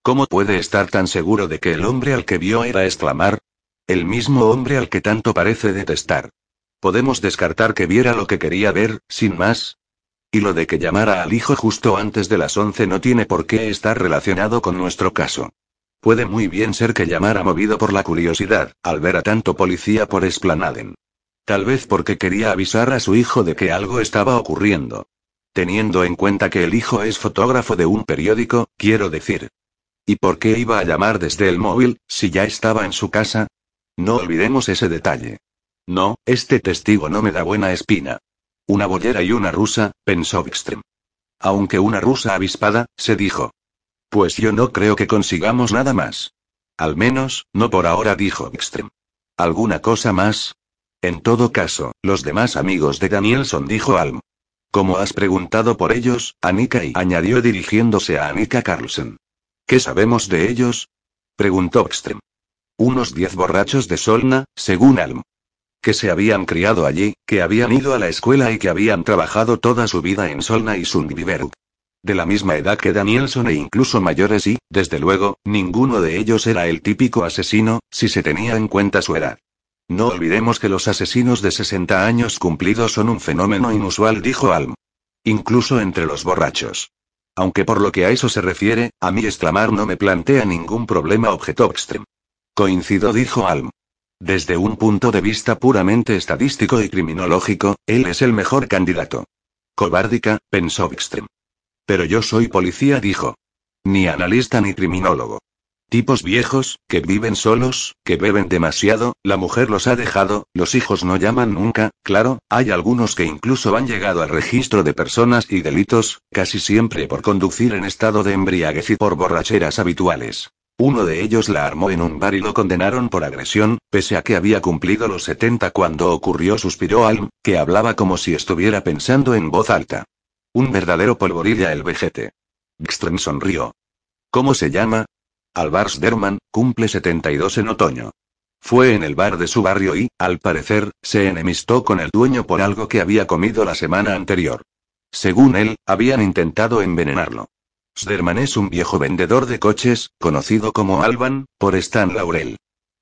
¿Cómo puede estar tan seguro de que el hombre al que vio era exclamar? El mismo hombre al que tanto parece detestar. Podemos descartar que viera lo que quería ver, sin más, y lo de que llamara al hijo justo antes de las once no tiene por qué estar relacionado con nuestro caso. Puede muy bien ser que llamara movido por la curiosidad, al ver a tanto policía por Esplanaden. Tal vez porque quería avisar a su hijo de que algo estaba ocurriendo. Teniendo en cuenta que el hijo es fotógrafo de un periódico, quiero decir. ¿Y por qué iba a llamar desde el móvil, si ya estaba en su casa? No olvidemos ese detalle. No, este testigo no me da buena espina. Una bollera y una rusa, pensó Wikström. Aunque una rusa avispada, se dijo. Pues yo no creo que consigamos nada más. Al menos, no por ahora, dijo Wikström. ¿Alguna cosa más? En todo caso, los demás amigos de Danielson, dijo Alm. Como has preguntado por ellos, Anika y añadió dirigiéndose a Anika Carlson. ¿Qué sabemos de ellos? preguntó Wikström. Unos diez borrachos de Solna, según Alm que se habían criado allí, que habían ido a la escuela y que habían trabajado toda su vida en Solna y Sundbyberg. De la misma edad que Danielson e incluso mayores y, desde luego, ninguno de ellos era el típico asesino, si se tenía en cuenta su edad. No olvidemos que los asesinos de 60 años cumplidos son un fenómeno inusual, dijo Alm. Incluso entre los borrachos. Aunque por lo que a eso se refiere, a mí exclamar no me plantea ningún problema, objetó Extrem. Coincido, dijo Alm. Desde un punto de vista puramente estadístico y criminológico, él es el mejor candidato. Cobárdica, pensó Wikström. Pero yo soy policía, dijo. Ni analista ni criminólogo. Tipos viejos, que viven solos, que beben demasiado, la mujer los ha dejado, los hijos no llaman nunca, claro, hay algunos que incluso han llegado al registro de personas y delitos, casi siempre por conducir en estado de embriaguez y por borracheras habituales. Uno de ellos la armó en un bar y lo condenaron por agresión, pese a que había cumplido los 70 cuando ocurrió, suspiró Alm, que hablaba como si estuviera pensando en voz alta. Un verdadero polvorilla el vejete. Gström sonrió. ¿Cómo se llama? Alvars Derman, cumple 72 en otoño. Fue en el bar de su barrio y, al parecer, se enemistó con el dueño por algo que había comido la semana anterior. Según él, habían intentado envenenarlo. Sderman es un viejo vendedor de coches, conocido como Alban, por Stan Laurel.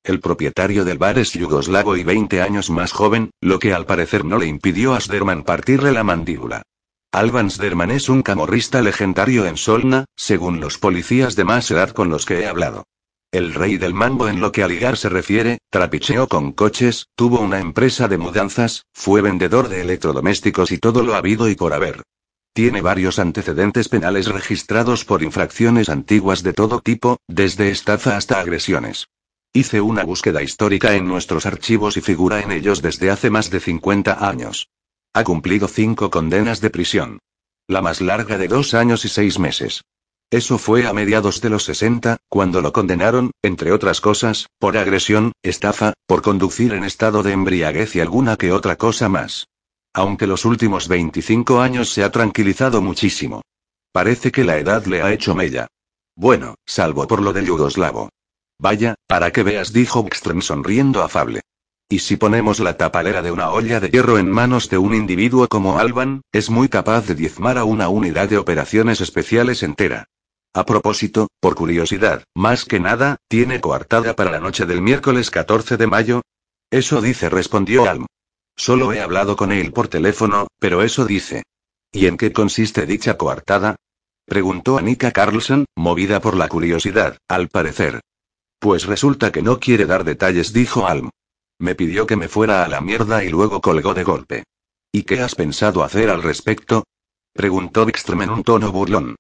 El propietario del bar es yugoslavo y 20 años más joven, lo que al parecer no le impidió a Sderman partirle la mandíbula. Alban Sderman es un camorrista legendario en Solna, según los policías de más edad con los que he hablado. El rey del mambo en lo que a ligar se refiere, trapicheó con coches, tuvo una empresa de mudanzas, fue vendedor de electrodomésticos y todo lo habido y por haber. Tiene varios antecedentes penales registrados por infracciones antiguas de todo tipo, desde estafa hasta agresiones. Hice una búsqueda histórica en nuestros archivos y figura en ellos desde hace más de 50 años. Ha cumplido cinco condenas de prisión. La más larga de dos años y seis meses. Eso fue a mediados de los 60, cuando lo condenaron, entre otras cosas, por agresión, estafa, por conducir en estado de embriaguez y alguna que otra cosa más aunque los últimos 25 años se ha tranquilizado muchísimo. Parece que la edad le ha hecho mella. Bueno, salvo por lo del yugoslavo. Vaya, para que veas, dijo Wikström sonriendo afable. Y si ponemos la tapalera de una olla de hierro en manos de un individuo como Alban, es muy capaz de diezmar a una unidad de operaciones especiales entera. A propósito, por curiosidad, más que nada, ¿tiene coartada para la noche del miércoles 14 de mayo? Eso dice, respondió Alm. Solo he hablado con él por teléfono, pero eso dice. ¿Y en qué consiste dicha coartada? Preguntó Anika Carlson, movida por la curiosidad, al parecer. Pues resulta que no quiere dar detalles, dijo Alm. Me pidió que me fuera a la mierda y luego colgó de golpe. ¿Y qué has pensado hacer al respecto? Preguntó Wikström en un tono burlón.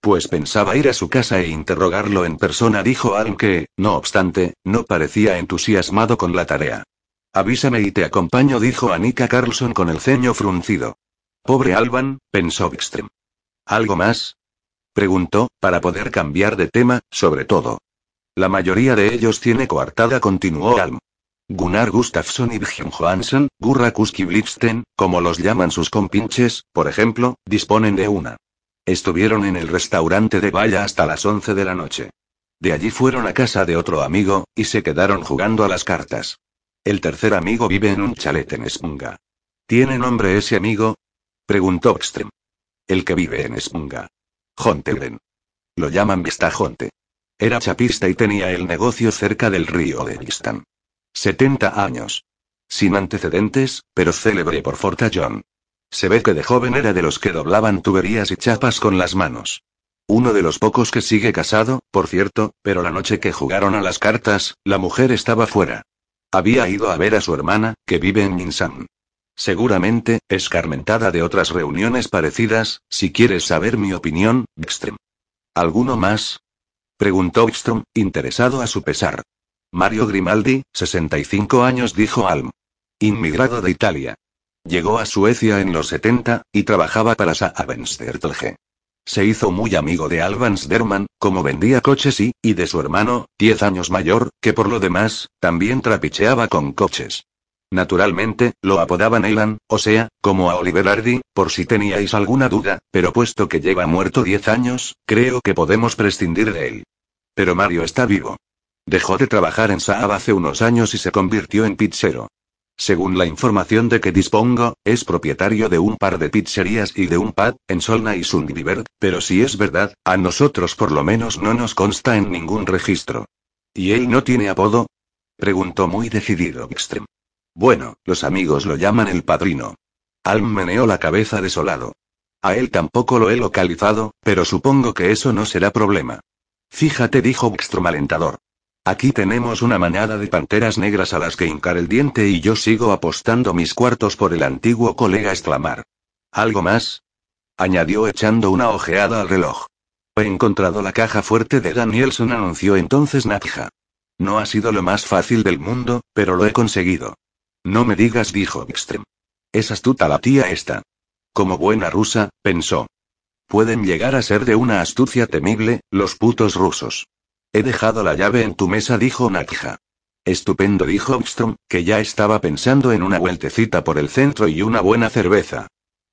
Pues pensaba ir a su casa e interrogarlo en persona, dijo Alm que, no obstante, no parecía entusiasmado con la tarea. Avísame y te acompaño, dijo Anika Carlson con el ceño fruncido. Pobre Alban, pensó Wikström. ¿Algo más? Preguntó, para poder cambiar de tema, sobre todo. La mayoría de ellos tiene coartada, continuó Alm. Gunnar Gustafsson y Björn Johansson, Gurra Blipsten, como los llaman sus compinches, por ejemplo, disponen de una. Estuvieron en el restaurante de Valla hasta las 11 de la noche. De allí fueron a casa de otro amigo, y se quedaron jugando a las cartas. El tercer amigo vive en un chalet en Esmunga. ¿Tiene nombre ese amigo? Preguntó Extrem. El que vive en Esmunga. Jontelen. Lo llaman Vistajonte. Era chapista y tenía el negocio cerca del río de Vistan. 70 años. Sin antecedentes, pero célebre por fortallón. Se ve que de joven era de los que doblaban tuberías y chapas con las manos. Uno de los pocos que sigue casado, por cierto, pero la noche que jugaron a las cartas, la mujer estaba fuera. Había ido a ver a su hermana, que vive en Minsan. Seguramente, escarmentada de otras reuniones parecidas, si quieres saber mi opinión, Bikström. ¿Alguno más? Preguntó Bikström, interesado a su pesar. Mario Grimaldi, 65 años, dijo Alm. Inmigrado de Italia. Llegó a Suecia en los 70, y trabajaba para Saab se hizo muy amigo de Alvans Derman, como vendía coches y, y de su hermano, 10 años mayor, que por lo demás, también trapicheaba con coches. Naturalmente, lo apodaban Elan, o sea, como a Oliver Hardy, por si teníais alguna duda, pero puesto que lleva muerto 10 años, creo que podemos prescindir de él. Pero Mario está vivo. Dejó de trabajar en Saab hace unos años y se convirtió en pizzero. Según la información de que dispongo, es propietario de un par de pizzerías y de un pad, en Solna y Sundbyberg, pero si es verdad, a nosotros por lo menos no nos consta en ningún registro. ¿Y él no tiene apodo? Preguntó muy decidido Extrem. Bueno, los amigos lo llaman el padrino. Alm meneó la cabeza desolado. A él tampoco lo he localizado, pero supongo que eso no será problema. Fíjate, dijo Wickstrom alentador. Aquí tenemos una manada de panteras negras a las que hincar el diente y yo sigo apostando mis cuartos por el antiguo colega exclamar. ¿Algo más? añadió echando una ojeada al reloj. He encontrado la caja fuerte de Danielson, anunció entonces Natja. No ha sido lo más fácil del mundo, pero lo he conseguido. No me digas, dijo Extrem. Es astuta la tía esta. Como buena rusa, pensó. Pueden llegar a ser de una astucia temible, los putos rusos. He dejado la llave en tu mesa, dijo Natja. Estupendo, dijo Armstrong, que ya estaba pensando en una vueltecita por el centro y una buena cerveza.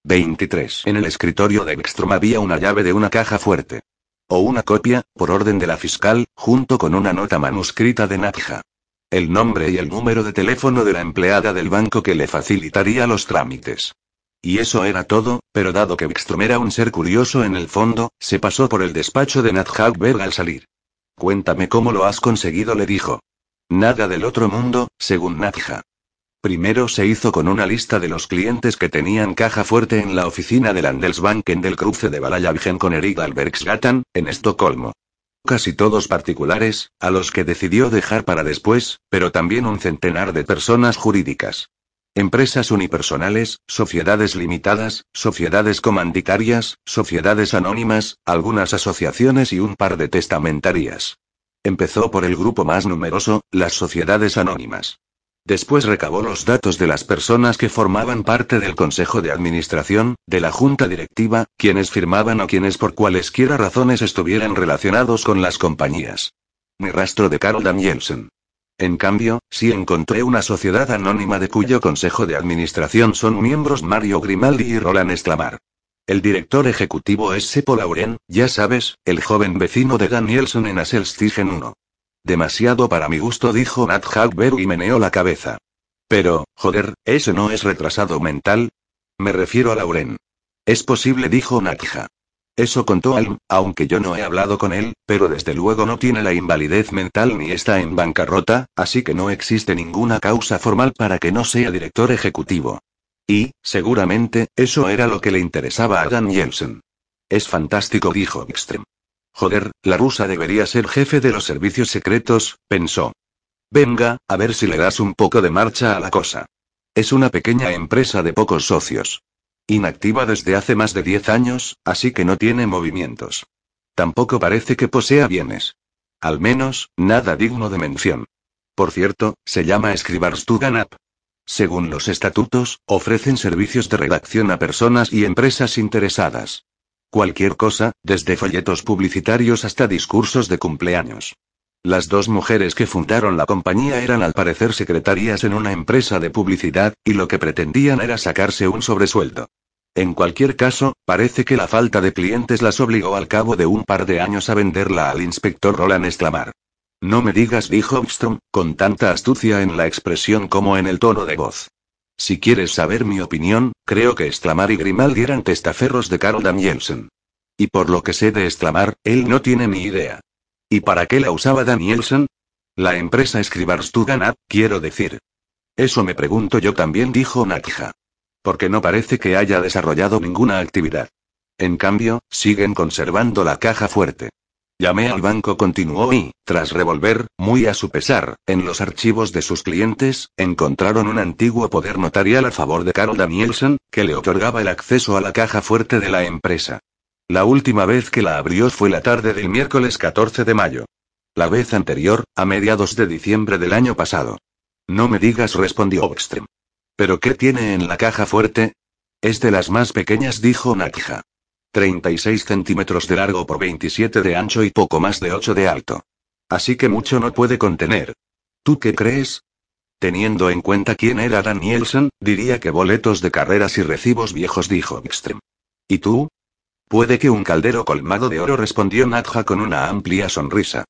23. En el escritorio de Ekstrom había una llave de una caja fuerte. O una copia, por orden de la fiscal, junto con una nota manuscrita de Natja. El nombre y el número de teléfono de la empleada del banco que le facilitaría los trámites. Y eso era todo, pero dado que Ekstrom era un ser curioso en el fondo, se pasó por el despacho de Nat al salir. Cuéntame cómo lo has conseguido, le dijo. Nada del otro mundo, según Natja. Primero se hizo con una lista de los clientes que tenían caja fuerte en la oficina del Andelsbanken del cruce de Valajavigen con Erik Albergsgatan, en Estocolmo. Casi todos particulares, a los que decidió dejar para después, pero también un centenar de personas jurídicas. Empresas unipersonales, sociedades limitadas, sociedades comanditarias, sociedades anónimas, algunas asociaciones y un par de testamentarias. Empezó por el grupo más numeroso, las sociedades anónimas. Después recabó los datos de las personas que formaban parte del Consejo de Administración, de la Junta Directiva, quienes firmaban o quienes por cualesquiera razones estuvieran relacionados con las compañías. Mi rastro de Carol Danielsen. En cambio, sí encontré una sociedad anónima de cuyo consejo de administración son miembros Mario Grimaldi y Roland Esclamar. El director ejecutivo es Sepo Lauren, ya sabes, el joven vecino de Danielson en Aselstigen 1. Demasiado para mi gusto, dijo Nat Hagberg y meneó la cabeza. Pero, joder, ¿eso no es retrasado mental? Me refiero a Lauren. Es posible, dijo Nakja. Eso contó Alm, aunque yo no he hablado con él, pero desde luego no tiene la invalidez mental ni está en bancarrota, así que no existe ninguna causa formal para que no sea director ejecutivo. Y, seguramente, eso era lo que le interesaba a Dan Jensen. Es fantástico, dijo Ekström. Joder, la rusa debería ser jefe de los servicios secretos, pensó. Venga, a ver si le das un poco de marcha a la cosa. Es una pequeña empresa de pocos socios. Inactiva desde hace más de 10 años, así que no tiene movimientos. Tampoco parece que posea bienes. Al menos, nada digno de mención. Por cierto, se llama Skrivarstuganap. Según los estatutos, ofrecen servicios de redacción a personas y empresas interesadas. Cualquier cosa, desde folletos publicitarios hasta discursos de cumpleaños. Las dos mujeres que fundaron la compañía eran al parecer secretarias en una empresa de publicidad, y lo que pretendían era sacarse un sobresueldo. En cualquier caso, parece que la falta de clientes las obligó al cabo de un par de años a venderla al inspector Roland Exclamar. No me digas, dijo Armstrong, con tanta astucia en la expresión como en el tono de voz. Si quieres saber mi opinión, creo que Exclamar y Grimaldi eran testaferros de Carl Danielsen. Y por lo que sé de Exclamar, él no tiene ni idea. ¿Y para qué la usaba Danielson? La empresa Skrivarstuganat, quiero decir. Eso me pregunto yo también, dijo Nakja. Porque no parece que haya desarrollado ninguna actividad. En cambio, siguen conservando la caja fuerte. Llamé al banco, continuó y, tras revolver, muy a su pesar, en los archivos de sus clientes, encontraron un antiguo poder notarial a favor de Carl Danielson, que le otorgaba el acceso a la caja fuerte de la empresa. La última vez que la abrió fue la tarde del miércoles 14 de mayo. La vez anterior, a mediados de diciembre del año pasado. No me digas, respondió Oxtrem. ¿Pero qué tiene en la caja fuerte? Es de las más pequeñas, dijo Nakja. 36 centímetros de largo por 27 de ancho y poco más de 8 de alto. Así que mucho no puede contener. ¿Tú qué crees? Teniendo en cuenta quién era Danielson, diría que boletos de carreras y recibos viejos, dijo Extrem. ¿Y tú? Puede que un caldero colmado de oro, respondió Nadja con una amplia sonrisa.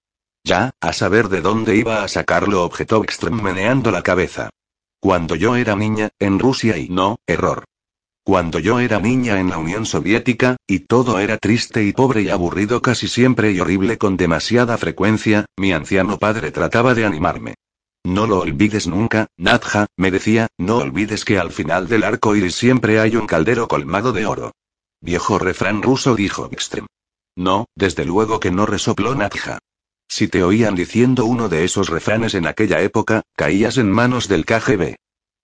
Ya, a saber de dónde iba a sacarlo, objetó Ekström la cabeza. Cuando yo era niña, en Rusia y no, error. Cuando yo era niña en la Unión Soviética, y todo era triste y pobre y aburrido casi siempre y horrible con demasiada frecuencia, mi anciano padre trataba de animarme. No lo olvides nunca, Nadja, me decía, no olvides que al final del arco iris siempre hay un caldero colmado de oro. Viejo refrán ruso, dijo Ekstrem. No, desde luego que no resopló Nadja. Si te oían diciendo uno de esos refranes en aquella época, caías en manos del KGB.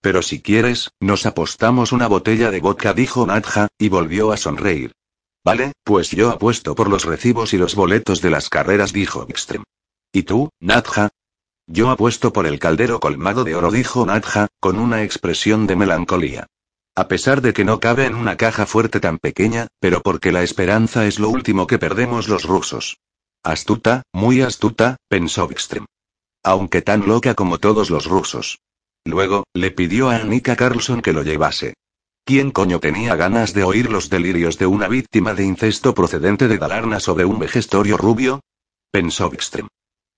Pero si quieres, nos apostamos una botella de vodka, dijo Nadja, y volvió a sonreír. Vale, pues yo apuesto por los recibos y los boletos de las carreras, dijo Ekstrem. ¿Y tú, Nadja? Yo apuesto por el caldero colmado de oro, dijo Nadja, con una expresión de melancolía. A pesar de que no cabe en una caja fuerte tan pequeña, pero porque la esperanza es lo último que perdemos los rusos. Astuta, muy astuta, pensó Wikström. Aunque tan loca como todos los rusos. Luego, le pidió a Annika Carlson que lo llevase. ¿Quién coño tenía ganas de oír los delirios de una víctima de incesto procedente de Dalarna sobre un vejestorio rubio? Pensó Wikström.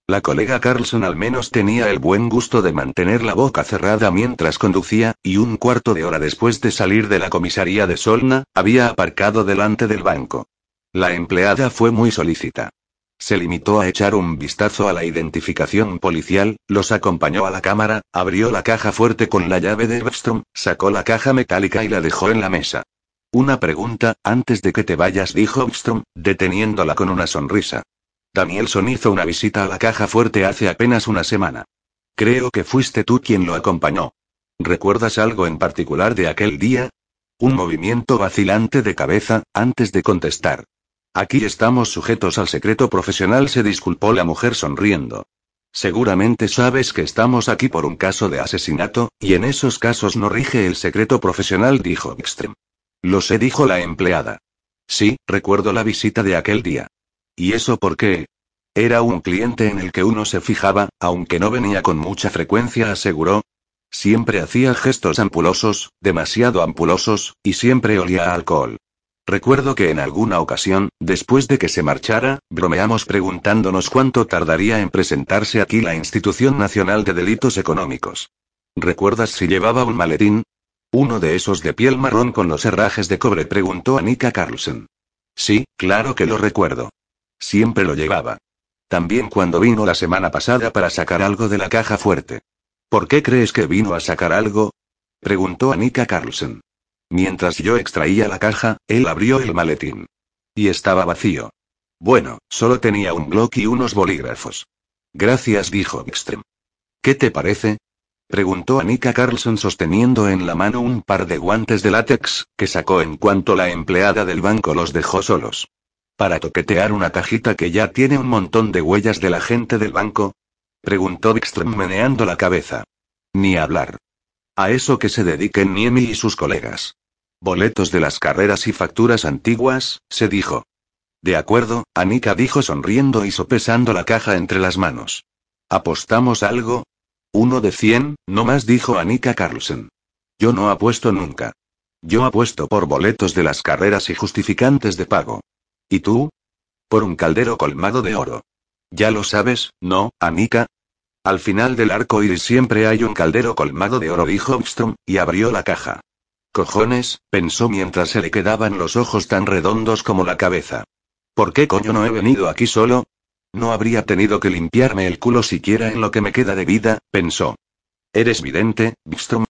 La colega Carlson al menos tenía el buen gusto de mantener la boca cerrada mientras conducía, y un cuarto de hora después de salir de la comisaría de Solna, había aparcado delante del banco. La empleada fue muy solícita. Se limitó a echar un vistazo a la identificación policial, los acompañó a la cámara, abrió la caja fuerte con la llave de Webstrom, sacó la caja metálica y la dejó en la mesa. Una pregunta, antes de que te vayas, dijo Webstrom, deteniéndola con una sonrisa. Danielson hizo una visita a la caja fuerte hace apenas una semana. Creo que fuiste tú quien lo acompañó. ¿Recuerdas algo en particular de aquel día? Un movimiento vacilante de cabeza, antes de contestar. Aquí estamos sujetos al secreto profesional, se disculpó la mujer sonriendo. Seguramente sabes que estamos aquí por un caso de asesinato, y en esos casos no rige el secreto profesional, dijo Extrem. Lo sé, dijo la empleada. Sí, recuerdo la visita de aquel día. ¿Y eso por qué? Era un cliente en el que uno se fijaba, aunque no venía con mucha frecuencia, aseguró. Siempre hacía gestos ampulosos, demasiado ampulosos, y siempre olía a alcohol. Recuerdo que en alguna ocasión, después de que se marchara, bromeamos preguntándonos cuánto tardaría en presentarse aquí la Institución Nacional de Delitos Económicos. ¿Recuerdas si llevaba un maletín? Uno de esos de piel marrón con los herrajes de cobre, preguntó Anika Carlson. Sí, claro que lo recuerdo. Siempre lo llevaba. También cuando vino la semana pasada para sacar algo de la caja fuerte. ¿Por qué crees que vino a sacar algo? preguntó Anika Carlson. Mientras yo extraía la caja, él abrió el maletín. Y estaba vacío. Bueno, solo tenía un bloc y unos bolígrafos. Gracias, dijo Ekström. ¿Qué te parece? Preguntó Anika Carlson sosteniendo en la mano un par de guantes de látex, que sacó en cuanto la empleada del banco los dejó solos. ¿Para toquetear una cajita que ya tiene un montón de huellas de la gente del banco? Preguntó Wikström meneando la cabeza. Ni hablar. A eso que se dediquen Niemi y sus colegas. Boletos de las carreras y facturas antiguas, se dijo. De acuerdo, Anika dijo sonriendo y sopesando la caja entre las manos. ¿Apostamos algo? Uno de cien, no más dijo Anika Carlsen. Yo no apuesto nunca. Yo apuesto por boletos de las carreras y justificantes de pago. ¿Y tú? Por un caldero colmado de oro. Ya lo sabes, ¿no, Anika? Al final del arco iris siempre hay un caldero colmado de oro, dijo Armstrong, y abrió la caja. Cojones, pensó mientras se le quedaban los ojos tan redondos como la cabeza. ¿Por qué coño no he venido aquí solo? No habría tenido que limpiarme el culo siquiera en lo que me queda de vida, pensó. ¿Eres vidente, Bistrom?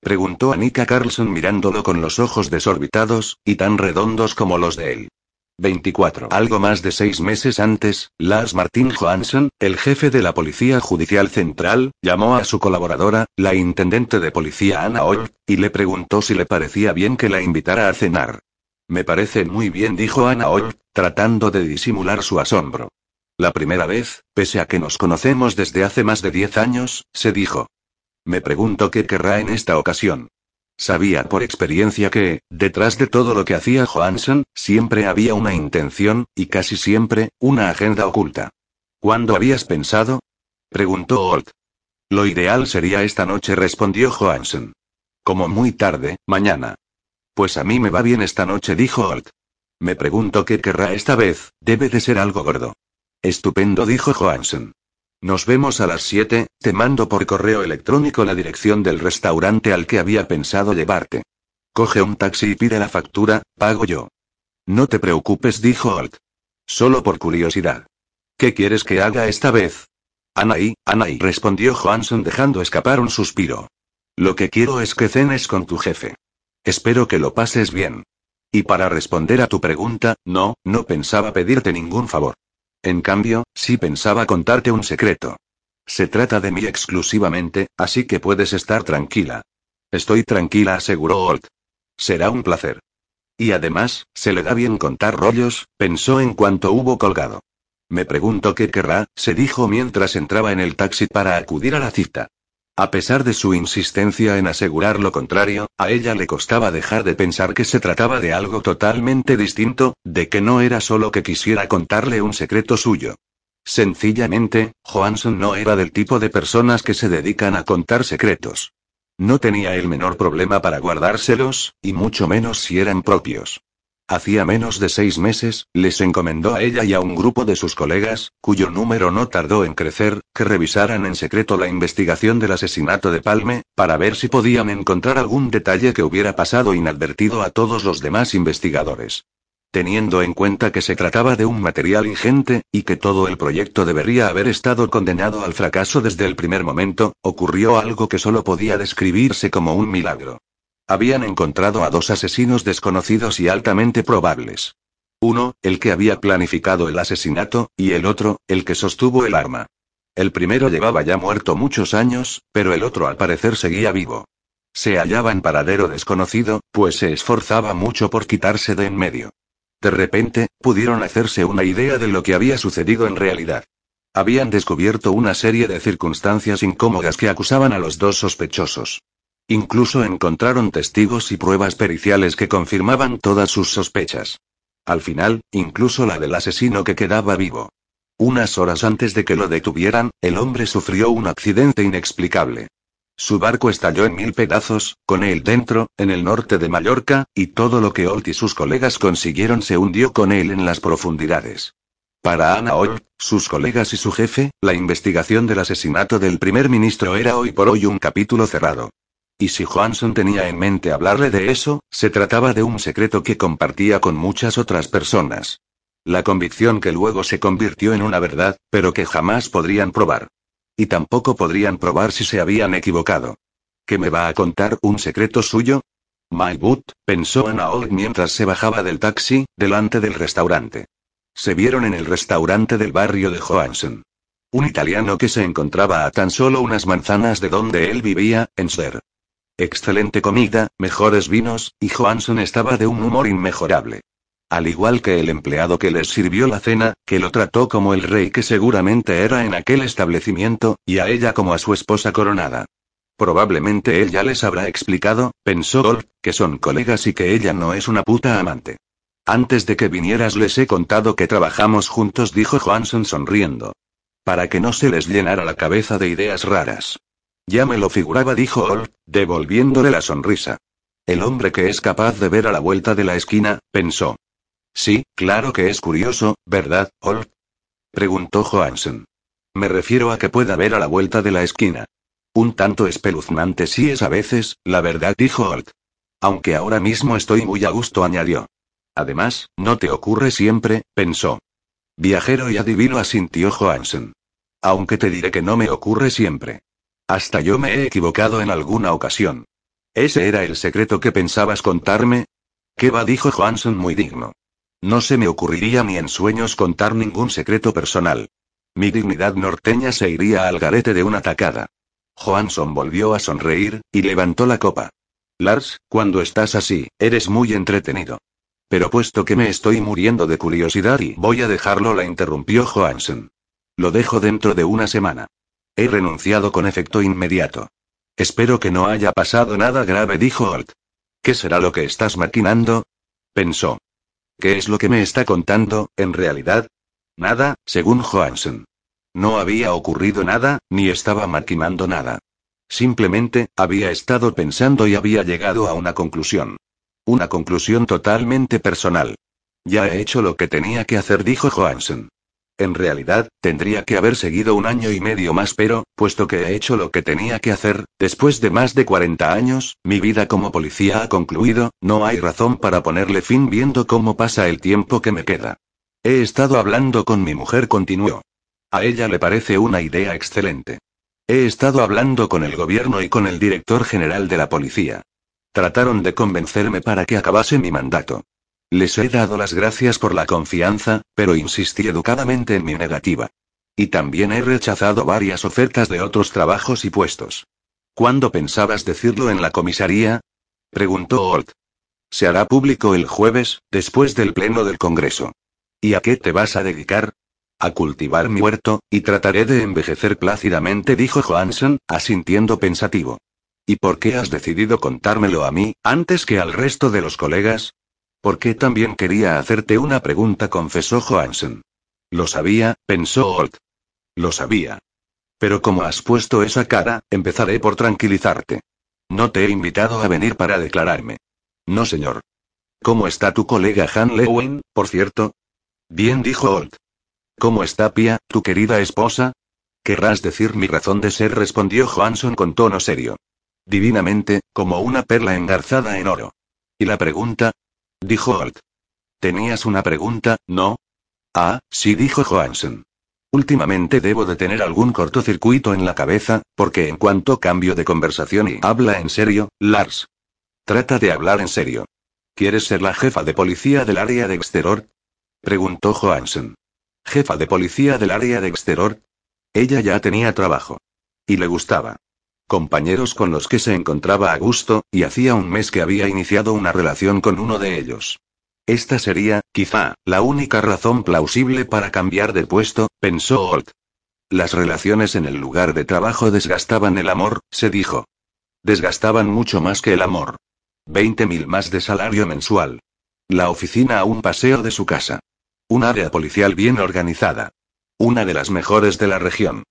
Preguntó Anika Carlson mirándolo con los ojos desorbitados, y tan redondos como los de él. 24. Algo más de seis meses antes, Lars Martin Johansson, el jefe de la Policía Judicial Central, llamó a su colaboradora, la intendente de policía Anna Old, y le preguntó si le parecía bien que la invitara a cenar. Me parece muy bien, dijo Anna Old, tratando de disimular su asombro. La primera vez, pese a que nos conocemos desde hace más de diez años, se dijo. Me pregunto qué querrá en esta ocasión. Sabía por experiencia que, detrás de todo lo que hacía Johansson, siempre había una intención, y casi siempre, una agenda oculta. ¿Cuándo habías pensado? preguntó Holt. Lo ideal sería esta noche, respondió Johansson. Como muy tarde, mañana. Pues a mí me va bien esta noche, dijo Holt. Me pregunto qué querrá esta vez, debe de ser algo gordo. Estupendo, dijo Johansson. Nos vemos a las 7, te mando por correo electrónico la dirección del restaurante al que había pensado llevarte. Coge un taxi y pide la factura, pago yo. No te preocupes, dijo Alt. Solo por curiosidad. ¿Qué quieres que haga esta vez? Anaí, Anaí, respondió Johansson dejando escapar un suspiro. Lo que quiero es que cenes con tu jefe. Espero que lo pases bien. Y para responder a tu pregunta, no, no pensaba pedirte ningún favor. En cambio, sí pensaba contarte un secreto. Se trata de mí exclusivamente, así que puedes estar tranquila. Estoy tranquila, aseguró Holt. Será un placer. Y además, se le da bien contar rollos, pensó en cuanto hubo colgado. Me pregunto qué querrá, se dijo mientras entraba en el taxi para acudir a la cita. A pesar de su insistencia en asegurar lo contrario, a ella le costaba dejar de pensar que se trataba de algo totalmente distinto, de que no era solo que quisiera contarle un secreto suyo. Sencillamente, Johansson no era del tipo de personas que se dedican a contar secretos. No tenía el menor problema para guardárselos, y mucho menos si eran propios. Hacía menos de seis meses, les encomendó a ella y a un grupo de sus colegas, cuyo número no tardó en crecer, que revisaran en secreto la investigación del asesinato de Palme, para ver si podían encontrar algún detalle que hubiera pasado inadvertido a todos los demás investigadores. Teniendo en cuenta que se trataba de un material ingente, y que todo el proyecto debería haber estado condenado al fracaso desde el primer momento, ocurrió algo que solo podía describirse como un milagro. Habían encontrado a dos asesinos desconocidos y altamente probables. Uno, el que había planificado el asesinato, y el otro, el que sostuvo el arma. El primero llevaba ya muerto muchos años, pero el otro al parecer seguía vivo. Se hallaba en paradero desconocido, pues se esforzaba mucho por quitarse de en medio. De repente, pudieron hacerse una idea de lo que había sucedido en realidad. Habían descubierto una serie de circunstancias incómodas que acusaban a los dos sospechosos. Incluso encontraron testigos y pruebas periciales que confirmaban todas sus sospechas. Al final, incluso la del asesino que quedaba vivo. Unas horas antes de que lo detuvieran, el hombre sufrió un accidente inexplicable. Su barco estalló en mil pedazos, con él dentro, en el norte de Mallorca, y todo lo que Holt y sus colegas consiguieron se hundió con él en las profundidades. Para Anna Holt, sus colegas y su jefe, la investigación del asesinato del primer ministro era hoy por hoy un capítulo cerrado. Y si Johansson tenía en mente hablarle de eso, se trataba de un secreto que compartía con muchas otras personas. La convicción que luego se convirtió en una verdad, pero que jamás podrían probar. Y tampoco podrían probar si se habían equivocado. ¿Qué me va a contar un secreto suyo? My boot, pensó Anna Holt mientras se bajaba del taxi, delante del restaurante. Se vieron en el restaurante del barrio de Johansson. Un italiano que se encontraba a tan solo unas manzanas de donde él vivía, en Ser. Excelente comida, mejores vinos, y Johansson estaba de un humor inmejorable. Al igual que el empleado que les sirvió la cena, que lo trató como el rey que seguramente era en aquel establecimiento, y a ella como a su esposa coronada. Probablemente él ya les habrá explicado, pensó Gold, que son colegas y que ella no es una puta amante. Antes de que vinieras les he contado que trabajamos juntos, dijo Johansson sonriendo. Para que no se les llenara la cabeza de ideas raras. Ya me lo figuraba, dijo Ol, devolviéndole la sonrisa. El hombre que es capaz de ver a la vuelta de la esquina, pensó. Sí, claro que es curioso, ¿verdad, Ol? preguntó Johansson. Me refiero a que pueda ver a la vuelta de la esquina. Un tanto espeluznante sí es a veces, la verdad, dijo Olt. Aunque ahora mismo estoy muy a gusto, añadió. Además, no te ocurre siempre, pensó. Viajero y adivino asintió Johansen. Aunque te diré que no me ocurre siempre. Hasta yo me he equivocado en alguna ocasión. ¿Ese era el secreto que pensabas contarme? ¿Qué va? dijo Johansson muy digno. No se me ocurriría ni en sueños contar ningún secreto personal. Mi dignidad norteña se iría al garete de una tacada. Johansson volvió a sonreír, y levantó la copa. Lars, cuando estás así, eres muy entretenido. Pero puesto que me estoy muriendo de curiosidad y voy a dejarlo, la interrumpió Johansen. Lo dejo dentro de una semana. He renunciado con efecto inmediato. Espero que no haya pasado nada grave, dijo Holt. ¿Qué será lo que estás maquinando? Pensó. ¿Qué es lo que me está contando, en realidad? Nada, según Johansen. No había ocurrido nada, ni estaba maquinando nada. Simplemente, había estado pensando y había llegado a una conclusión. Una conclusión totalmente personal. Ya he hecho lo que tenía que hacer, dijo Johansen. En realidad, tendría que haber seguido un año y medio más, pero, puesto que he hecho lo que tenía que hacer, después de más de 40 años, mi vida como policía ha concluido, no hay razón para ponerle fin viendo cómo pasa el tiempo que me queda. He estado hablando con mi mujer, continuó. A ella le parece una idea excelente. He estado hablando con el gobierno y con el director general de la policía. Trataron de convencerme para que acabase mi mandato. Les he dado las gracias por la confianza, pero insistí educadamente en mi negativa. Y también he rechazado varias ofertas de otros trabajos y puestos. ¿Cuándo pensabas decirlo en la comisaría? preguntó Holt. Se hará público el jueves, después del pleno del Congreso. ¿Y a qué te vas a dedicar? A cultivar mi huerto, y trataré de envejecer plácidamente, dijo Johansen, asintiendo pensativo. ¿Y por qué has decidido contármelo a mí, antes que al resto de los colegas? Porque también quería hacerte una pregunta, confesó Johansen. Lo sabía, pensó Holt. Lo sabía. Pero como has puesto esa cara, empezaré por tranquilizarte. No te he invitado a venir para declararme. No, señor. ¿Cómo está tu colega Han Lewin, por cierto? Bien, dijo Holt. ¿Cómo está Pia, tu querida esposa? Querrás decir mi razón de ser, respondió Johansson con tono serio. Divinamente, como una perla engarzada en oro. ¿Y la pregunta? Dijo Holt. Tenías una pregunta, ¿no? Ah, sí, dijo Johansen. Últimamente debo de tener algún cortocircuito en la cabeza, porque en cuanto cambio de conversación y habla en serio, Lars. Trata de hablar en serio. ¿Quieres ser la jefa de policía del área de Exteror? Preguntó Johansen. ¿Jefa de policía del área de Exteror? Ella ya tenía trabajo. Y le gustaba compañeros con los que se encontraba a gusto, y hacía un mes que había iniciado una relación con uno de ellos. Esta sería, quizá, la única razón plausible para cambiar de puesto, pensó Holt. Las relaciones en el lugar de trabajo desgastaban el amor, se dijo. Desgastaban mucho más que el amor. Veinte mil más de salario mensual. La oficina a un paseo de su casa. Un área policial bien organizada. Una de las mejores de la región.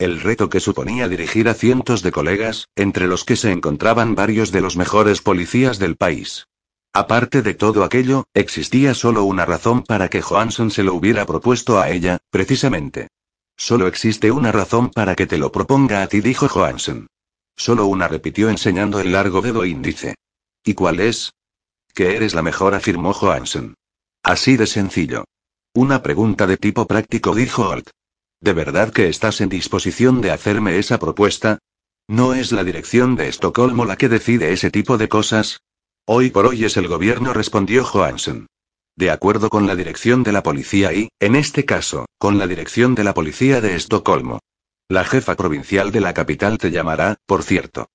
El reto que suponía dirigir a cientos de colegas, entre los que se encontraban varios de los mejores policías del país. Aparte de todo aquello, existía solo una razón para que Johansson se lo hubiera propuesto a ella, precisamente. Solo existe una razón para que te lo proponga a ti, dijo Johansson. Solo una repitió enseñando el largo dedo índice. ¿Y cuál es? Que eres la mejor, afirmó Johansson. Así de sencillo. Una pregunta de tipo práctico, dijo Holt. ¿De verdad que estás en disposición de hacerme esa propuesta? ¿No es la dirección de Estocolmo la que decide ese tipo de cosas? Hoy por hoy es el gobierno, respondió Johansson. De acuerdo con la dirección de la policía y, en este caso, con la dirección de la policía de Estocolmo. La jefa provincial de la capital te llamará, por cierto.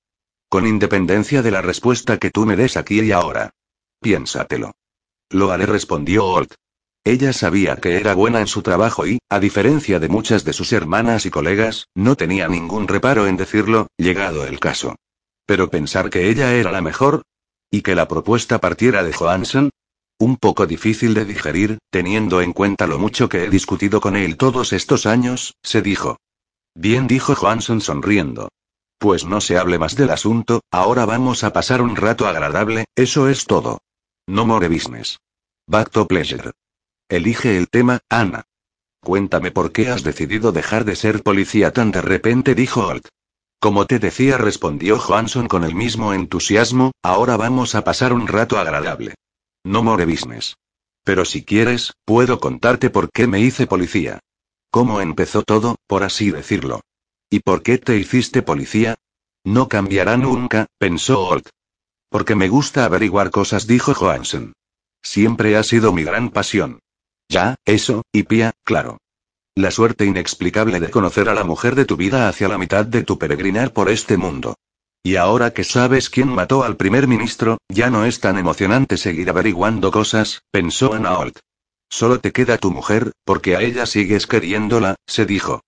Con independencia de la respuesta que tú me des aquí y ahora. Piénsatelo. Lo haré, respondió Holt. Ella sabía que era buena en su trabajo y, a diferencia de muchas de sus hermanas y colegas, no tenía ningún reparo en decirlo, llegado el caso. Pero pensar que ella era la mejor, y que la propuesta partiera de Johansson, un poco difícil de digerir, teniendo en cuenta lo mucho que he discutido con él todos estos años, se dijo. Bien, dijo Johansson sonriendo. Pues no se hable más del asunto, ahora vamos a pasar un rato agradable, eso es todo. No more business. Back to pleasure. Elige el tema, Ana. Cuéntame por qué has decidido dejar de ser policía tan de repente, dijo Holt. Como te decía, respondió Johansson con el mismo entusiasmo, ahora vamos a pasar un rato agradable. No more business. Pero si quieres, puedo contarte por qué me hice policía. Cómo empezó todo, por así decirlo. ¿Y por qué te hiciste policía? No cambiará nunca, pensó Holt. Porque me gusta averiguar cosas, dijo Johansson. Siempre ha sido mi gran pasión. Ya, eso, y Pia, claro. La suerte inexplicable de conocer a la mujer de tu vida hacia la mitad de tu peregrinar por este mundo. Y ahora que sabes quién mató al primer ministro, ya no es tan emocionante seguir averiguando cosas, pensó Anna Holt. Solo te queda tu mujer, porque a ella sigues queriéndola, se dijo.